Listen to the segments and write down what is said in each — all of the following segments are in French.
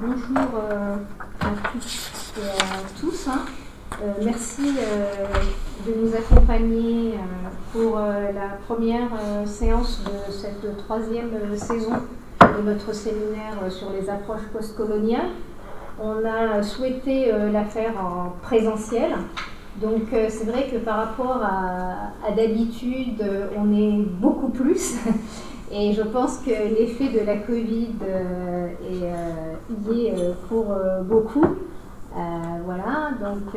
bonjour euh, à toutes et à tous. Hein. Euh, merci euh, de nous accompagner pour la première séance de cette troisième saison de notre séminaire sur les approches postcoloniales. On a souhaité la faire en présentiel. Donc c'est vrai que par rapport à d'habitude, on est beaucoup plus. Et je pense que l'effet de la Covid euh, est euh, y est euh, pour beaucoup. voilà, donc,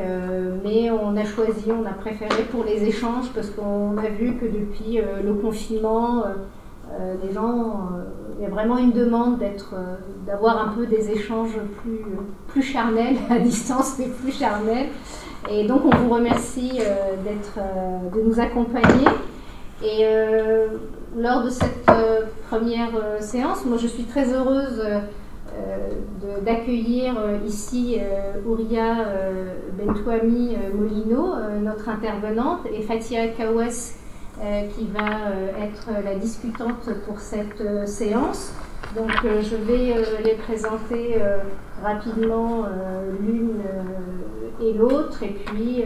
mais on a choisi, on a préféré pour les échanges parce qu'on a vu que depuis le confinement, les gens, il y a vraiment une demande d'être, d'avoir un peu des échanges plus, plus charnels à distance, mais plus charnels. Et donc on vous remercie d'être, de nous accompagner. Et lors de cette euh, première euh, séance, moi je suis très heureuse euh, d'accueillir ici Ouria Bentouami Molino, notre intervenante, et Fatia Kawes qui va être la discutante pour cette séance. Donc je vais les présenter rapidement l'une et l'autre et puis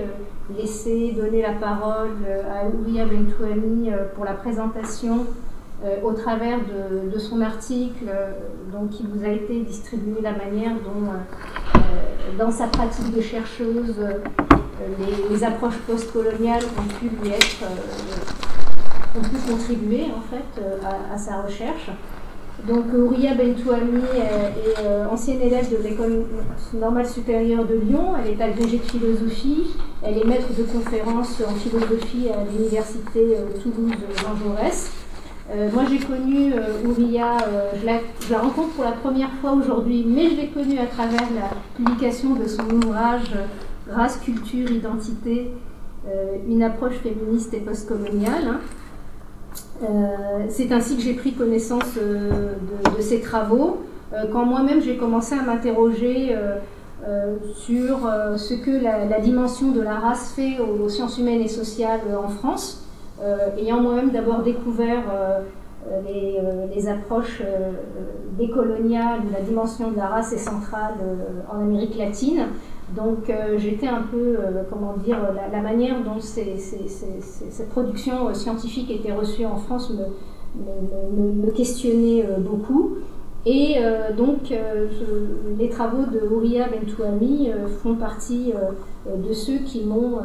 laisser donner la parole à Ouria Bentouami pour la présentation euh, au travers de, son article donc, qui vous a été distribué, la manière dont, euh, dans sa pratique de chercheuse, les, approches postcoloniales ont pu lui être, ont pu contribuer en fait à, sa recherche. Donc Ouria Bentouami est, ancienne élève de l'école normale supérieure de Lyon, elle est agrégée de philosophie, elle est maître de conférences en philosophie à l'université Toulouse-Jean Jaurès. Euh, moi, j'ai connu euh, Ouria, euh, je, la, rencontre pour la première fois aujourd'hui, mais je l'ai connue à travers la publication de son ouvrage Race, culture, identité, une approche féministe et postcoloniale. Hein. C'est ainsi que j'ai pris connaissance de, ses travaux. quand moi-même j'ai commencé à m'interroger sur ce que la, dimension de la race fait aux sciences humaines et sociales en France. Euh, ayant moi-même d'abord découvert euh, euh, les, approches décoloniales, la dimension de la race est centrale en Amérique latine. Donc j'étais un peu, comment dire, la, manière dont cette production scientifique était reçue en France me, questionnait beaucoup. Et donc, les travaux de Ouria Bentouami font partie de ceux qui m'ont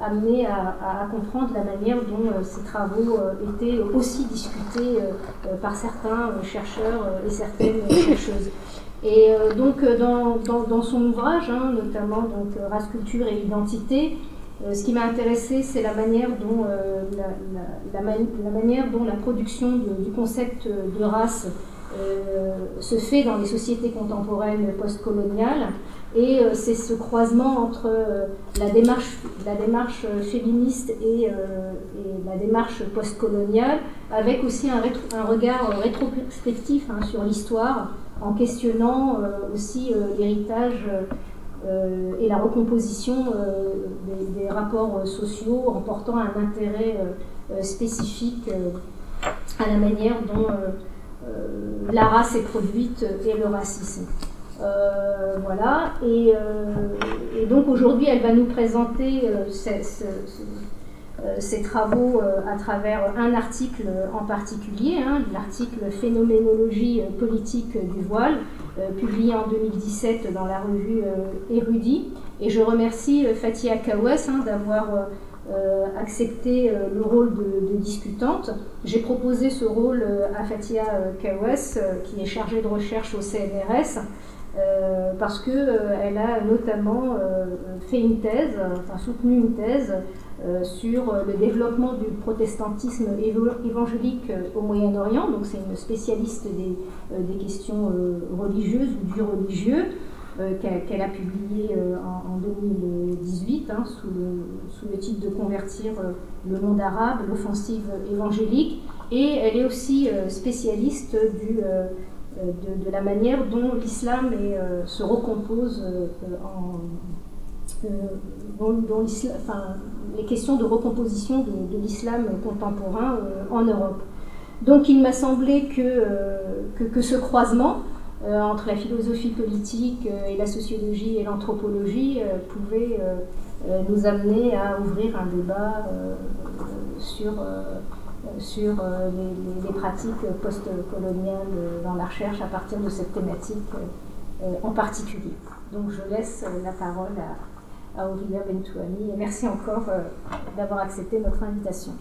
amené à, comprendre la manière dont euh, ces travaux euh, étaient aussi discutés euh, par certains chercheurs et certaines chercheuses. Et donc dans, dans, son ouvrage, hein, notamment donc, Race, culture et identité, ce qui m'a intéressé, c'est la la, manière dont la production du concept de race se fait dans les sociétés contemporaines postcoloniales. Et euh, c'est ce croisement entre euh, la, démarche, la démarche euh, féministe et, la démarche postcoloniale, avec aussi un, un regard rétrospectif hein, sur l'histoire, en questionnant aussi l'héritage et la recomposition des, rapports sociaux, en portant un intérêt spécifique à la manière dont la race est produite et le racisme. Euh, voilà, euh, et, donc aujourd'hui, elle va nous présenter euh, ses, travaux à travers un article en particulier, hein, l'article Phénoménologie politique du voile, publié en 2017 dans la revue Érudit. Et je remercie Fatia Kawes hein, d'avoir accepté le rôle de, discutante. J'ai proposé ce rôle à Fatia Kawes, qui est chargée de recherche au CNRS. Euh, parce qu'elle euh, a notamment euh, fait une thèse, enfin soutenu une thèse sur le développement du protestantisme évangélique au Moyen-Orient. Donc c'est une spécialiste des, questions religieuses ou du religieux. qu'elle a publié en, 2018 hein, sous, le, sous, le, titre de Convertir le monde arabe, l'offensive évangélique. Et elle est aussi spécialiste du euh, de, la manière dont l'islam euh, se recompose euh, les questions de recomposition de, l'islam contemporain en Europe. Donc il m'a semblé que, que, ce croisement entre la philosophie politique et la sociologie et l'anthropologie pouvait nous amener à ouvrir un débat sur, sur les, les, pratiques post-coloniales dans la recherche à partir de cette thématique en particulier. Donc je laisse la parole à, à Auria Bentouani et merci encore d'avoir accepté notre invitation.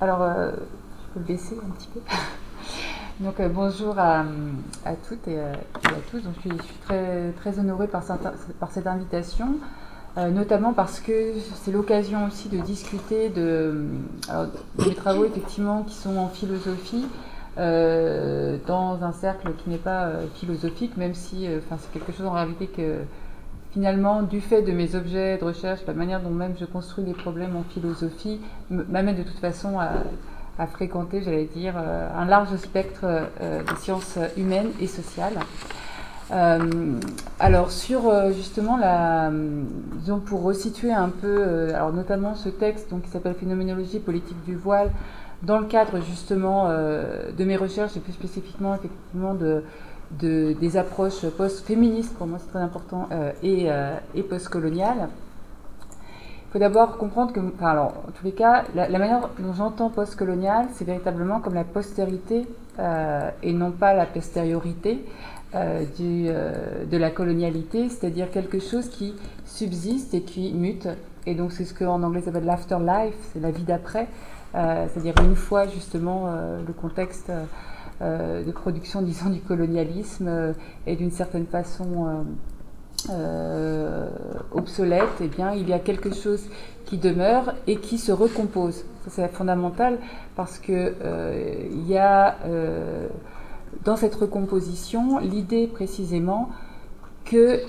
Alors, euh, je peux baisser un petit peu. Donc, euh, bonjour à, toutes et à, tous. Donc, je, suis, très, très honorée par, cette invitation, euh, notamment parce que c'est l'occasion aussi de discuter de, travaux, effectivement, qui sont en philosophie. dans un cercle qui n'est pas philosophique, même si c'est quelque chose en réalité que finalement, du fait de mes objets de recherche, la manière dont même je construis les problèmes en philosophie, m'amène de toute façon à, fréquenter, j'allais dire, euh, un large spectre euh, de sciences humaines et sociales. Euh, alors sur justement la, disons pour resituer un peu, alors notamment ce texte donc, qui s'appelle Phénoménologie politique du voile, dans le cadre justement de mes recherches et plus spécifiquement effectivement de, des approches post-féministes, pour moi c'est très important, euh, et, euh, et post-coloniales. Il faut d'abord comprendre que, alors, en tous les cas, la, manière dont j'entends post-colonial, c'est véritablement comme la postérité euh, et non pas la postériorité du, de la colonialité, c'est-à-dire quelque chose qui subsiste et qui mute. Et donc c'est ce qu'en anglais s'appelle l'afterlife, c'est la vie d'après, c'est-à-dire une fois justement le contexte de production, disons, du colonialisme euh, et d'une certaine façon euh, obsolète, eh bien, il y a quelque chose qui demeure et qui se recompose. C'est fondamental parce que il y a dans cette recomposition l'idée précisément qu'il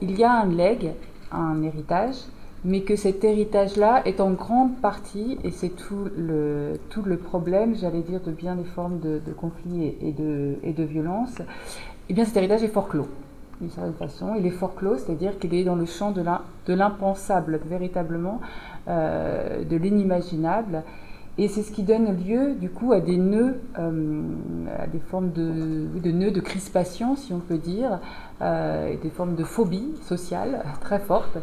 y a un leg, un héritage, mais que cet héritage-là est en grande partie, et c'est tout le, tout le problème, j'allais dire, de bien des formes de, de conflit et, de, et de violence, eh bien cet héritage est fort clos, d'une certaine façon. Il est fort clos, c'est-à-dire qu'il est dans le champ de l'impensable, véritablement, euh, de l'inimaginable. Et c'est ce qui donne lieu, du coup, à des nœuds, euh, à des formes de, de, nœuds de crispation, si on peut dire, euh, et des formes de phobie sociale très fortes,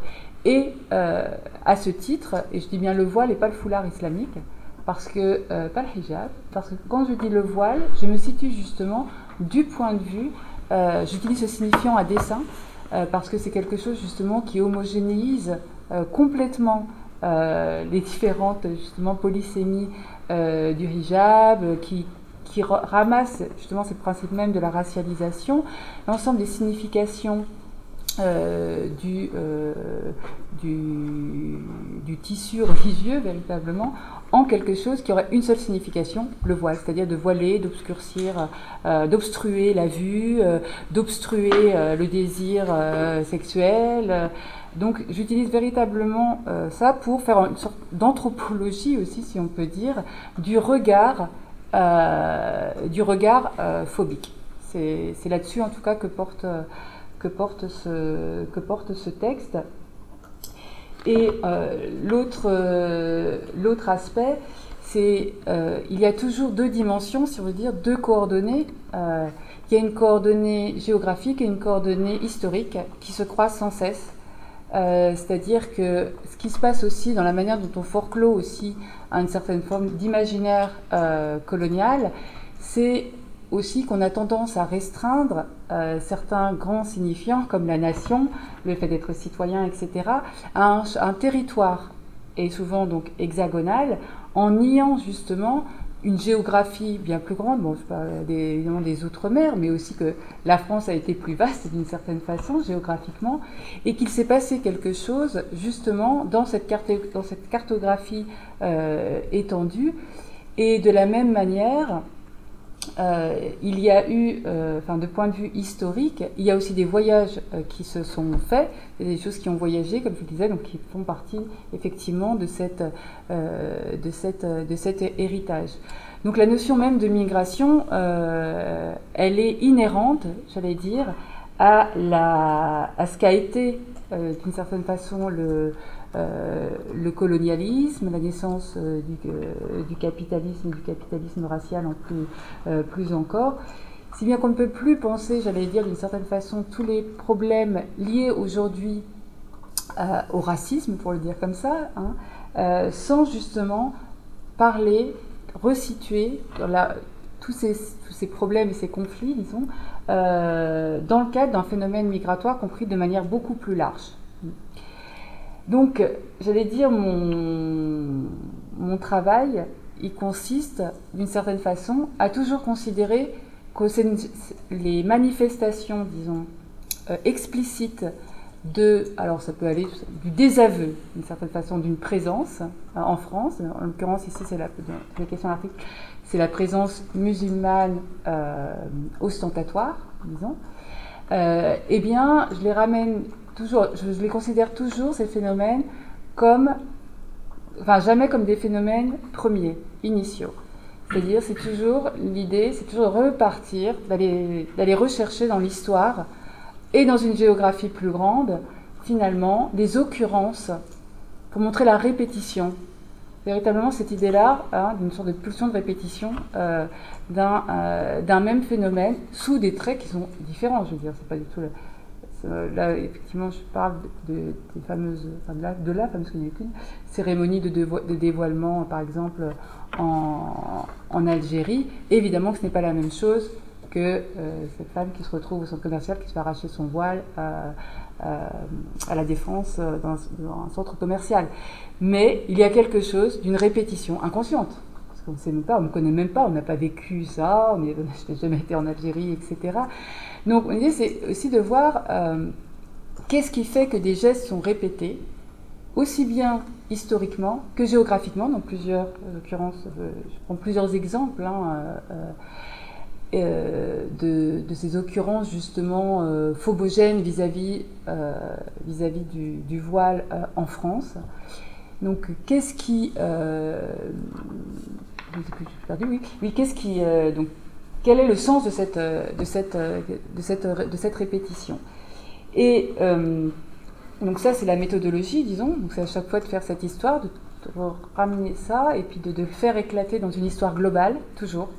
et euh, à ce titre, et je dis bien le voile et pas le foulard islamique, parce que, euh, pas le hijab, parce que quand je dis le voile, je me situe justement du point de vue, euh, j'utilise ce signifiant à dessein, parce que c'est quelque chose justement qui homogénéise complètement les différentes justement polysémies du hijab, qui, qui ramasse justement ce principe même de la racialisation, l'ensemble des significations du, euh, du, du, tissu religieux véritablement en quelque chose qui aurait une seule signification, le voile, c'est-à-dire de voiler, d'obscurcir, euh, d'obstruer la vue, d'obstruer le désir sexuel. Donc j'utilise véritablement ça pour faire une sorte d'anthropologie aussi, si on peut dire, du regard, du regard phobique. C'est là-dessus en tout cas que porte que porte ce, que porte ce texte. Et euh, euh, l'autre aspect, c'est euh, il y a toujours deux dimensions, si on veut dire, deux coordonnées. il y a une coordonnée géographique et une coordonnée historique qui se croisent sans cesse. C'est-à-dire que ce qui se passe aussi dans la manière dont on forclôt aussi à une certaine forme d'imaginaire colonial, c'est aussi qu'on a tendance à restreindre euh, certains grands signifiants comme la nation, le fait d'être citoyen, etc., à un, territoire, et souvent donc hexagonal, en niant justement une géographie bien plus grande, bon, je parle des, évidemment des Outre-mer, mais aussi que la France a été plus vaste d'une certaine façon géographiquement, et qu'il s'est passé quelque chose justement dans cette, carte, dans cette cartographie euh, étendue, et de la même manière, euh, il y a eu, euh, enfin de point de vue historique, il y a aussi des voyages euh, qui se sont faits, des choses qui ont voyagé, comme je le disais, donc qui font partie effectivement de, cette, de, cette, de cet héritage. Donc la notion même de migration, elle est inhérente, j'allais dire, à, la, à ce qu'a été d'une certaine façon le, euh, le colonialisme, la naissance euh, du, euh, du, capitalisme, du capitalisme racial en plus, encore, Si bien qu'on ne peut plus penser, j'allais dire d'une certaine façon, tous les problèmes liés aujourd'hui au racisme, pour le dire comme ça, hein, sans justement parler, resituer tous, ces, problèmes et ces conflits, disons, dans le cadre d'un phénomène migratoire compris de manière beaucoup plus large. Donc, j'allais dire, mon, travail, il consiste, d'une certaine façon, à toujours considérer que les manifestations, disons, explicites de, alors ça peut aller du désaveu, d'une certaine façon, d'une présence euh, en France. En l'occurrence, ici, c'est la, question de l'article, c'est la présence musulmane euh, ostentatoire, disons. Euh, eh bien, je les ramène je, les considère toujours, ces phénomènes, comme, enfin, jamais comme des phénomènes premiers, initiaux. C'est-à-dire, c'est toujours l'idée, c'est toujours de repartir, d'aller rechercher dans l'histoire et dans une géographie plus grande, finalement, des occurrences pour montrer la répétition. Véritablement, cette idée-là, hein, d'une sorte de pulsion de répétition euh, euh, d'un même phénomène sous des traits qui sont différents. Je veux dire, c'est pas du tout. Là, effectivement, je parle de, la, fameuse cérémonie de, dévoilement, par exemple, en, Algérie. Évidemment que ce n'est pas la même chose que euh, cette femme qui se retrouve au centre commercial, qui se fait arracher son voile euh, euh, à la défense dans, un centre commercial. Mais il y a quelque chose d'une répétition inconsciente. Parce qu'on ne sait même pas, on ne connaît même pas, on n'a pas vécu ça, on n'a jamais été en Algérie, etc. Donc l'idée, c'est aussi de voir qu'est-ce qui fait que des gestes sont répétés, aussi bien historiquement que géographiquement, dans plusieurs occurrences, je prends plusieurs exemples. Hein, euh, de, ces occurrences justement euh, phobogènes vis-à-vis euh, du, voile euh, en France. Donc qu'est-ce qui perdu, oui, oui qu'est-ce qui donc quel est le sens de cette de cette de cette de cette répétition? Et donc ça c'est la méthodologie disons. Donc c'est à chaque fois de faire cette histoire de, de ramener ça et puis de, de le faire éclater dans une histoire globale toujours.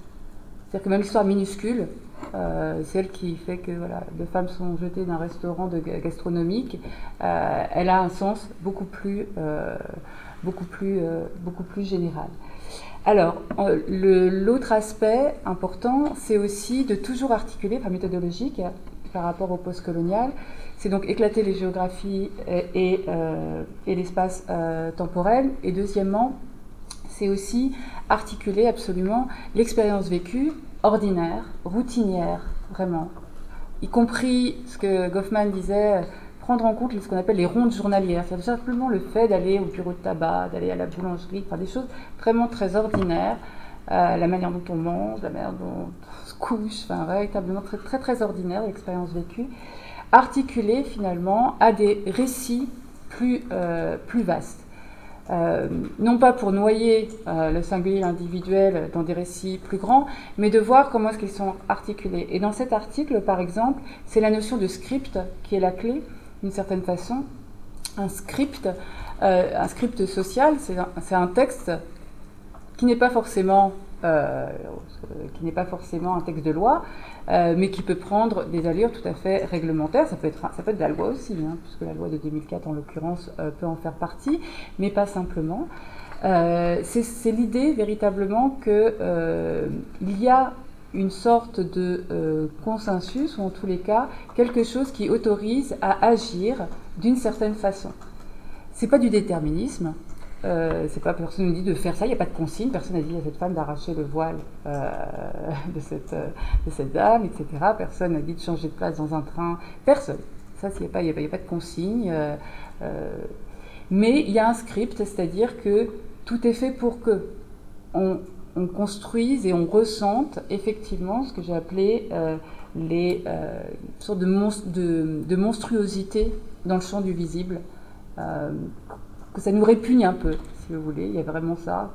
C'est-à-dire que même l'histoire minuscule, euh, celle qui fait que voilà, deux femmes sont jetées d'un restaurant gastronomique, euh, elle a un sens beaucoup plus, euh, beaucoup plus, beaucoup plus général. Alors, l'autre aspect important, c'est aussi de toujours articuler, enfin méthodologique, par rapport au postcolonial, c'est donc éclater les géographies et l'espace temporel, et deuxièmement, c'est aussi articuler absolument l'expérience vécue, ordinaire, routinière, vraiment. Y compris ce que Goffman disait, prendre en compte ce qu'on appelle les rondes journalières. C'est simplement le fait d'aller au bureau de tabac, d'aller à la boulangerie, enfin des choses vraiment très ordinaires. Euh, la manière dont on mange, la manière dont on se couche, enfin véritablement très très, très ordinaire, l'expérience vécue, articulée finalement à des récits plus, euh, plus vastes. Euh, non pas pour noyer euh, le singulier individuel dans des récits plus grands, mais de voir comment est-ce qu'ils sont articulés. Et dans cet article, par exemple, c'est la notion de script qui est la clé, d'une certaine façon. Un script, euh, script social, c'est un, texte qui n'est pas forcément qui n'est pas forcément un texte de loi, euh, mais qui peut prendre des allures tout à fait réglementaires. Ça peut être, ça peut être de la loi aussi, hein, puisque la loi de 2004 en l'occurrence euh, peut en faire partie, mais pas simplement. Euh, c'est l'idée véritablement qu'il y a une sorte de consensus, ou en tous les cas, quelque chose qui autorise à agir d'une certaine façon. C'est pas du déterminisme, euh, c'est pas personne ne dit de faire ça, il n'y a pas de consigne, personne n'a dit à cette femme d'arracher le voile euh, de, cette, euh, de cette dame, etc. Personne n'a dit de changer de place dans un train, personne. Ça, il n'y a, pas, a, pas de consigne. Mais il y a un script, c'est-à-dire que tout est fait pour que on, on, construise et on ressente effectivement ce que j'ai appelé les sortes de, monstre, de, de, monstruosité dans le champ du visible ça nous répugne un peu, si vous voulez. Il y a vraiment ça,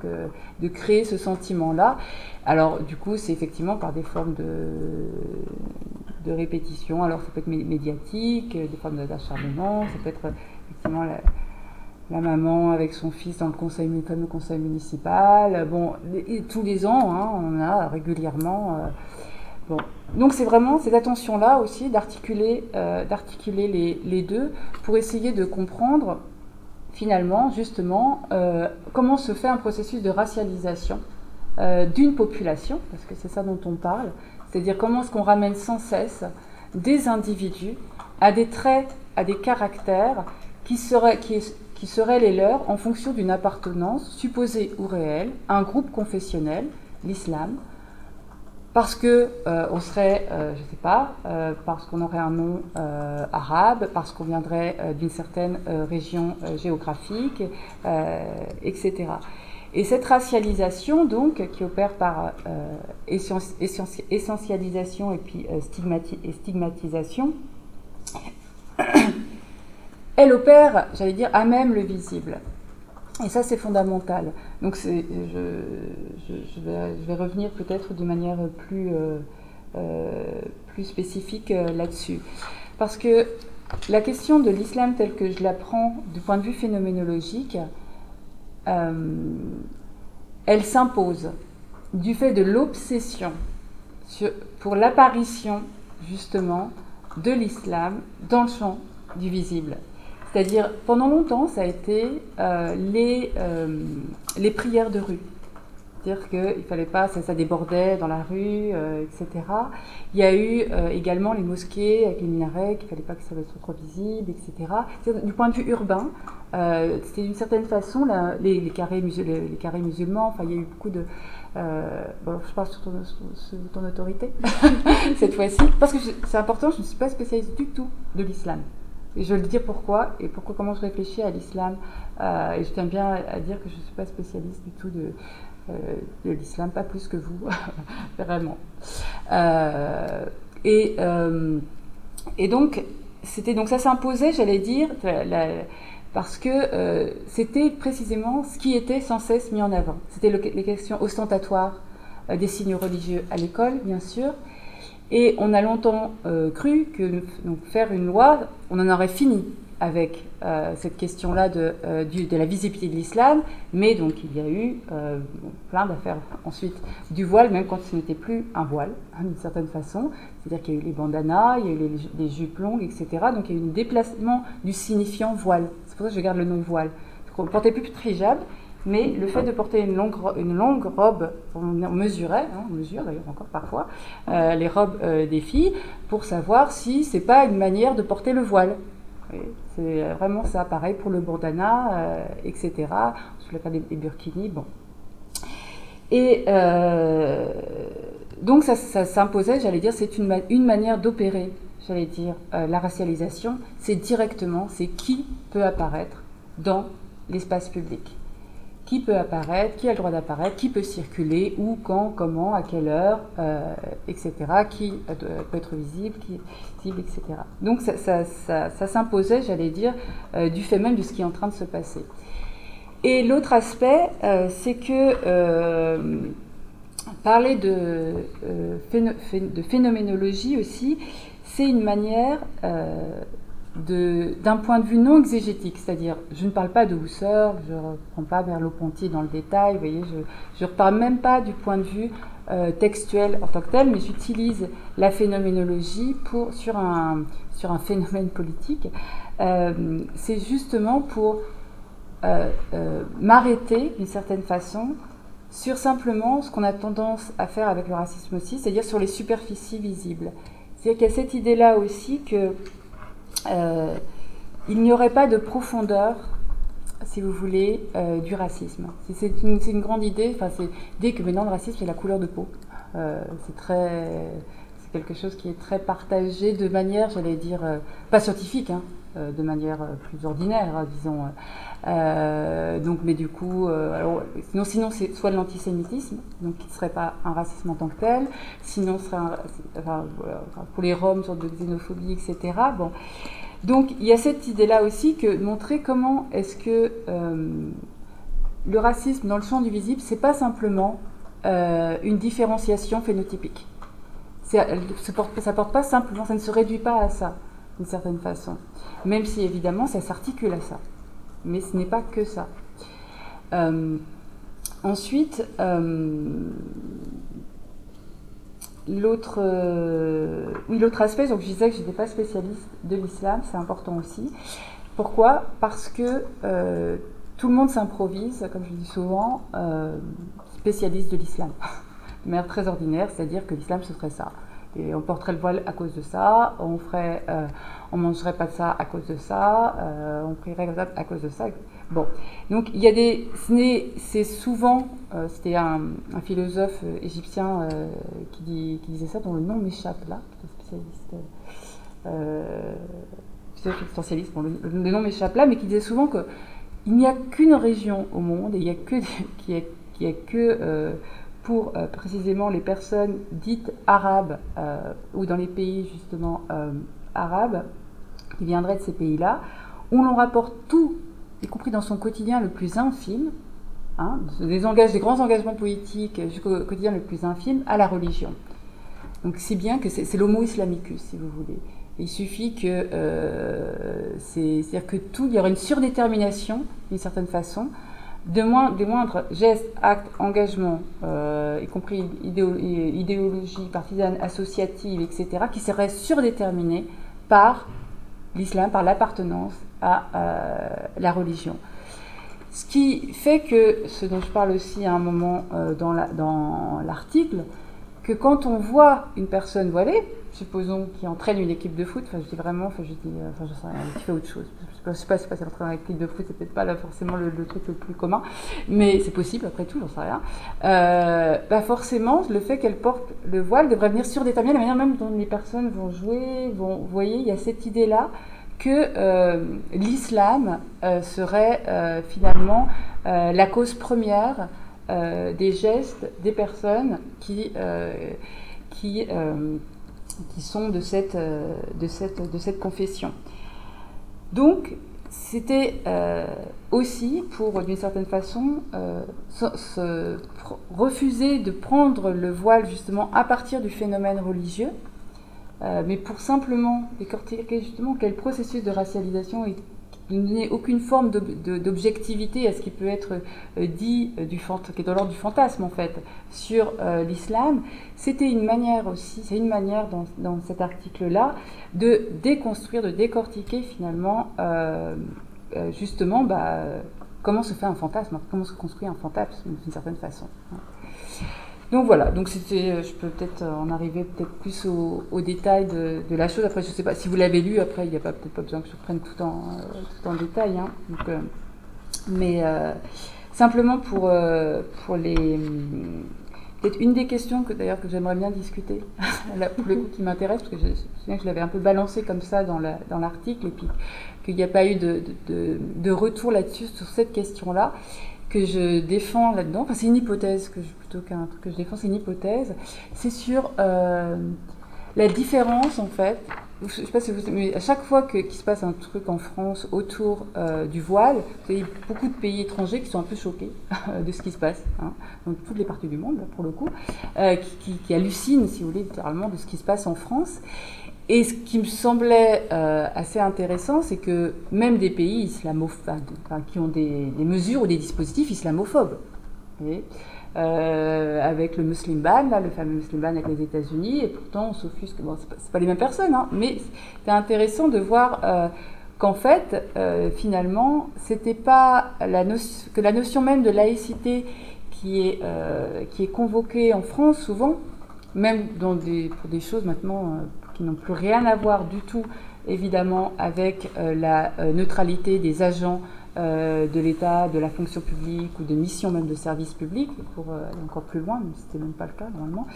de créer ce sentiment-là. Alors, du coup, c'est effectivement par des formes de, répétition. Alors, ça peut être médiatique, des formes d'acharnement, ça peut être effectivement la, maman avec son fils dans le conseil, municipal. Bon, tous les ans, hein, on a régulièrement. Euh, Bon. Donc c'est vraiment cette attention-là aussi d'articuler les, les, deux pour essayer de comprendre finalement justement comment se fait un processus de racialisation d'une population, parce que c'est ça dont on parle, c'est-à-dire comment est-ce qu'on ramène sans cesse des individus à des traits, à des caractères qui seraient, qui, qui seraient les leurs en fonction d'une appartenance, supposée ou réelle, un groupe confessionnel, l'islam, parce que euh, on serait, euh, je ne sais pas, euh, parce qu'on aurait un nom arabe, parce qu'on viendrait d'une certaine région géographique, etc. Et cette racialisation, donc, qui opère par essentialisation et puis stigmatisation, elle opère, j'allais dire, à même le visible. Et ça, c'est fondamental. Donc, je, je, vais, revenir peut-être de manière plus, euh, euh, plus spécifique euh, là-dessus. Parce que la question de l'islam tel que je l'apprends du point de vue phénoménologique, elle s'impose du fait de l'obsession pour l'apparition, justement, de l'islam dans le champ du visible. C'est-à-dire, pendant longtemps, ça a été euh, les, euh, les prières de rue. C'est-à-dire qu'il fallait pas, ça, ça, débordait dans la rue, euh, etc. Il y a eu également les mosquées avec les minarets, qu'il fallait pas que ça soit trop visible, etc. Du point de vue urbain, c'était d'une certaine façon les, les, carrés les, carrés musulmans. Enfin, il y a eu beaucoup de bon, je parle sur ton, sur ton autorité cette fois-ci, parce que c'est important, je ne suis pas spécialiste du tout de l'islam. Et je vais le dire pourquoi et pourquoi comment je réfléchis à l'islam. Euh, et je tiens bien à, dire que je ne suis pas spécialiste du tout de, euh, l'islam, pas plus que vous, vraiment. Euh, et, et donc, c'était donc ça s'imposait, j'allais dire, parce que c'était précisément ce qui était sans cesse mis en avant. C'était les questions ostentatoires des signes religieux à l'école, bien sûr, et on a longtemps euh, cru que donc, faire une loi, on en aurait fini avec euh, cette question-là de, euh, de, la visibilité de l'islam, mais donc il y a eu plein d'affaires ensuite du voile, même quand ce n'était plus un voile, hein, d'une certaine façon. C'est-à-dire qu'il y a eu les bandanas, il y a eu les, jupes longues, etc. Donc il y a eu un déplacement du signifiant voile. C'est pour ça que je garde le nom voile. On ne portait plus de hijab, mais le fait de porter une longue, robe, on mesurait, hein, on mesure d'ailleurs encore parfois, euh, les robes euh, des filles pour savoir si c'est pas une manière de porter le voile. C'est vraiment ça, pareil pour le bandana, euh, etc. Je l'appelle les, les burkinis, bon. Et donc ça, s'imposait, j'allais dire, c'est une manière d'opérer, j'allais dire, la racialisation, c'est directement, c'est qui peut apparaître dans l'espace public qui peut apparaître, qui a le droit d'apparaître, qui peut circuler, où, quand, comment, à quelle heure, euh, etc., qui euh, peut être visible, qui est visible, etc. Donc ça, ça, s'imposait, j'allais dire, euh, du fait même de ce qui est en train de se passer. Et l'autre aspect, c'est que parler de phénoménologie aussi, c'est une manière d'un point de vue non exégétique, c'est-à-dire je ne parle pas de Husserl, je ne reprends pas Merleau-Ponty dans le détail, vous voyez, je ne reparle même pas du point de vue euh, textuel en tant que tel, mais j'utilise la phénoménologie pour, sur, un, sur un phénomène politique. Euh, c'est justement pour euh, m'arrêter d'une certaine façon sur simplement ce qu'on a tendance à faire avec le racisme aussi, c'est-à-dire sur les superficies visibles. C'est-à-dire qu'il y a cette idée-là aussi que euh, il n'y aurait pas de profondeur, si vous voulez, euh, du racisme. C'est une, grande idée. Enfin, c'est dès que maintenant le racisme c'est la couleur de peau. Euh, c'est très, quelque chose qui est très partagé de manière, j'allais dire, pas scientifique, hein, de manière plus ordinaire, hein, disons. donc, mais du coup, sinon, sinon c'est soit de l'antisémitisme, donc qui ne serait pas un racisme en tant que tel, sinon serait pour les Roms, sorte de xénophobie, etc. Bon, donc il y a cette idée-là aussi que montrer comment est-ce que euh, le racisme dans le champ du visible, c'est pas simplement euh, une différenciation phénotypique. Ça ne se réduit pas à ça, d'une certaine façon. Même si évidemment ça s'articule à ça. Mais ce n'est pas que ça. Euh, ensuite, l'autre, oui, l'autre aspect, donc je disais que je n'étais pas spécialiste de l'islam, c'est important aussi. Pourquoi? Parce que tout le monde s'improvise, comme je dis souvent, spécialiste de l'islam. De manière très ordinaire, c'est-à-dire que l'islam ce serait ça. On porterait le voile à cause de ça, on ferait, euh, mangerait pas de ça à cause de ça, euh, on prierait à cause de ça. Bon, donc il y a des, c'est souvent, euh, c'était un, philosophe égyptien qui, disait ça, dont le nom m'échappe là, spécialiste, existentialiste, bon, le, le, nom m'échappe là, mais qui disait souvent que il n'y a qu'une région au monde et il n'y a que, qui a que pour euh, précisément les personnes dites arabes euh, ou dans les pays justement euh, arabes qui viendraient de ces pays-là, où l'on rapporte tout, y compris dans son quotidien le plus infime, hein, des, des grands engagements politiques jusqu'au quotidien le plus infime, à la religion. Donc si bien que c'est l'homo islamicus, si vous voulez. Il suffit que, c'est-à-dire que tout, il y aura une surdétermination, d'une certaine façon, de des moindres gestes, actes, engagements, euh, y compris idéologie partisane, associative, etc., qui seraient surdéterminés par l'islam, par l'appartenance à euh, la religion. Ce qui fait que, ce dont je parle aussi à un moment euh, dans l'article, que quand on voit une personne voilée, supposons, qui entraîne une équipe de foot, enfin je dis vraiment, enfin je dis, enfin je sais rien, fait autre chose. Je sais pas, je sais pas si entraîne une équipe de foot, c'est peut-être pas forcément le, truc le plus commun, mais c'est possible après tout, j'en sais rien. Euh, bah forcément, le fait qu'elle porte le voile devrait venir surdéterminer la manière même dont les personnes vont jouer, vont, vous voyez, il y a cette idée-là que euh, l'islam serait finalement la cause première des gestes des personnes qui, qui qui sont de cette, euh, de cette, de cette confession. Donc, c'était euh, aussi pour, d'une certaine façon, euh, se, refuser de prendre le voile justement à partir du phénomène religieux, mais pour simplement décortiquer justement quel processus de racialisation est donner aucune forme d'objectivité à ce qui peut être euh, dit euh, du qui est dans l'ordre du fantasme en fait sur euh, l'islam, c'était une manière aussi, c'est une manière dans, dans cet article-là de déconstruire, de décortiquer finalement justement bah, comment se fait un fantasme, comment se construit un fantasme d'une certaine façon. Donc voilà, donc c'était, euh, je peux peut-être euh, en arriver peut-être plus au, détail de, la chose. Après, je sais pas si vous l'avez lu. Après, il n'y a pas, peut-être pas besoin que je prenne tout en, euh, tout en détail. Hein. Mais simplement pour, pour les peut-être une des questions que d'ailleurs que j'aimerais bien discuter, là, pour le coup qui m'intéresse, parce que je, je, je l'avais un peu balancé comme ça dans, la, dans l'article, et puis qu'il n'y a pas eu de, de retour là-dessus sur cette question-là que je défends là-dedans, enfin c'est une hypothèse que je, plutôt qu'un truc que je défends, c'est une hypothèse, c'est sur euh, la différence en fait. Je sais pas si vous, mais à chaque fois qu'il se passe un truc en France autour euh, du voile, il y a beaucoup de pays étrangers qui sont un peu choqués de ce qui se passe, hein, dans toutes les parties du monde pour le coup, euh, qui, qui, qui hallucinent, si vous voulez, littéralement de ce qui se passe en France. Et ce qui me semblait euh, assez intéressant, c'est que même des pays islamophobes, qui ont des, mesures ou des dispositifs islamophobes, euh, avec le Muslim ban, là, le fameux Muslim ban avec les États-Unis, et pourtant on s'offusque, bon, c'est pas, pas, les mêmes personnes, hein, mais c'est intéressant de voir euh, qu'en fait, finalement, c'était pas la que la notion même de laïcité qui est, convoquée en France souvent, même pour des choses maintenant qui n'ont plus rien à voir du tout, évidemment, avec euh, la euh, neutralité des agents euh, de l'État, de la fonction publique ou de missions même de service public, pour aller encore plus loin, mais ce n'était même pas le cas normalement,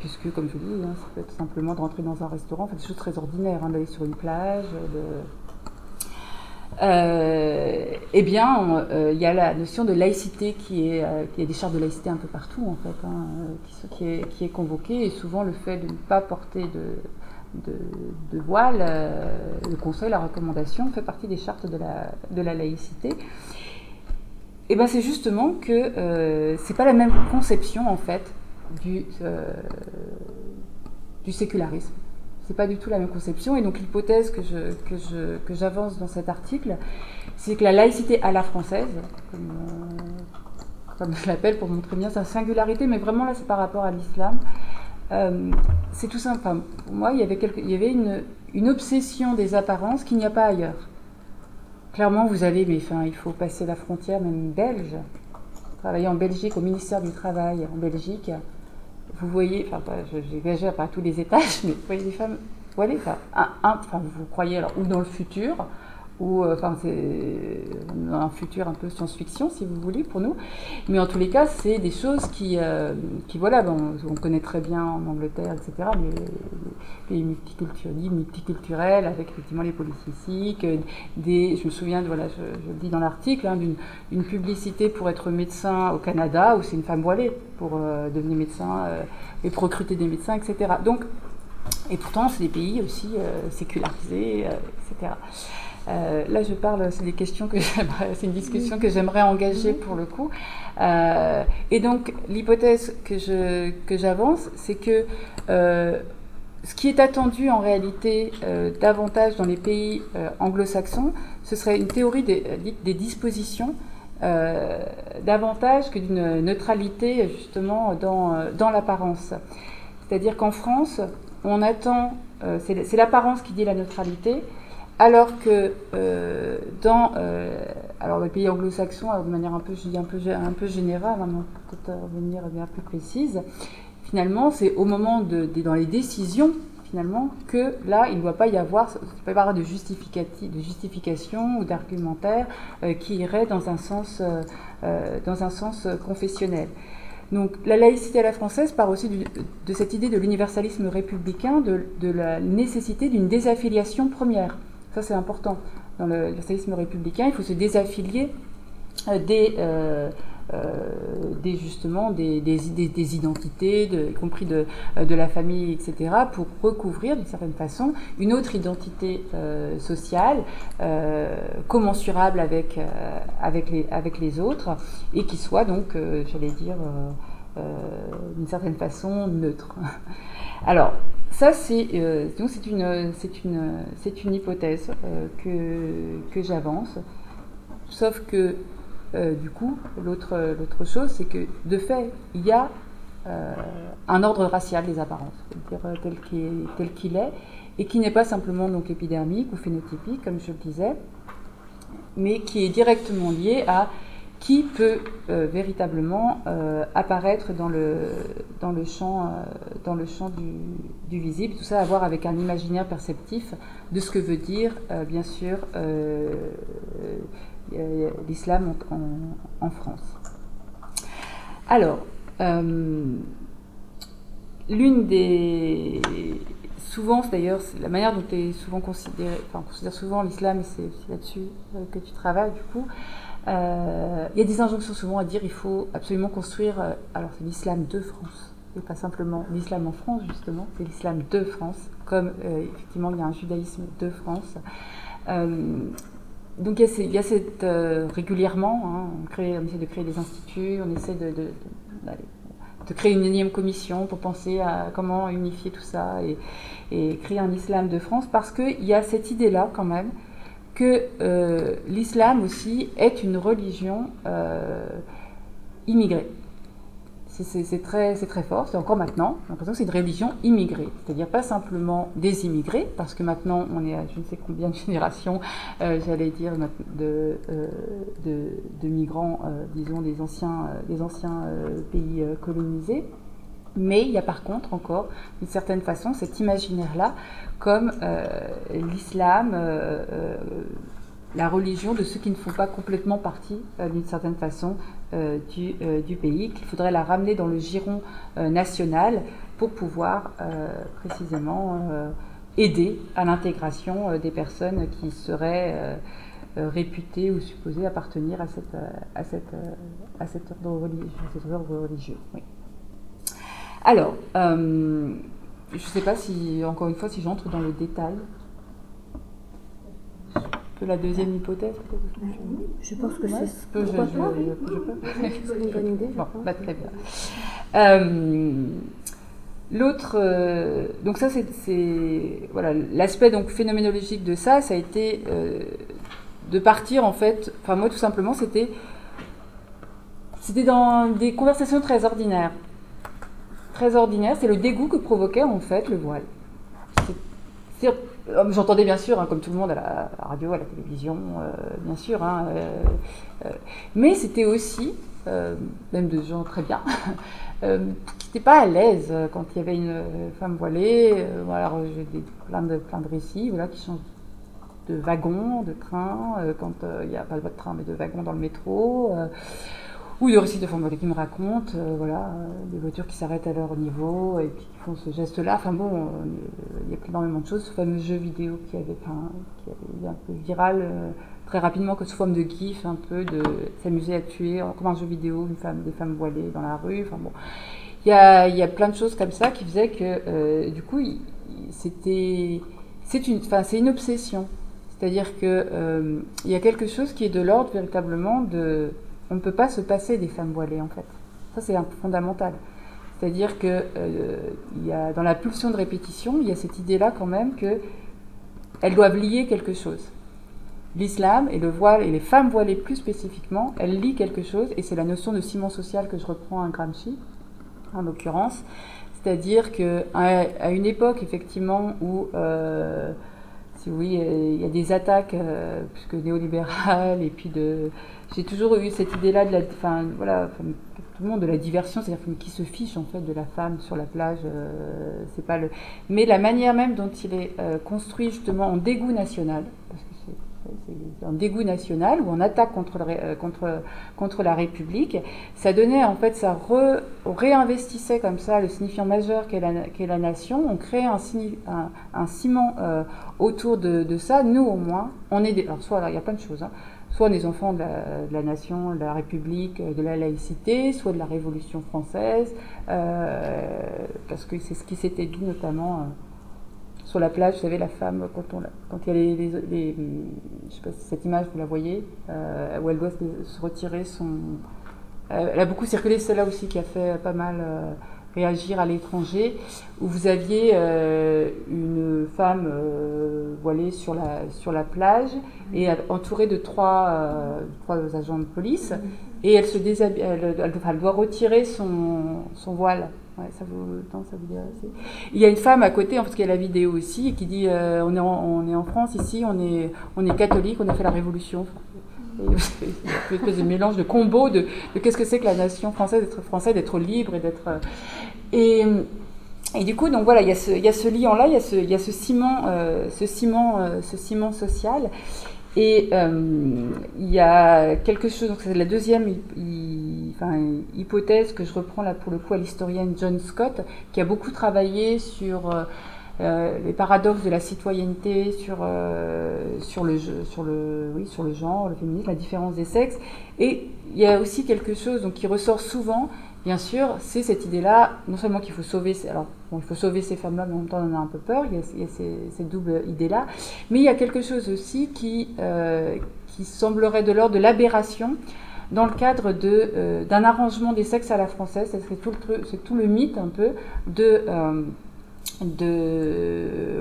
puisque, comme je vous dis, hein, ça peut être simplement de rentrer dans un restaurant, enfin, des choses très ordinaires, hein, d'aller sur une plage, de euh, eh bien, euh, il y a la notion de laïcité qui est, euh, il y a des chartes de laïcité un peu partout en fait, hein, qui, qui, est, convoquée, et souvent le fait de ne pas porter de, de, de voile, le conseil, la recommandation fait partie des chartes de la, de la laïcité. Eh ben c'est justement que c'est pas la même conception en fait du, du sécularisme c'est pas du tout la même conception. Et donc l'hypothèse que je, que j'avance dans cet article, c'est que la laïcité à la française, comme, comme je l'appelle pour montrer bien sa singularité, mais vraiment là c'est par rapport à l'islam. Euh, c'est tout simple. pour moi, il y avait, il y avait une, une obsession des apparences qu'il n'y a pas ailleurs. Clairement, vous allez, mais enfin, il faut passer la frontière, même belge. Travailler en Belgique, au ministère du Travail en Belgique, vous voyez, enfin, j'exagère pas à tous les étages, mais vous voyez des femmes, voilà, enfin, enfin, vous croyez alors, ou dans le futur, ou euh, enfin c'est un futur un peu science-fiction si vous voulez pour nous. Mais en tous les cas c'est des choses qui, euh, voilà on connaît très bien en Angleterre etc les, pays multiculturels multiculturels avec effectivement les politiciques euh, des je me souviens voilà je, je, le dis dans l'article hein, d'une publicité pour être médecin au Canada où c'est une femme voilée pour devenir médecin et pour recruter des médecins etc donc et pourtant c'est des pays aussi sécularisés etc euh, là, je parle, c'est des questions que c'est une discussion que j'aimerais engager pour le coup. Euh, et donc, l'hypothèse que je que j'avance, c'est que euh, ce qui est attendu en réalité davantage dans les pays anglo-saxons, ce serait une théorie des, des dispositions davantage que d'une neutralité justement dans, dans l'apparence. C'est-à-dire qu'en France, on attend, c'est l'apparence qui dit la neutralité, alors que euh, dans euh, les pays anglo-saxons, de manière un peu, un peu, un peu générale, hein, peut-être revenir bien plus précise, finalement, c'est au moment de, dans les décisions, finalement, que là, il ne doit pas y avoir, peut de, de justification ou d'argumentaire euh, qui irait dans un sens, dans un sens confessionnel. Donc la laïcité à la française part aussi de cette idée de l'universalisme républicain, de, de la nécessité d'une désaffiliation première. Ça, c'est important. Dans le, socialisme républicain, il faut se désaffilier euh, des, euh, euh, des justement des, des, identités, y compris de, de, la famille, etc., pour recouvrir d'une certaine façon une autre identité sociale commensurable avec, avec, les, avec les autres et qui soit donc, j'allais dire, d'une certaine façon neutre. Alors, ça, c'est euh, une, une, une hypothèse euh, que, que j'avance. Sauf que, euh, du coup, l'autre chose, c'est que, de fait, il y a un ordre racial des apparences, tel qu'il est, et qui n'est pas simplement donc épidermique ou phénotypique, comme je le disais, mais qui est directement lié à qui peut euh, véritablement euh, apparaître dans le, dans le champ, euh, dans le champ du, visible. Tout ça à voir avec un imaginaire perceptif de ce que veut dire, bien sûr, l'islam en, France. Alors, l'une des... Souvent, d'ailleurs, la manière dont tu es souvent considéré, enfin, on considère souvent l'islam, et c'est là-dessus que tu travailles, du coup, il y a des injonctions souvent à dire il faut absolument construire, euh, alors c'est l'islam de France, et pas simplement l'islam en France justement, c'est l'islam de France, comme euh, effectivement il y a un judaïsme de France. donc il y a, cette, régulièrement, hein, on, essaie de créer des instituts, on essaie de, de, créer une énième commission pour penser à comment unifier tout ça et, et créer un islam de France, parce qu'il y a cette idée-là quand même que euh, l'islam aussi est une religion euh, immigrée. C'est très, fort, c'est encore maintenant, j'ai l'impression que c'est une religion immigrée, c'est-à-dire pas simplement des immigrés, parce que maintenant on est à je ne sais combien de générations, euh, j'allais dire, de, migrants, disons, des anciens pays colonisés, mais il y a par contre encore, d'une certaine façon, cet imaginaire-là comme euh, l'islam, euh, euh, la religion de ceux qui ne font pas complètement partie, d'une certaine façon, du, pays, qu'il faudrait la ramener dans le giron national pour pouvoir précisément aider à l'intégration des personnes qui seraient réputées ou supposées appartenir à, cette, cet ordre religieux. Alors, euh, je ne sais pas si, encore une fois, si j'entre dans le détail de la deuxième hypothèse. Je pense que c'est. Je, peux. C'est une bonne idée. Bon, bah, très bien. Euh, l'autre, euh, donc ça c'est voilà l'aspect donc phénoménologique de ça, ça a été de partir en fait. Enfin moi tout simplement c'était c'était dans des conversations très ordinaires. Très ordinaires, c'est le dégoût que provoquait en fait le voile. J'entendais bien sûr, hein, comme tout le monde, à la, radio, à la télévision, bien sûr. Hein, mais c'était aussi, même de gens très bien, euh, qui n'étaient pas à l'aise quand il y avait une femme voilée. j'ai plein de, plein de récits voilà, qui changent de wagons, de trains, euh, quand euh, il n'y a pas de train mais de wagons dans le métro, euh, ou de récits de femmes qui me racontent, voilà, des voitures qui s'arrêtent à leur niveau et qui font ce geste-là. Enfin bon, il y a plus énormément de choses. Ce fameux jeu vidéo qui avait, qui avait un peu viral très rapidement, que sous forme de gif, un peu de s'amuser à tuer, comme un jeu vidéo, une femme, des femmes voilées dans la rue. Enfin bon, il y a, y a, plein de choses comme ça qui faisaient que, du coup, c'était, c'est une, enfin, c'est une obsession. C'est-à-dire qu'il euh, y a quelque chose qui est de l'ordre véritablement de... On ne peut pas se passer des femmes voilées en fait. Ça c'est fondamental. C'est-à-dire que euh, dans la pulsion de répétition, il y a cette idée-là quand même que elles doivent lier quelque chose. L'islam et le voile et les femmes voilées plus spécifiquement, elles lient quelque chose et c'est la notion de ciment social que je reprends à Gramsci en l'occurrence. C'est-à-dire qu'à à une époque effectivement où euh, oui, il y a des attaques euh, puisque néolibérales et puis de. J'ai toujours eu cette idée-là de la, enfin voilà, tout le monde de la diversion, c'est-à-dire qui se fiche en fait de la femme sur la plage, euh, c'est pas le. Mais la manière même dont il est euh, construit justement en dégoût national, parce que un dégoût national ou en attaque contre, euh, contre, contre la République, ça donnait en fait, ça réinvestissait comme ça le signifiant majeur qu'est la, la, nation, on créait un, ciment euh, autour de, ça, nous au moins, on est des, alors soit il y a plein de choses, hein. soit des enfants de la, nation, de la République, de la laïcité, soit de la Révolution française, euh, parce que c'est ce qui s'était dit notamment sur la plage, vous savez, la femme, quand, on, quand il y a les, les, je sais pas si cette image, vous la voyez, euh, où elle doit se, retirer son... Euh, elle a beaucoup circulé, celle-là aussi qui a fait pas mal euh, réagir à l'étranger, où vous aviez une femme voilée sur la, sur la plage et entourée de trois, trois agents de police, et elle, se déshabille, elle doit retirer son, son voile ça vous, ça vous Il y a une femme à côté, parce qu'il y a la vidéo aussi, qui dit euh, on, est en, on est en France ici, on est, on est catholique, on a fait la révolution. une espèce de mélange de combo de, qu'est-ce que c'est que la nation française, d'être français, d'être libre et d'être. Euh, et, et, du coup, donc voilà, il y a ce, ce lien-là, il y a ce, a ce ciment, euh, ce ciment, ce ciment social. Et il y a quelque chose, donc c'est la deuxième hypothèse que je reprends là pour le coup à l'historienne John Scott, qui a beaucoup travaillé sur euh, euh, les paradoxes de la citoyenneté, sur, euh, sur, le, sur, le, oui, sur le genre, le féminisme, la différence des sexes. Et il y a aussi quelque chose donc, qui ressort souvent, bien sûr, c'est cette idée-là, non seulement qu'il faut sauver, alors il faut sauver ces femmes-là, mais en même temps on en a un peu peur, il y a, cette double idée-là, mais il y a quelque chose aussi qui, qui semblerait de l'ordre de l'aberration, dans le cadre euh, d'un arrangement des sexes à la française. C'est tout, le, mythe un peu de, euh,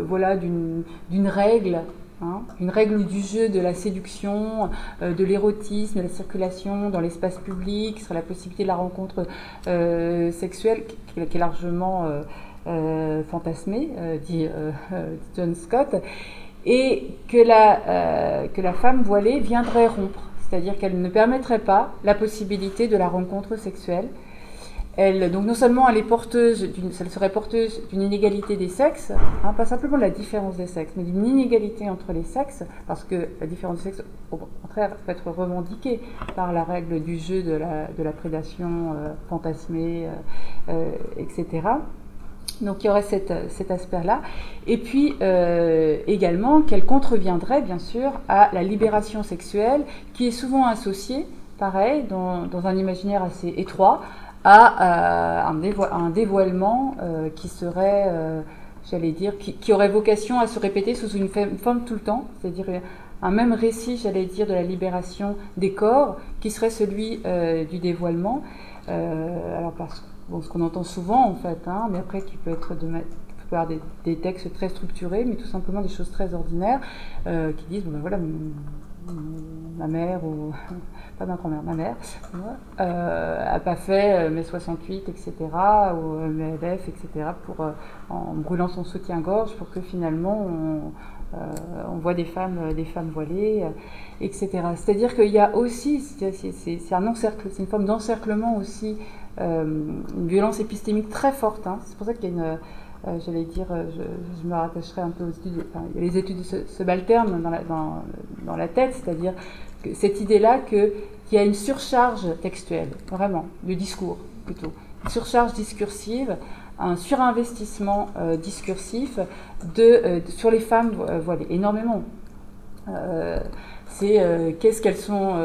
voilà, d'une règle. Hein, une règle du jeu de la séduction, euh, de l'érotisme, de la circulation dans l'espace public, sur la possibilité de la rencontre sexuelle qui, est largement fantasmée, dit John Scott, et que la, que la femme voilée viendrait rompre c'est-à-dire qu'elle ne permettrait pas la possibilité de la rencontre sexuelle. Elle, donc non seulement elle est porteuse, elle serait porteuse d'une inégalité des sexes, hein, pas simplement de la différence des sexes, mais d'une inégalité entre les sexes, parce que la différence des sexes, au contraire, peut être revendiquée par la règle du jeu de la, prédation euh, fantasmée, euh, euh, etc. Donc il y aurait cet, aspect-là. Et puis également qu'elle contreviendrait bien sûr à la libération sexuelle qui est souvent associée, pareil, dans, un imaginaire assez étroit, à, un, dévoilement euh, qui serait, euh, j'allais dire, qui, aurait vocation à se répéter sous une forme tout le temps, c'est-à-dire un même récit, j'allais dire, de la libération des corps qui serait celui du dévoilement. alors parce bon, ce qu'on entend souvent en fait, hein, mais après qui peut être de peut avoir des, textes très structurés, mais tout simplement des choses très ordinaires euh, qui disent bon, ben voilà, ma mère ou pas ma grand-mère, ma mère, euh, a pas fait mai 68, etc., ou mes LF, etc., pour, en brûlant son soutien-gorge pour que finalement on, voit des femmes, des femmes voilées, etc. C'est-à-dire qu'il y a aussi, c'est un c'est une forme d'encerclement aussi, une violence épistémique très forte. Hein. C'est pour ça qu'il y a une euh, j'allais dire, euh, je, me rattacherai un peu aux études, les études la, dans, dans la tête, c'est-à-dire cette idée-là qu'il y a une surcharge textuelle, vraiment, de discours plutôt, une surcharge discursive, un surinvestissement euh, discursif de, sur les femmes voilées, énormément. c'est qu'est-ce qu'elles sont,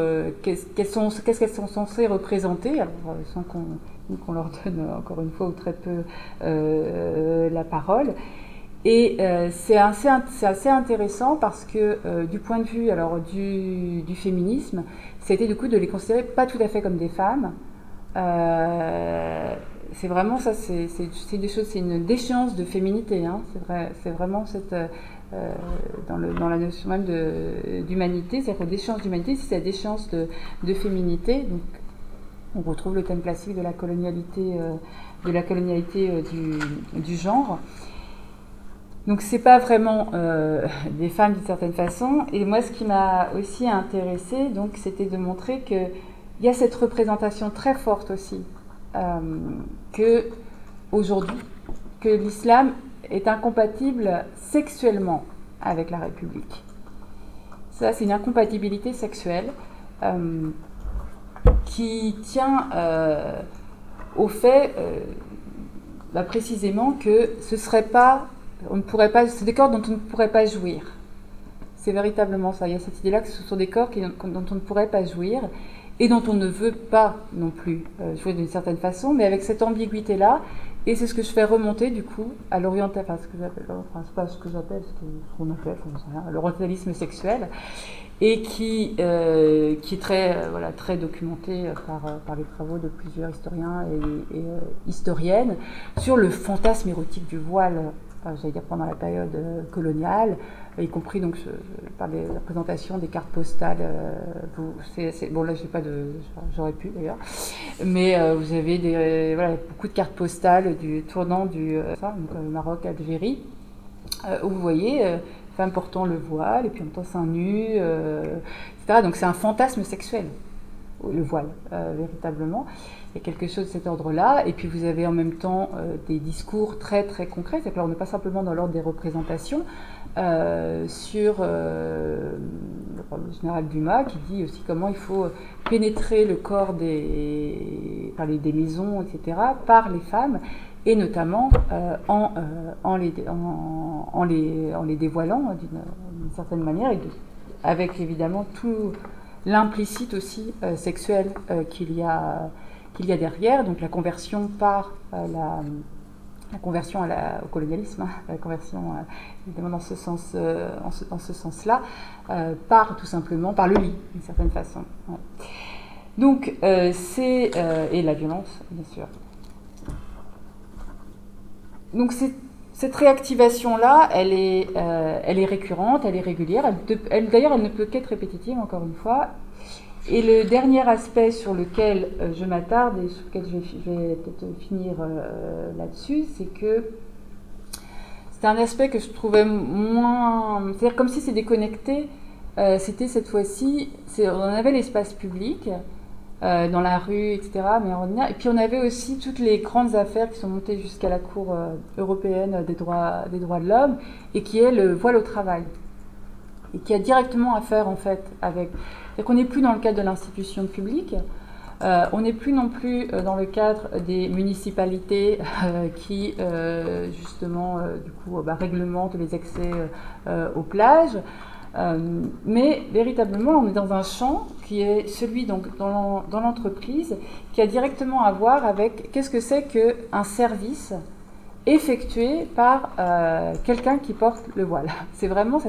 sont, censées représenter, sans qu'on leur donne encore une fois ou très peu euh, la parole. Et euh, c'est assez, intéressant parce que euh, du point de vue alors, du, du, féminisme, c'était du coup de les considérer pas tout à fait comme des femmes. c'est vraiment ça, c'est des choses, c'est une déchéance de féminité. Hein, c'est vrai, vraiment cette dans, le, dans, la notion même d'humanité, c'est-à-dire que déchéance d'humanité, c'est la déchéance de, de, féminité. Donc on retrouve le thème classique de la colonialité, euh, de la colonialité euh, du, genre. Donc c'est pas vraiment euh, des femmes d'une certaine façon. Et moi, ce qui m'a aussi intéressé, donc, c'était de montrer que il y a cette représentation très forte aussi que aujourd'hui, que l'islam est incompatible sexuellement avec la République. Ça, c'est une incompatibilité sexuelle qui tient euh, au fait euh, bah, précisément que ce serait pas, on ne pourrait pas, c'est des corps dont on ne pourrait pas jouir. C'est véritablement ça. Il y a cette idée-là que ce sont des corps dont on ne pourrait pas jouir et dont on ne veut pas non plus euh, jouer d'une certaine façon, mais avec cette ambiguïté-là. Et c'est ce que je fais remonter du coup à l'orientalisme, enfin ce que j'appelle, ce qu'on appelle, l'orientalisme sexuel et qui, euh, est très, euh, documenté par, les travaux de plusieurs historiens et historiennes sur le fantasme érotique du voile, j'allais dire pendant la période coloniale, y compris donc par la présentation des cartes postales. Vous, bon là j'ai pas j'aurais pu d'ailleurs, mais vous avez des, voilà, beaucoup de cartes postales du tournant du Maroc, Algérie, où vous voyez femme portant le voile, et puis en même temps seins nus, euh, etc. Donc c'est un fantasme sexuel, le voile, euh, véritablement. Il y a quelque chose de cet ordre-là. Et puis vous avez en même temps euh, des discours très très concrets. C'est-à-dire que là, on n'est pas simplement dans l'ordre des représentations. sur le général Dumas qui dit aussi comment il faut pénétrer le corps des, par les, des maisons, etc., par les femmes et notamment euh, en, euh, en, les, en, les, en les dévoilant d'une certaine manière, et avec évidemment tout l'implicite aussi euh, sexuel qu'il y, a, qu'il y a derrière, donc la conversion par la, la conversion au colonialisme, hein, la conversion évidemment dans ce sens, en ce, ce sens-là, par tout simplement par le lit, d'une certaine façon. Donc c'est et la violence, bien sûr donc cette réactivation-là, elle, est, euh, récurrente, elle est régulière. D'ailleurs, elle ne peut qu'être répétitive, encore une fois. Et le dernier aspect sur lequel euh, je m'attarde et sur lequel je vais, peut-être finir euh, là-dessus, c'est que c'est un aspect que je trouvais moins... C'est-à-dire comme si c'est déconnecté. C'était cette fois-ci, on avait l'espace public, euh, dans la rue, etc. Mais on Et puis on avait aussi toutes les grandes affaires qui sont montées jusqu'à la Cour euh, européenne des droits, des droits de l'homme et qui est le voile au travail. Et qui a directement à faire en fait avec. C'est qu'on n'est plus dans le cadre de l'institution publique. Euh, on n'est plus non plus dans le cadre des municipalités qui, justement, du coup, bah, réglementent les accès aux plages. Euh, mais véritablement, on est dans un champ qui est celui donc dans l'entreprise, qui a directement à voir avec qu'est-ce que c'est qu'un service effectué par euh, quelqu'un qui porte le voile. C'est vraiment ça.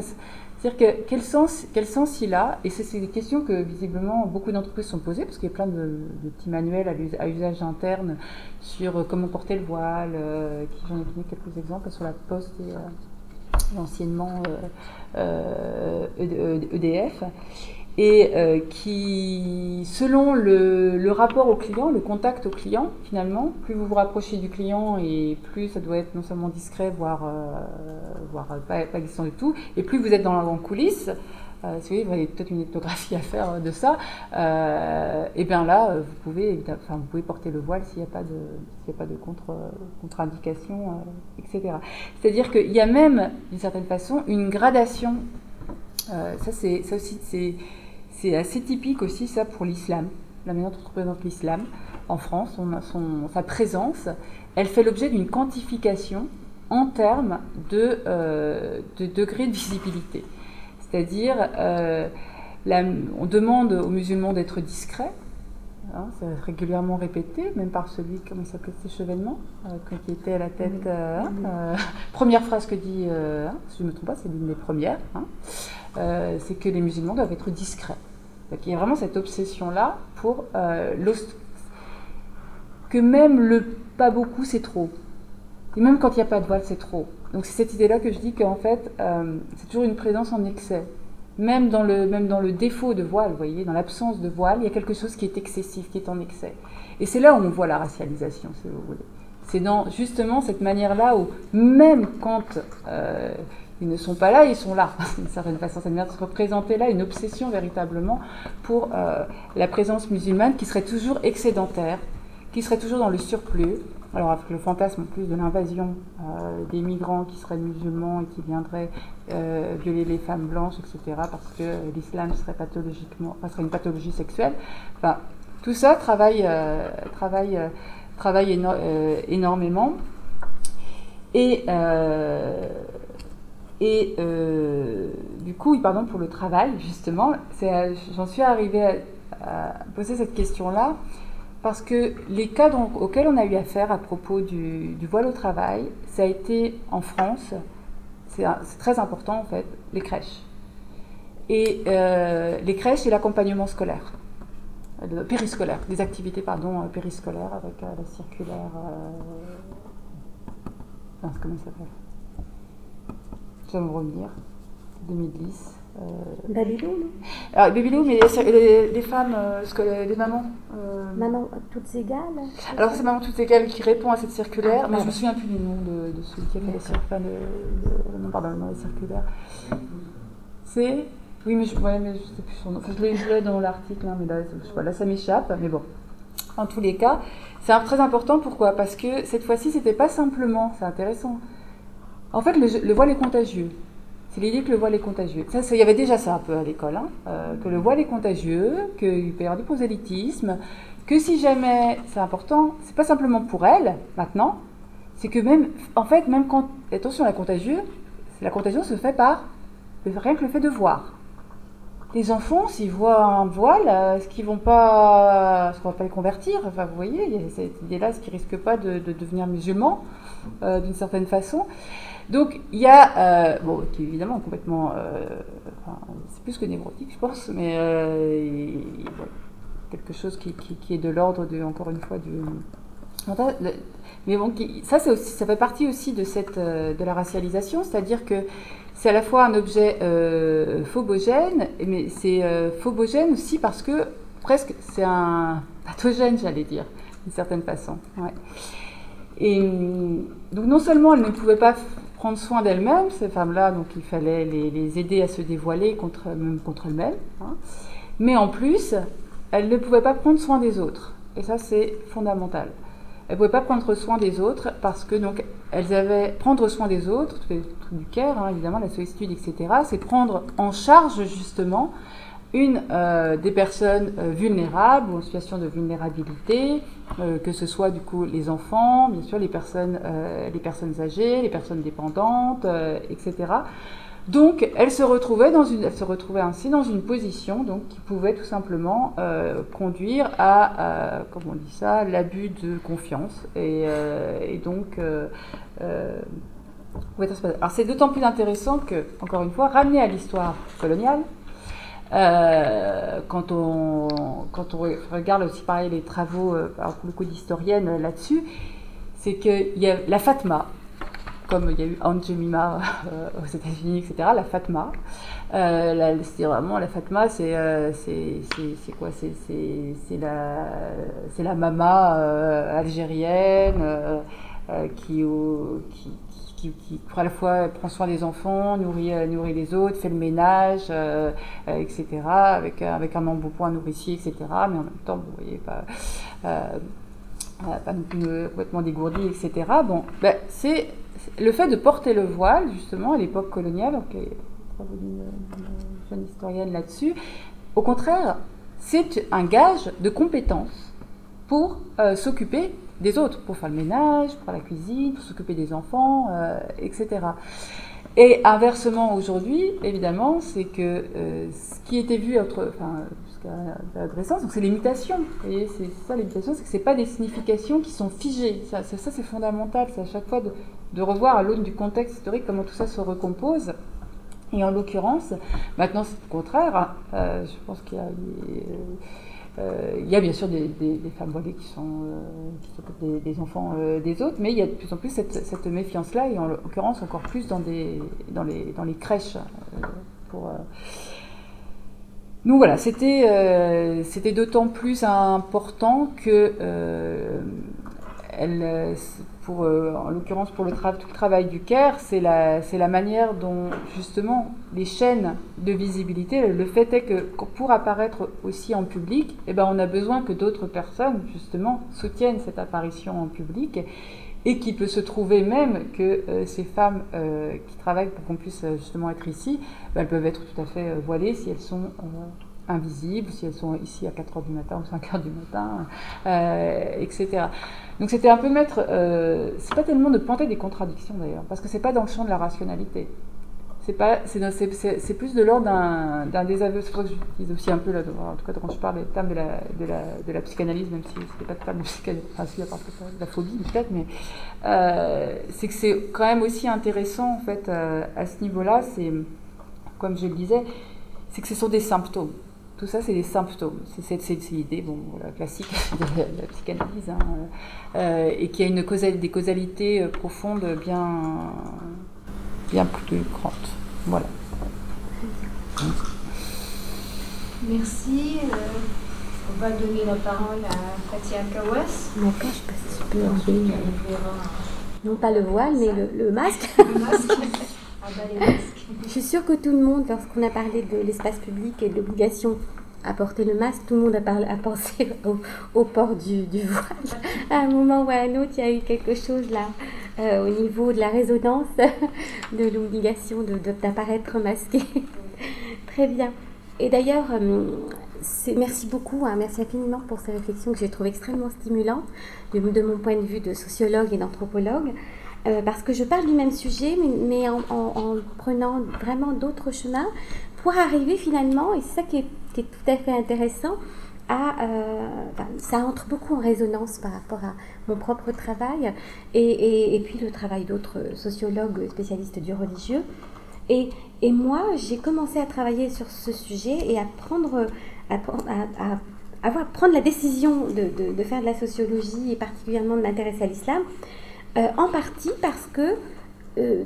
C'est-à-dire que quel sens, quel sens il a Et c'est des questions que visiblement beaucoup d'entreprises sont posées, parce qu'il y a plein de, petits manuels à, usage interne sur comment porter le voile, euh, j'en ai donné quelques exemples sur la poste et anciennement EDF. Euh, euh, e et euh, qui, selon le, rapport au client, le contact au client, finalement, plus vous vous rapprochez du client et plus ça doit être non seulement discret, voire, euh, voire pas, pas, existant du tout, et plus vous êtes dans la coulisses, euh, si vous voyez, peut-être une ethnographie à faire de ça, et bien là, vous pouvez, enfin, vous pouvez porter le voile s'il n'y a pas de, s'il a pas de contre, contre-indication, etc. C'est-à-dire qu'il y a même, d'une certaine façon, une gradation. ça, c'est, ça aussi, c'est c'est assez typique aussi ça pour l'islam, la manière dont on représente l'islam en France, on a son, sa présence, elle fait l'objet d'une quantification en termes de, euh, de degré de visibilité. C'est-à-dire, euh, on demande aux musulmans d'être discrets, hein, c'est régulièrement répété, même par celui, comment il s'appelait, ce chevènement, euh, qui était à la tête. Hein, première phrase que dit, hein, si je ne me trompe pas, c'est l'une des premières, c'est que les musulmans doivent être discrets. Donc il y a vraiment cette obsession-là pour euh, que même le pas beaucoup, c'est trop. Et même quand il n'y a pas de voile, c'est trop. Donc c'est cette idée-là que je dis qu'en fait, euh, c'est toujours une présence en excès. Même dans, le, même dans le défaut de voile, vous voyez, dans l'absence de voile, il y a quelque chose qui est excessif, qui est en excès. Et c'est là où on voit la racialisation, si vous voulez. C'est dans justement cette manière-là où, même quand euh, ils ne sont pas là, ils sont là, d'une certaine façon. Ça vient de se représenter là une obsession véritablement pour euh, la présence musulmane qui serait toujours excédentaire, qui serait toujours dans le surplus. Alors avec le fantasme en plus de l'invasion euh, des migrants qui seraient musulmans et qui viendraient euh, violer les femmes blanches, etc., parce que l'islam serait pathologiquement, serait une pathologie sexuelle. Enfin, tout ça travaille, travaille, travaille énormément. Et et euh, du coup, pardon, pour le travail, justement, j'en suis arrivée à, poser cette question-là parce que les cas auxquels on a eu affaire à propos du, voile au travail, ça a été en France, c'est très important en fait, les crèches. Et euh, les crèches et l'accompagnement scolaire, périscolaire, des activités pardon, périscolaires avec euh, la circulaire. comment ça s'appelle? Me revenir. 2010. Euh... Babylou, non? Alors, Babylou, mais les, les, femmes, euh, les mamans. Euh... Maman toutes égales Alors, c'est Maman toutes égales qui répond à cette circulaire, mais je me souviens plus du nom de, de celui qui a fait la circulaire. non, pardon, non, la circulaire. C'est. Oui, mais je, ouais, mais je sais plus son nom. Enfin, je l'ai dans l'article, hein, mais là, je sais pas, là, ça m'échappe. Mais bon, en tous les cas, c'est très important. Pourquoi? Parce que cette fois-ci, c'était pas simplement, c'est intéressant, en fait, le, voile est contagieux. C'est l'idée que le voile est contagieux. Il y avait déjà ça un peu à l'école, hein, euh, que le voile est contagieux, qu'il peut y avoir du prosélytisme, que si jamais c'est important, c'est pas simplement pour elle maintenant, c'est que même, en fait, même quand, attention, la contagieux, la contagion se fait par rien que le fait de voir. Les enfants, s'ils voient un voile, est-ce qu'ils vont pas, ce qu'on va pas les convertir? Enfin, vous voyez, il y a cette idée-là, est-ce qu'ils risquent pas de, devenir musulmans euh, d'une certaine façon? Donc il y a, euh, bon, qui est évidemment complètement, euh, c'est plus que névrotique, je pense, mais euh, quelque chose qui, est de l'ordre de, encore une fois, du mais bon, ça, c'est aussi, ça fait partie aussi de cette, de la racialisation, c'est-à-dire que c'est à la fois un objet phobogène, mais c'est phobogène aussi parce que presque c'est un pathogène, j'allais dire, d'une certaine façon. Et donc non seulement elle ne pouvait pas prendre soin d'elles-mêmes, ces femmes-là, donc il fallait les, aider à se dévoiler contre, contre elles-mêmes. Hein. Mais en plus, elles ne pouvaient pas prendre soin des autres. Et ça, c'est fondamental. Elles ne pouvaient pas prendre soin des autres parce que donc elles avaient prendre soin des autres, du care, hein, évidemment, la sollicitude, etc. C'est prendre en charge justement une euh, des personnes euh, vulnérables ou en situation de vulnérabilité, euh, que ce soit du coup les enfants, bien sûr les personnes, les personnes âgées, les personnes dépendantes, etc. Donc elle se retrouvait ainsi dans une position qui pouvait tout simplement conduire à, comment on dit ça, l'abus de confiance et, donc alors c'est d'autant plus intéressant que, encore une fois, ramener à l'histoire coloniale, euh, quand, on, quand on regarde aussi pareil les travaux, euh, alors pour le coup d'historienne euh, là-dessus, c'est qu'il y a la Fatma, comme il y a eu Aunt Jemima aux États-Unis, etc., la Fatma, c'est vraiment la Fatma, c'est c'est quoi C'est la, la mama algérienne qui, qui, qui, à la fois prend soin des enfants, nourrit, euh, nourrit les autres, fait le ménage, euh, euh, etc., avec, avec un embonpoint nourricier, etc., mais en même temps, vous voyez, pas, non plus complètement dégourdi, etc. Bon, ben, c'est le fait de porter le voile, justement, à l'époque coloniale, donc, une jeune historienne là-dessus, au contraire, c'est un gage de compétence pour s'occuper des autres, pour faire le ménage, pour la cuisine, pour s'occuper des enfants, euh, etc. Et inversement, aujourd'hui, évidemment, c'est que euh, ce qui était vu entre, enfin, jusqu'à donc c'est les mutations. Vous voyez, c'est ça les mutations, c'est que c'est pas des significations qui sont figées. Ça, ça, c'est fondamental. C'est à chaque fois de, revoir à l'aune du contexte historique comment tout ça se recompose. Et en l'occurrence, maintenant c'est le contraire. Euh, je pense qu'il y a euh, il y a bien sûr des, femmes voilées qui sont euh, des, enfants euh, des autres, mais il y a de plus en plus cette, méfiance-là, et en l'occurrence encore plus dans, les, crèches. pour, donc voilà, c'était c'était d'autant plus important que elle, pour, euh, en l'occurrence pour le, tout le travail du CARE, c'est la, manière dont justement les chaînes de visibilité, le fait est que pour apparaître aussi en public, eh ben, on a besoin que d'autres personnes justement soutiennent cette apparition en public et qu'il peut se trouver même que euh, ces femmes euh, qui travaillent pour qu'on puisse justement être ici, ben, elles peuvent être tout à fait voilées si elles sont invisibles, si elles sont ici à 4h du matin ou 5h du matin, etc. Donc c'était un peu mettre, euh, c'est pas tellement de planter des contradictions d'ailleurs, parce que c'est pas dans le champ de la rationalité. C'est plus de l'ordre d'un désaveu. C'est pour ça que j'utilise aussi un peu, là, en tout cas quand je parle des termes de la, de la, de la psychanalyse, même si c'est pas de terme de psychanalyse, enfin si, à part la phobie peut-être, mais euh, c'est que c'est quand même aussi intéressant en fait euh, à ce niveau-là, c'est, comme je le disais, c'est que ce sont des symptômes. Tout ça, c'est des symptômes. C'est l'idée bon, classique de la, psychanalyse, hein, euh, et qui a une des causalités euh, profondes bien, bien plus grandes. Voilà. Merci. Euh, on va donner la parole à Fatia Kawas. D'accord, je Non pas le voile, mais le, masque. Le masque. Je suis sûre que tout le monde, lorsqu'on a parlé de l'espace public et de l'obligation à porter le masque, tout le monde a, parlé, a pensé au, port du, voile. À un moment ou à un autre, il y a eu quelque chose là, euh, au niveau de la résonance de l'obligation d'apparaître masqué. Très bien. Et d'ailleurs, euh, merci beaucoup, hein, merci infiniment pour ces réflexions que j'ai trouvées extrêmement stimulantes de, de, mon point de vue de sociologue et d'anthropologue. Euh, parce que je parle du même sujet, mais, en, prenant vraiment d'autres chemins pour arriver finalement, et c'est ça qui est, tout à fait intéressant, à, euh, ça entre beaucoup en résonance par rapport à mon propre travail et, puis le travail d'autres sociologues spécialistes du religieux. Et, moi, j'ai commencé à travailler sur ce sujet et à prendre, à, avoir, prendre la décision de, de, faire de la sociologie et particulièrement de m'intéresser à l'islam euh, en partie parce que, euh,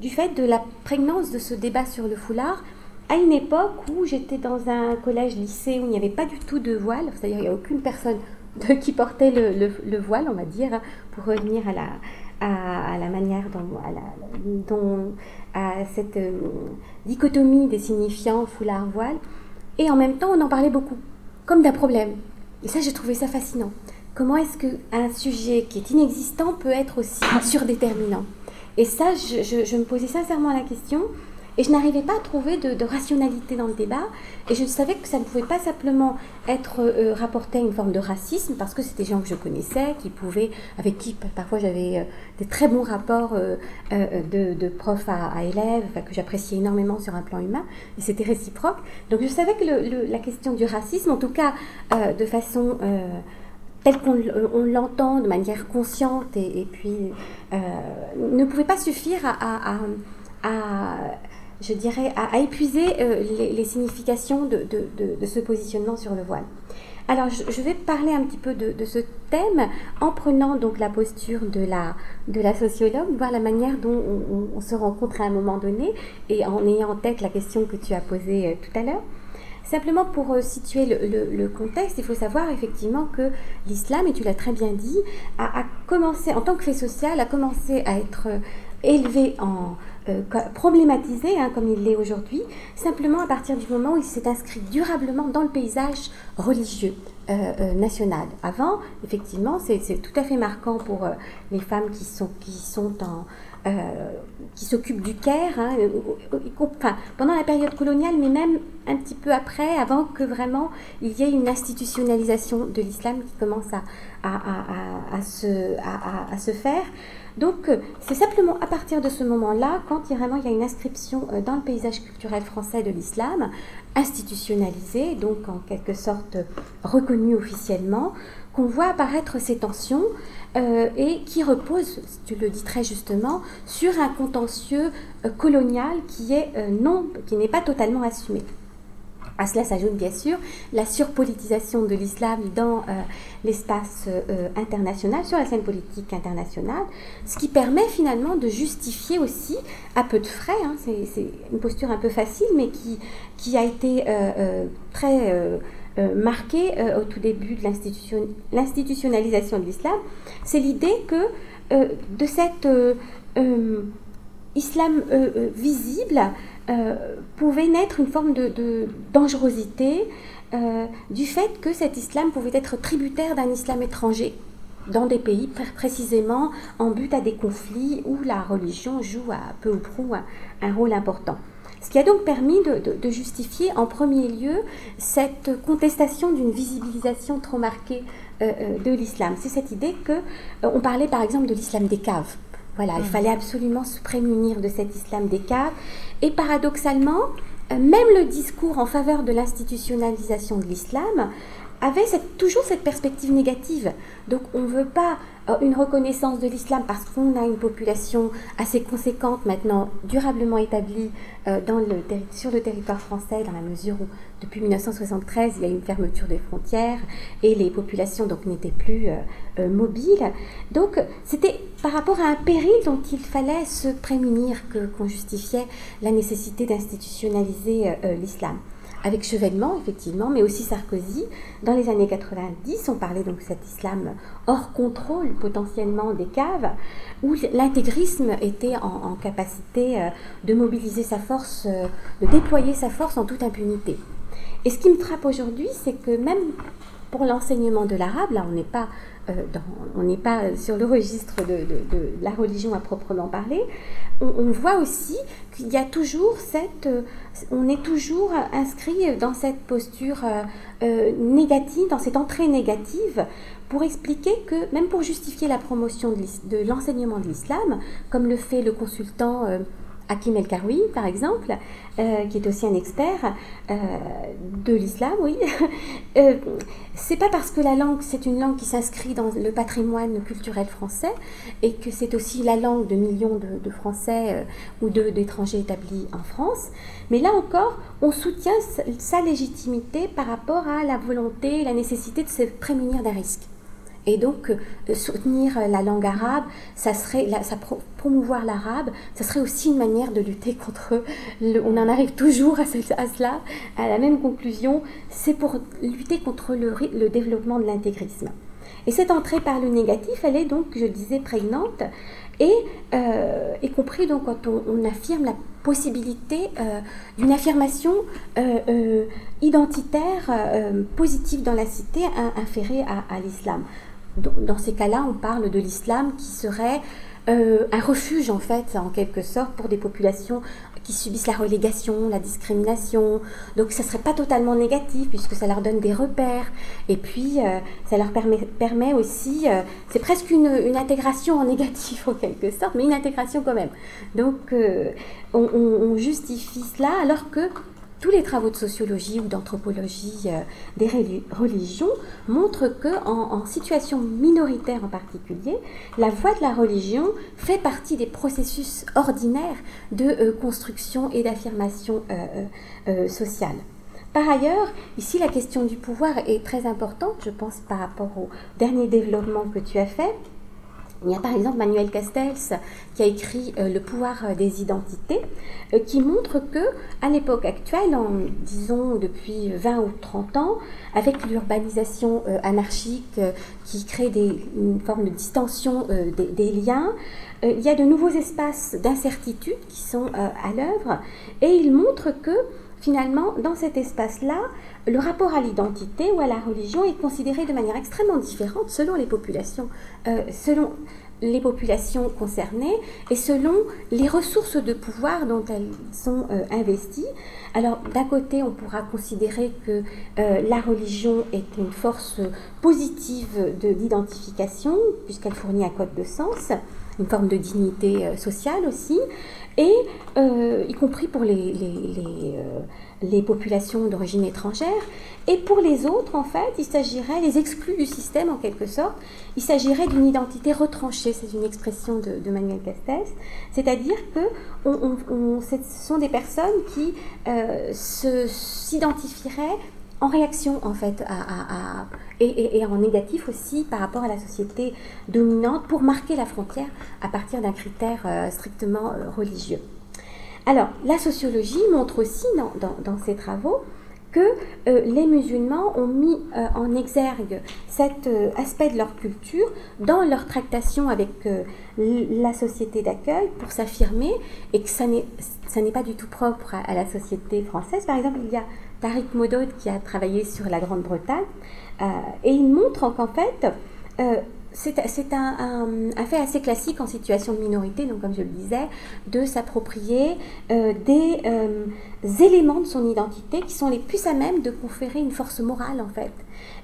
du fait de la prégnance de ce débat sur le foulard, à une époque où j'étais dans un collège-lycée où il n'y avait pas du tout de voile, c'est-à-dire il n'y a aucune personne qui portait le, voile, on va dire, pour revenir à la, manière dont, à, la, dont, à cette euh, dichotomie des signifiants foulard-voile. Et en même temps, on en parlait beaucoup, comme d'un problème. Et ça, j'ai trouvé ça fascinant. Comment est-ce qu'un sujet qui est inexistant peut être aussi surdéterminant? Et ça, je, me posais sincèrement la question et je n'arrivais pas à trouver de, rationalité dans le débat. Et je savais que ça ne pouvait pas simplement être euh, rapporté à une forme de racisme, parce que c'était des gens que je connaissais, qui pouvaient, avec qui parfois j'avais euh, des très bons rapports euh, de, de, prof à, élève, que j'appréciais énormément sur un plan humain, et c'était réciproque. Donc je savais que la question du racisme, en tout cas de façon tel qu'on l'entend de manière consciente et, puis euh, ne pouvait pas suffire à, je dirais, à, épuiser les, significations de, ce positionnement sur le voile. Alors, je, vais parler un petit peu de, ce thème en prenant donc la posture de la, de la sociologue, voir la manière dont on, se rencontre à un moment donné et en ayant en tête la question que tu as posée euh, tout à l'heure. Simplement pour euh, situer le, contexte, il faut savoir effectivement que l'islam, et tu l'as très bien dit, a, commencé, en tant que fait social, a commencé à être euh, élevé en, problématisé, hein, comme il l'est aujourd'hui, simplement à partir du moment où il s'est inscrit durablement dans le paysage religieux euh, euh, national. Avant, effectivement, c'est tout à fait marquant pour euh, les femmes qui sont, qui sont en, qui s'occupent du Caire, hein, enfin, pendant la période coloniale, mais même un petit peu après, avant que vraiment il y ait une institutionnalisation de l'islam qui commence à, se, faire. Donc, c'est simplement à partir de ce moment-là, quand il, vraiment il y a une inscription dans le paysage culturel français de l'islam, institutionnalisé, donc en quelque sorte reconnu officiellement, qu'on voit apparaître ces tensions euh, et qui reposent, tu le dis très justement, sur un contentieux euh, colonial qui est euh, non, qui n'est pas totalement assumé. À cela s'ajoute bien sûr la surpolitisation de l'islam dans l'espace international, sur la scène politique internationale, ce qui permet finalement de justifier aussi, à peu de frais, hein, c'est une posture un peu facile, mais qui, qui a été très marquée au tout début de l'institutionnalisation de l'islam, c'est l'idée que de cet islam visible, euh, pouvait naître une forme de, dangerosité euh, du fait que cet islam pouvait être tributaire d'un islam étranger dans des pays précisément en but à des conflits où la religion joue à peu ou prou un, rôle important. Ce qui a donc permis de, justifier en premier lieu cette contestation d'une visibilisation trop marquée euh, de l'islam. C'est cette idée que on parlait par exemple de l'islam des caves. Voilà, il mmh. fallait absolument se prémunir de cet islam des caves et paradoxalement, euh, même le discours en faveur de l'institutionnalisation de l'islam avait toujours cette perspective négative. Donc on ne veut pas euh, une reconnaissance de l'islam parce qu'on a une population assez conséquente maintenant, durablement établie euh, sur le territoire français, dans la mesure où depuis 1973 il y a une fermeture des frontières et les populations n'étaient plus euh, mobiles. Donc c'était par rapport à un péril dont il fallait se prémunir que qu'on justifiait la nécessité d'institutionnaliser l'islam avec Chevènement, effectivement, mais aussi Sarkozy. Dans les années 90, on parlait donc de cet islam hors contrôle potentiellement des caves, où l'intégrisme était en, capacité euh, de mobiliser sa force, euh, de déployer sa force en toute impunité. Et ce qui me frappe aujourd'hui, c'est que même pour l'enseignement de l'arabe, là on n'est pas, euh, on n'est pas sur le registre de, la religion à proprement parler, on, voit aussi qu'il y a toujours cette, euh, on est toujours inscrit dans cette posture euh, négative, dans cette entrée négative, pour expliquer que même pour justifier la promotion de l'enseignement de l'islam, comme le fait le consultant Hakim El Karoui, par exemple, euh, qui est aussi un expert euh, de l'islam, oui. euh, c'est pas parce que la langue, c'est une langue qui s'inscrit dans le patrimoine culturel français et que c'est aussi la langue de millions de, Français ou d'étrangers établis en France, mais là encore, on soutient sa légitimité par rapport à la volonté, la nécessité de se prémunir d'un risque. Et donc, euh, soutenir la langue arabe, ça serait, ça promouvoir l'arabe, ça serait aussi une manière de lutter contre. on en arrive toujours à, cela, à la même conclusion. C'est pour lutter contre le, développement de l'intégrisme. Et cette entrée par le négatif, elle est donc, je disais, prégnante, et euh, y compris donc quand on, affirme la possibilité euh, d'une affirmation identitaire positive dans la cité inférée à l'islam dans ces cas-là, on parle de l'islam qui serait euh, un refuge, en fait, en quelque sorte, pour des populations qui subissent la relégation, la discrimination. Donc ça ne serait pas totalement négatif, puisque ça leur donne des repères. Et puis, euh, ça leur permet, aussi, euh, c'est presque une, intégration en négatif, en quelque sorte, mais une intégration quand même. Donc, on, on, justifie cela, alors que tous les travaux de sociologie ou d'anthropologie euh, des religions montrent que, en, situation minoritaire en particulier, la voie de la religion fait partie des processus ordinaires de euh, construction et d'affirmation euh, sociale. Par ailleurs, ici, la question du pouvoir est très importante, je pense, par rapport au dernier développement que tu as fait. Il y a par exemple Manuel Castells qui a écrit euh, Le pouvoir euh, des identités, euh, qui montre que à l'époque actuelle, en, disons depuis 20 ou 30 ans, avec l'urbanisation anarchique qui crée des, une forme de distension des, des, liens, il y a de nouveaux espaces d'incertitude qui sont à l'œuvre, et il montre que finalement, dans cet espace-là, le rapport à l'identité ou à la religion est considéré de manière extrêmement différente selon les populations, euh, concernées et selon les ressources de pouvoir dont elles sont euh, investies. Alors d'un côté, on pourra considérer que euh, la religion est une force positive d'identification puisqu'elle fournit un code de sens, une forme de dignité sociale aussi et euh, y compris pour les, les, euh, les, populations d'origine étrangère. Et pour les autres, en fait, il s'agirait, les exclus du système en quelque sorte, il s'agirait d'une identité retranchée, c'est une expression de, Manuel Castells, c'est-à-dire que on, ce sont des personnes qui euh, s'identifieraient en réaction en fait à, et, en négatif aussi par rapport à la société dominante pour marquer la frontière à partir d'un critère euh, strictement euh, religieux. Alors la sociologie montre aussi dans, dans, ses travaux que euh, les musulmans ont mis en exergue cet aspect de leur culture dans leur tractation avec la société d'accueil pour s'affirmer et que ça n'est pas du tout propre à, la société française. Par exemple, il y a Tariq Modod qui a travaillé sur la Grande-Bretagne, et il montre qu'en fait, euh, c'est un, fait assez classique en situation de minorité, donc comme je le disais, de s'approprier euh, des éléments de son identité qui sont les plus à même de conférer une force morale en fait,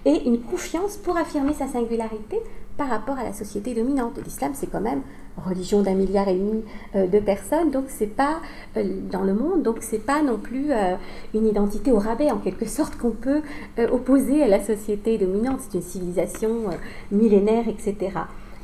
et une confiance pour affirmer sa singularité par rapport à la société dominante. L'islam, c'est quand même religion d'un milliard et demi euh, de personnes, donc c'est pas euh, dans le monde, donc c'est pas non plus euh, une identité au rabais en quelque sorte qu'on peut opposer à la société dominante. C'est une civilisation millénaire, etc.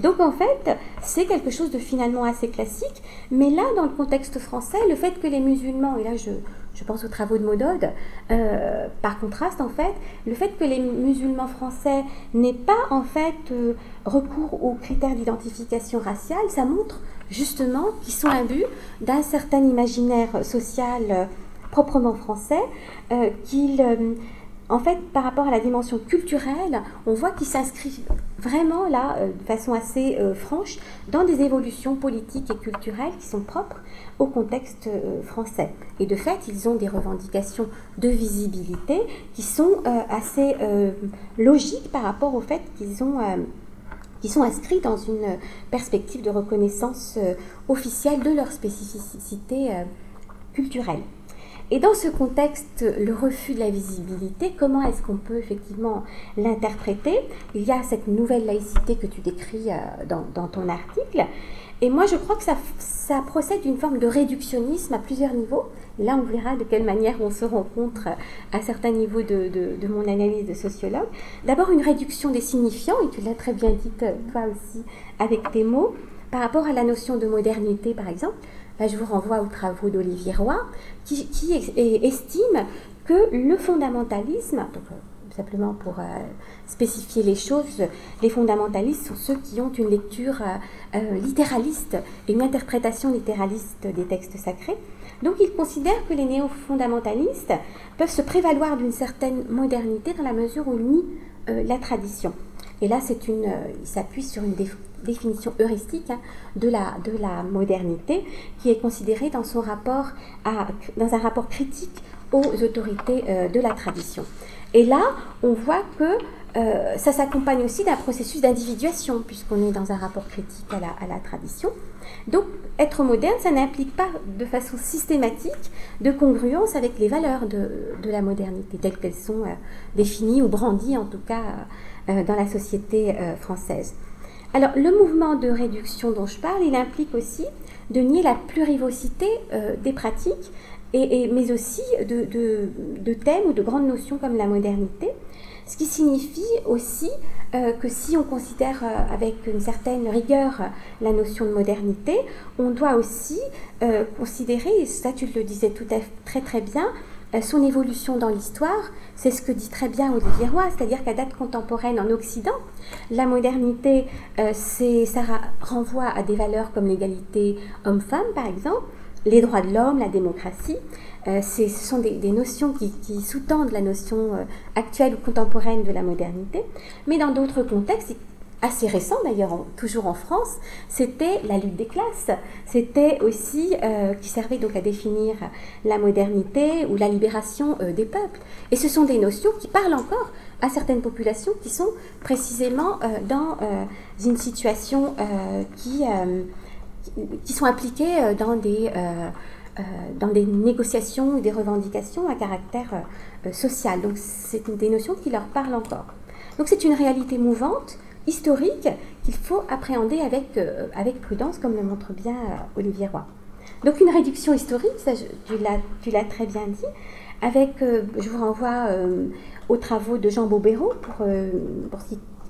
Donc en fait, c'est quelque chose de finalement assez classique, mais là, dans le contexte français, le fait que les musulmans, et là je, je pense aux travaux de Modode, euh, par contraste en fait, le fait que les musulmans français n'aient pas en fait euh, recours aux critères d'identification raciale, ça montre justement qu'ils sont but d'un certain imaginaire social euh, proprement français, qu'ils en fait, par rapport à la dimension culturelle, on voit qu'ils s'inscrivent vraiment là, euh, de façon assez euh, franche, dans des évolutions politiques et culturelles qui sont propres au contexte euh, français. Et de fait, ils ont des revendications de visibilité qui sont assez logiques par rapport au fait qu'ils ont qui sont inscrits dans une perspective de reconnaissance officielle de leur spécificité culturelle. Et dans ce contexte, le refus de la visibilité, comment est-ce qu'on peut effectivement l'interpréter? Il y a cette nouvelle laïcité que tu décris euh, dans, ton article. Et moi, je crois que ça, procède d'une forme de réductionnisme à plusieurs niveaux. Là, on verra de quelle manière on se rencontre à certains niveaux de, de, mon analyse de sociologue. D'abord, une réduction des signifiants, et tu l'as très bien dit euh, toi aussi avec tes mots, par rapport à la notion de modernité, par exemple je vous renvoie aux travaux d'Olivier Roy, qui, estime que le fondamentalisme, euh, simplement pour euh, spécifier les choses, les fondamentalistes sont ceux qui ont une lecture euh, littéraliste et une interprétation littéraliste des textes sacrés. Donc il considère que les néo-fondamentalistes peuvent se prévaloir d'une certaine modernité dans la mesure où ils nient la tradition. Et là, c'est une, il s'appuie sur une définition heuristique hein, de, la, de la modernité qui est considérée dans, son rapport à, dans un rapport critique aux autorités euh, de la tradition. Et là, on voit que euh, ça s'accompagne aussi d'un processus d'individuation, puisqu'on est dans un rapport critique à la, à la, tradition. Donc, être moderne, ça n'implique pas de façon systématique de congruence avec les valeurs de, de la modernité, telles qu'elles sont euh, définies ou brandies, en tout cas, dans la société française. Alors, le mouvement de réduction dont je parle, il implique aussi de nier la plurivocité euh, des pratiques et, mais aussi de, thèmes ou de grandes notions comme la modernité, ce qui signifie aussi euh, que si on considère euh, avec une certaine rigueur la notion de modernité, on doit aussi considérer, et ça tu le disais tout à fait très très bien, son évolution dans l'histoire, c'est ce que dit très bien Olivier Roy, c'est-à-dire qu'à date contemporaine en Occident, la modernité, ça renvoie à des valeurs comme l'égalité homme-femme par exemple, les droits de l'homme, la démocratie. Euh, ce sont des, notions qui, sous-tendent la notion euh, actuelle ou contemporaine de la modernité. Mais dans d'autres contextes, assez récents d'ailleurs, toujours en France, c'était la lutte des classes. C'était aussi euh, qui servait donc à définir la modernité ou la libération des peuples. Et ce sont des notions qui parlent encore à certaines populations qui sont précisément dans une situation qui qui sont impliqués euh, dans des, euh, euh, dans des négociations ou des revendications à caractère social. Donc c'est des notions qui leur parlent encore. Donc c'est une réalité mouvante, historique, qu'il faut appréhender avec, avec prudence, comme le montre bien Olivier Roy. Donc une réduction historique, ça, tu l'as très bien dit, avec, je vous renvoie aux travaux de Jean Bobéro pour,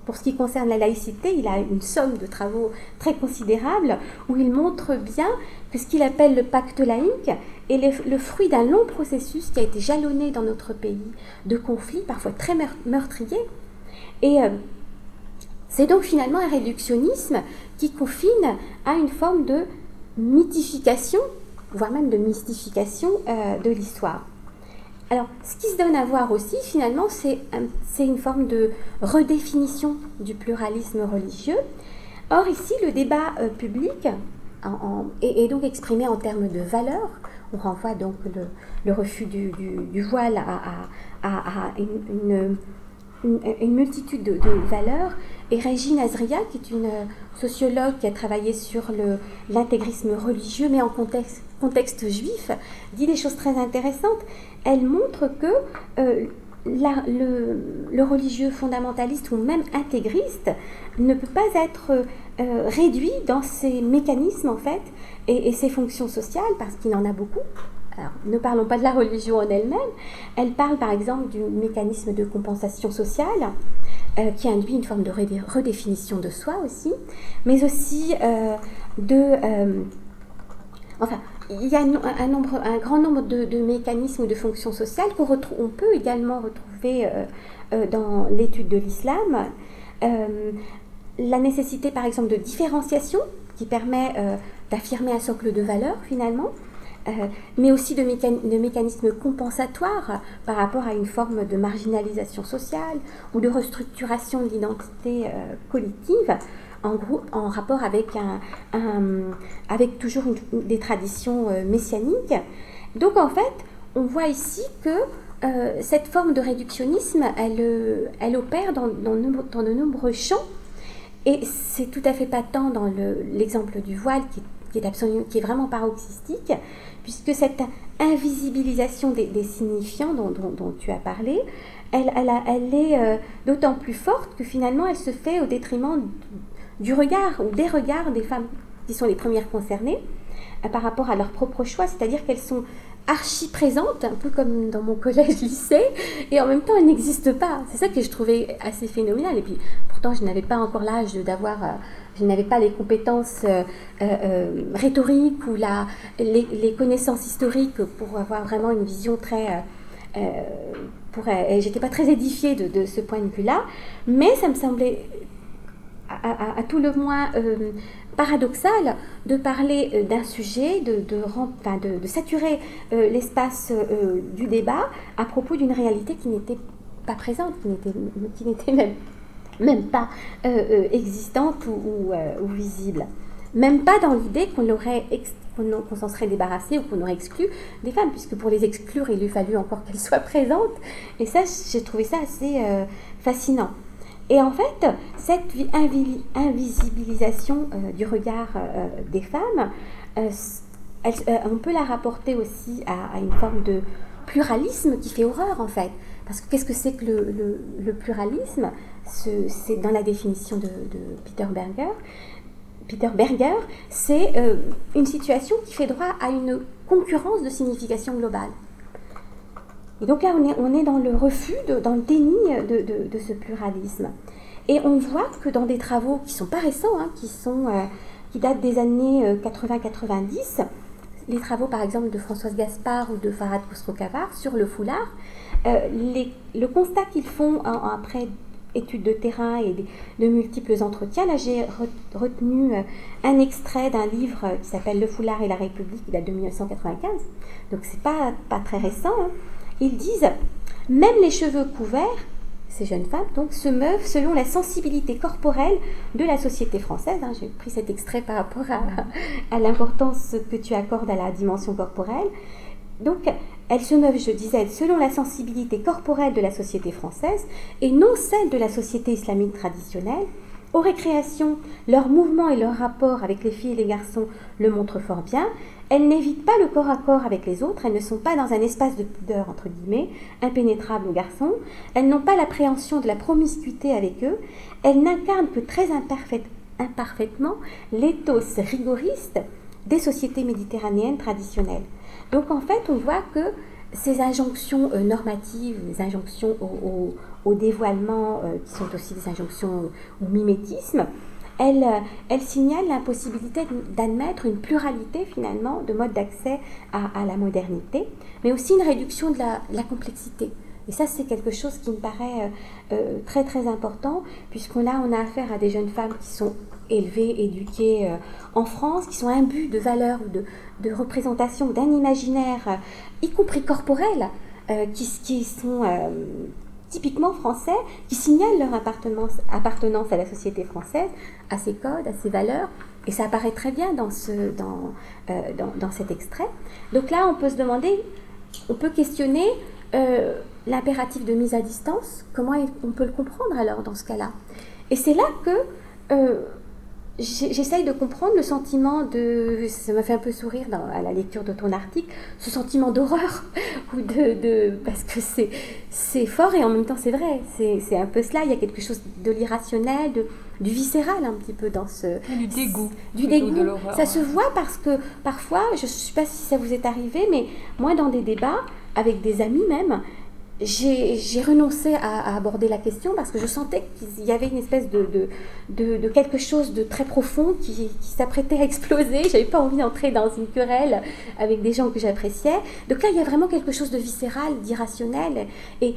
pour ce qui concerne la laïcité, il a une somme de travaux très considérable où il montre bien que ce qu'il appelle le pacte laïque est le, fruit d'un long processus qui a été jalonné dans notre pays de conflits parfois très meurtriers. Et euh, c'est donc finalement un réductionnisme qui confine à une forme de mythification, voire même de mystification euh, de l'histoire. Alors, ce qui se donne à voir aussi, finalement, c'est une forme de redéfinition du pluralisme religieux. Or, ici, le débat euh, public est, donc exprimé en termes de valeurs. On renvoie donc le, refus du, voile à, une, multitude de, valeurs. Et Régine Azria, qui est une sociologue qui a travaillé sur l'intégrisme religieux, mais en contexte, contexte juif, dit des choses très intéressantes elle montre que euh, le, religieux fondamentaliste ou même intégriste ne peut pas être euh, réduit dans ses mécanismes en fait et, ses fonctions sociales parce qu'il en a beaucoup. Alors, ne parlons pas de la religion en elle-même. Elle parle par exemple du mécanisme de compensation sociale euh, qui induit une forme de redéfinition de soi aussi, mais aussi de... enfin, il y a un, grand nombre de, mécanismes de fonctions sociales qu'on on peut également retrouver euh, euh, dans l'étude de l'islam. Euh, la nécessité, par exemple, de différenciation qui permet d'affirmer un socle de valeurs finalement, mais aussi de, mécanismes compensatoires par rapport à une forme de marginalisation sociale ou de restructuration de l'identité collective en, groupe, en rapport avec, un, avec toujours des traditions euh, messianiques. Donc en fait, on voit ici que euh, cette forme de réductionnisme, elle, euh, elle opère dans, de nombreux champs. Et c'est tout à fait patent dans l'exemple du voile qui est vraiment paroxystique, puisque cette invisibilisation des, signifiants dont, tu as parlé, elle, est d'autant plus forte que finalement elle se fait au détriment du regard ou des regards des femmes qui sont les premières concernées euh, par rapport à leur propre choix, c'est-à-dire qu'elles sont archi présentes, un peu comme dans mon collège-lycée, et en même temps elles n'existent pas. C'est ça que je trouvais assez phénoménal. Et puis pourtant je n'avais pas encore l'âge d'avoir, euh, je n'avais pas les compétences euh, rhétoriques ou les, connaissances historiques pour avoir vraiment une vision très... pour, j'étais pas très édifiée de, ce point de vue-là, mais ça me semblait à, tout le moins euh, paradoxal de parler euh, d'un sujet, de, de, saturer euh, l'espace du débat à propos d'une réalité qui n'était pas présente, qui n'était même, pas existante ou, visible. Même pas dans l'idée qu'on aurait qu'on s'en serait débarrassé ou qu'on aurait exclu des femmes, puisque pour les exclure, il lui fallu encore qu'elles soient présentes. Et ça, j'ai trouvé ça assez fascinant. Et en fait, cette invisibilisation euh, du regard euh, des femmes, euh, on peut la rapporter aussi à, une forme de pluralisme qui fait horreur en fait. Parce que qu'est-ce que c'est que le, pluralisme? C'est dans la définition de, Peter Berger. Peter Berger, c'est une situation qui fait droit à une concurrence de signification globale. Et donc là, on est, dans le refus, dans le déni de, ce pluralisme. Et on voit que dans des travaux qui sont pas récents, hein, qui, sont, qui datent des années 80-90, les travaux par exemple de Françoise Gaspard ou de Farad Khosrow-Kavar sur le foulard, euh, le constat qu'ils font après études de terrain et de, multiples entretiens, là j'ai retenu euh, un extrait d'un livre qui s'appelle Le foulard et la République, il date de 1995, donc c'est pas, pas très récent. Hein. Ils disent, même les cheveux couverts ces jeunes femmes, donc, se meuvent selon la sensibilité corporelle de la société française. Hein. J'ai pris cet extrait par rapport à, l'importance que tu accordes à la dimension corporelle. Donc, elles se meuvent, je disais, selon la sensibilité corporelle de la société française et non celle de la société islamique traditionnelle. Aux récréations, leurs mouvements et leurs rapports avec les filles et les garçons le montrent fort bien. Elles n'évitent pas le corps à corps avec les autres, elles ne sont pas dans un espace de pudeur, entre guillemets, impénétrable aux garçons, elles n'ont pas l'appréhension de la promiscuité avec eux, elles n'incarnent que très imparfaitement l'éthos rigoriste des sociétés méditerranéennes traditionnelles. Donc en fait, on voit que ces injonctions euh, normatives, les injonctions au, dévoilement, euh, qui sont aussi des injonctions au mimétisme, elle, euh, elle signale l'impossibilité d'admettre une pluralité finalement de modes d'accès à, la modernité, mais aussi une réduction de la, complexité. Et ça, c'est quelque chose qui me paraît euh, euh, très très important, puisqu'on a affaire à des jeunes femmes qui sont élevées, éduquées en France, qui sont imbues de valeurs ou de, représentations, d'un imaginaire, y compris corporel, qui, sont typiquement français, qui signalent leur appartenance, à la société française, à ses codes, à ses valeurs. Et ça apparaît très bien dans, euh, cet extrait. Donc là, on peut se demander, on peut questionner euh, l'impératif de mise à distance. Comment on peut le comprendre alors dans ce cas-là? Et c'est là que euh, j'essaye de comprendre le sentiment de, ça m'a fait un peu sourire à la lecture de ton article, ce sentiment d'horreur ou de, de, parce que c'est c'est fort et en même temps c'est vrai, c'est un peu cela. Il y a quelque chose de l'irrationnel, de du viscéral un petit peu dans ce du dégoût, du dégoût. De ça se voit parce que parfois, je ne sais pas si ça vous est arrivé, mais moi dans des débats avec des amis même, j'ai renoncé à, aborder la question parce que je sentais qu'il y avait une espèce de, de, de, quelque chose de très profond qui, qui s'apprêtait à exploser. J'avais pas envie d'entrer dans une querelle avec des gens que j'appréciais. Donc là, il y a vraiment quelque chose de viscéral, d'irrationnel. Et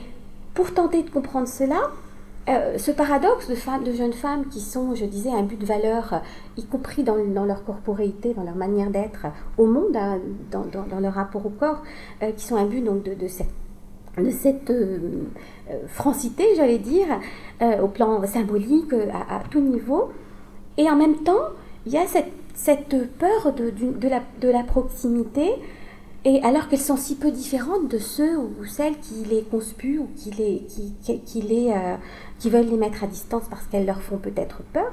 pour tenter de comprendre cela, euh, ce paradoxe de, femmes, de jeunes femmes qui sont, je disais, un but de valeur, y compris dans, leur corporéité, dans leur manière d'être au monde, hein, dans, dans, dans, leur rapport au corps, euh, qui sont un but donc, de, de cette de cette euh, euh, francité, j'allais dire, euh, au plan symbolique, à, tout niveau. Et en même temps, il y a cette, cette peur de, de, la, de, la, proximité, et alors qu'elles sont si peu différentes de ceux ou celles qui les conspuent ou qui, les, qui, qui, les, qui veulent les mettre à distance parce qu'elles leur font peut-être peur,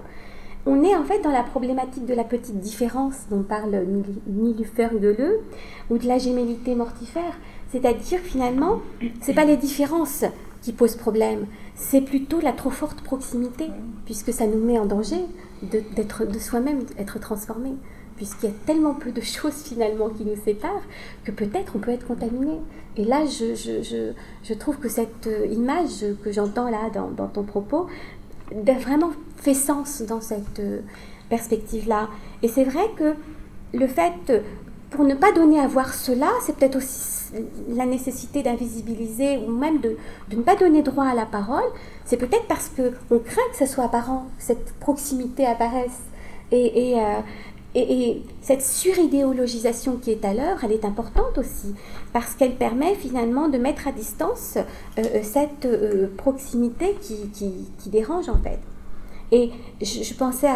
on est en fait dans la problématique de la petite différence dont parle Nilufer Geleu, ou de la gémellité mortifère. C'est-à-dire finalement, c'est pas les différences qui posent problème, c'est plutôt la trop forte proximité, puisque ça nous met en danger d'être de, soi-même, être transformé, puisqu'il y a tellement peu de choses finalement qui nous séparent que peut-être on peut être contaminé. Et là, je, trouve que cette euh, image que j'entends là dans, dans, ton propos vraiment fait sens dans cette euh, perspective-là. Et c'est vrai que le fait, pour ne pas donner à voir cela, c'est peut-être aussi la nécessité d'invisibiliser ou même de, ne pas donner droit à la parole, c'est peut-être parce qu'on craint que ce soit apparent, cette proximité apparaisse. Et, euh, et, et, cette suridéologisation qui est à l'œuvre, elle est importante aussi, parce qu'elle permet finalement de mettre à distance euh, euh, cette proximité qui dérange en fait. Et je, pensais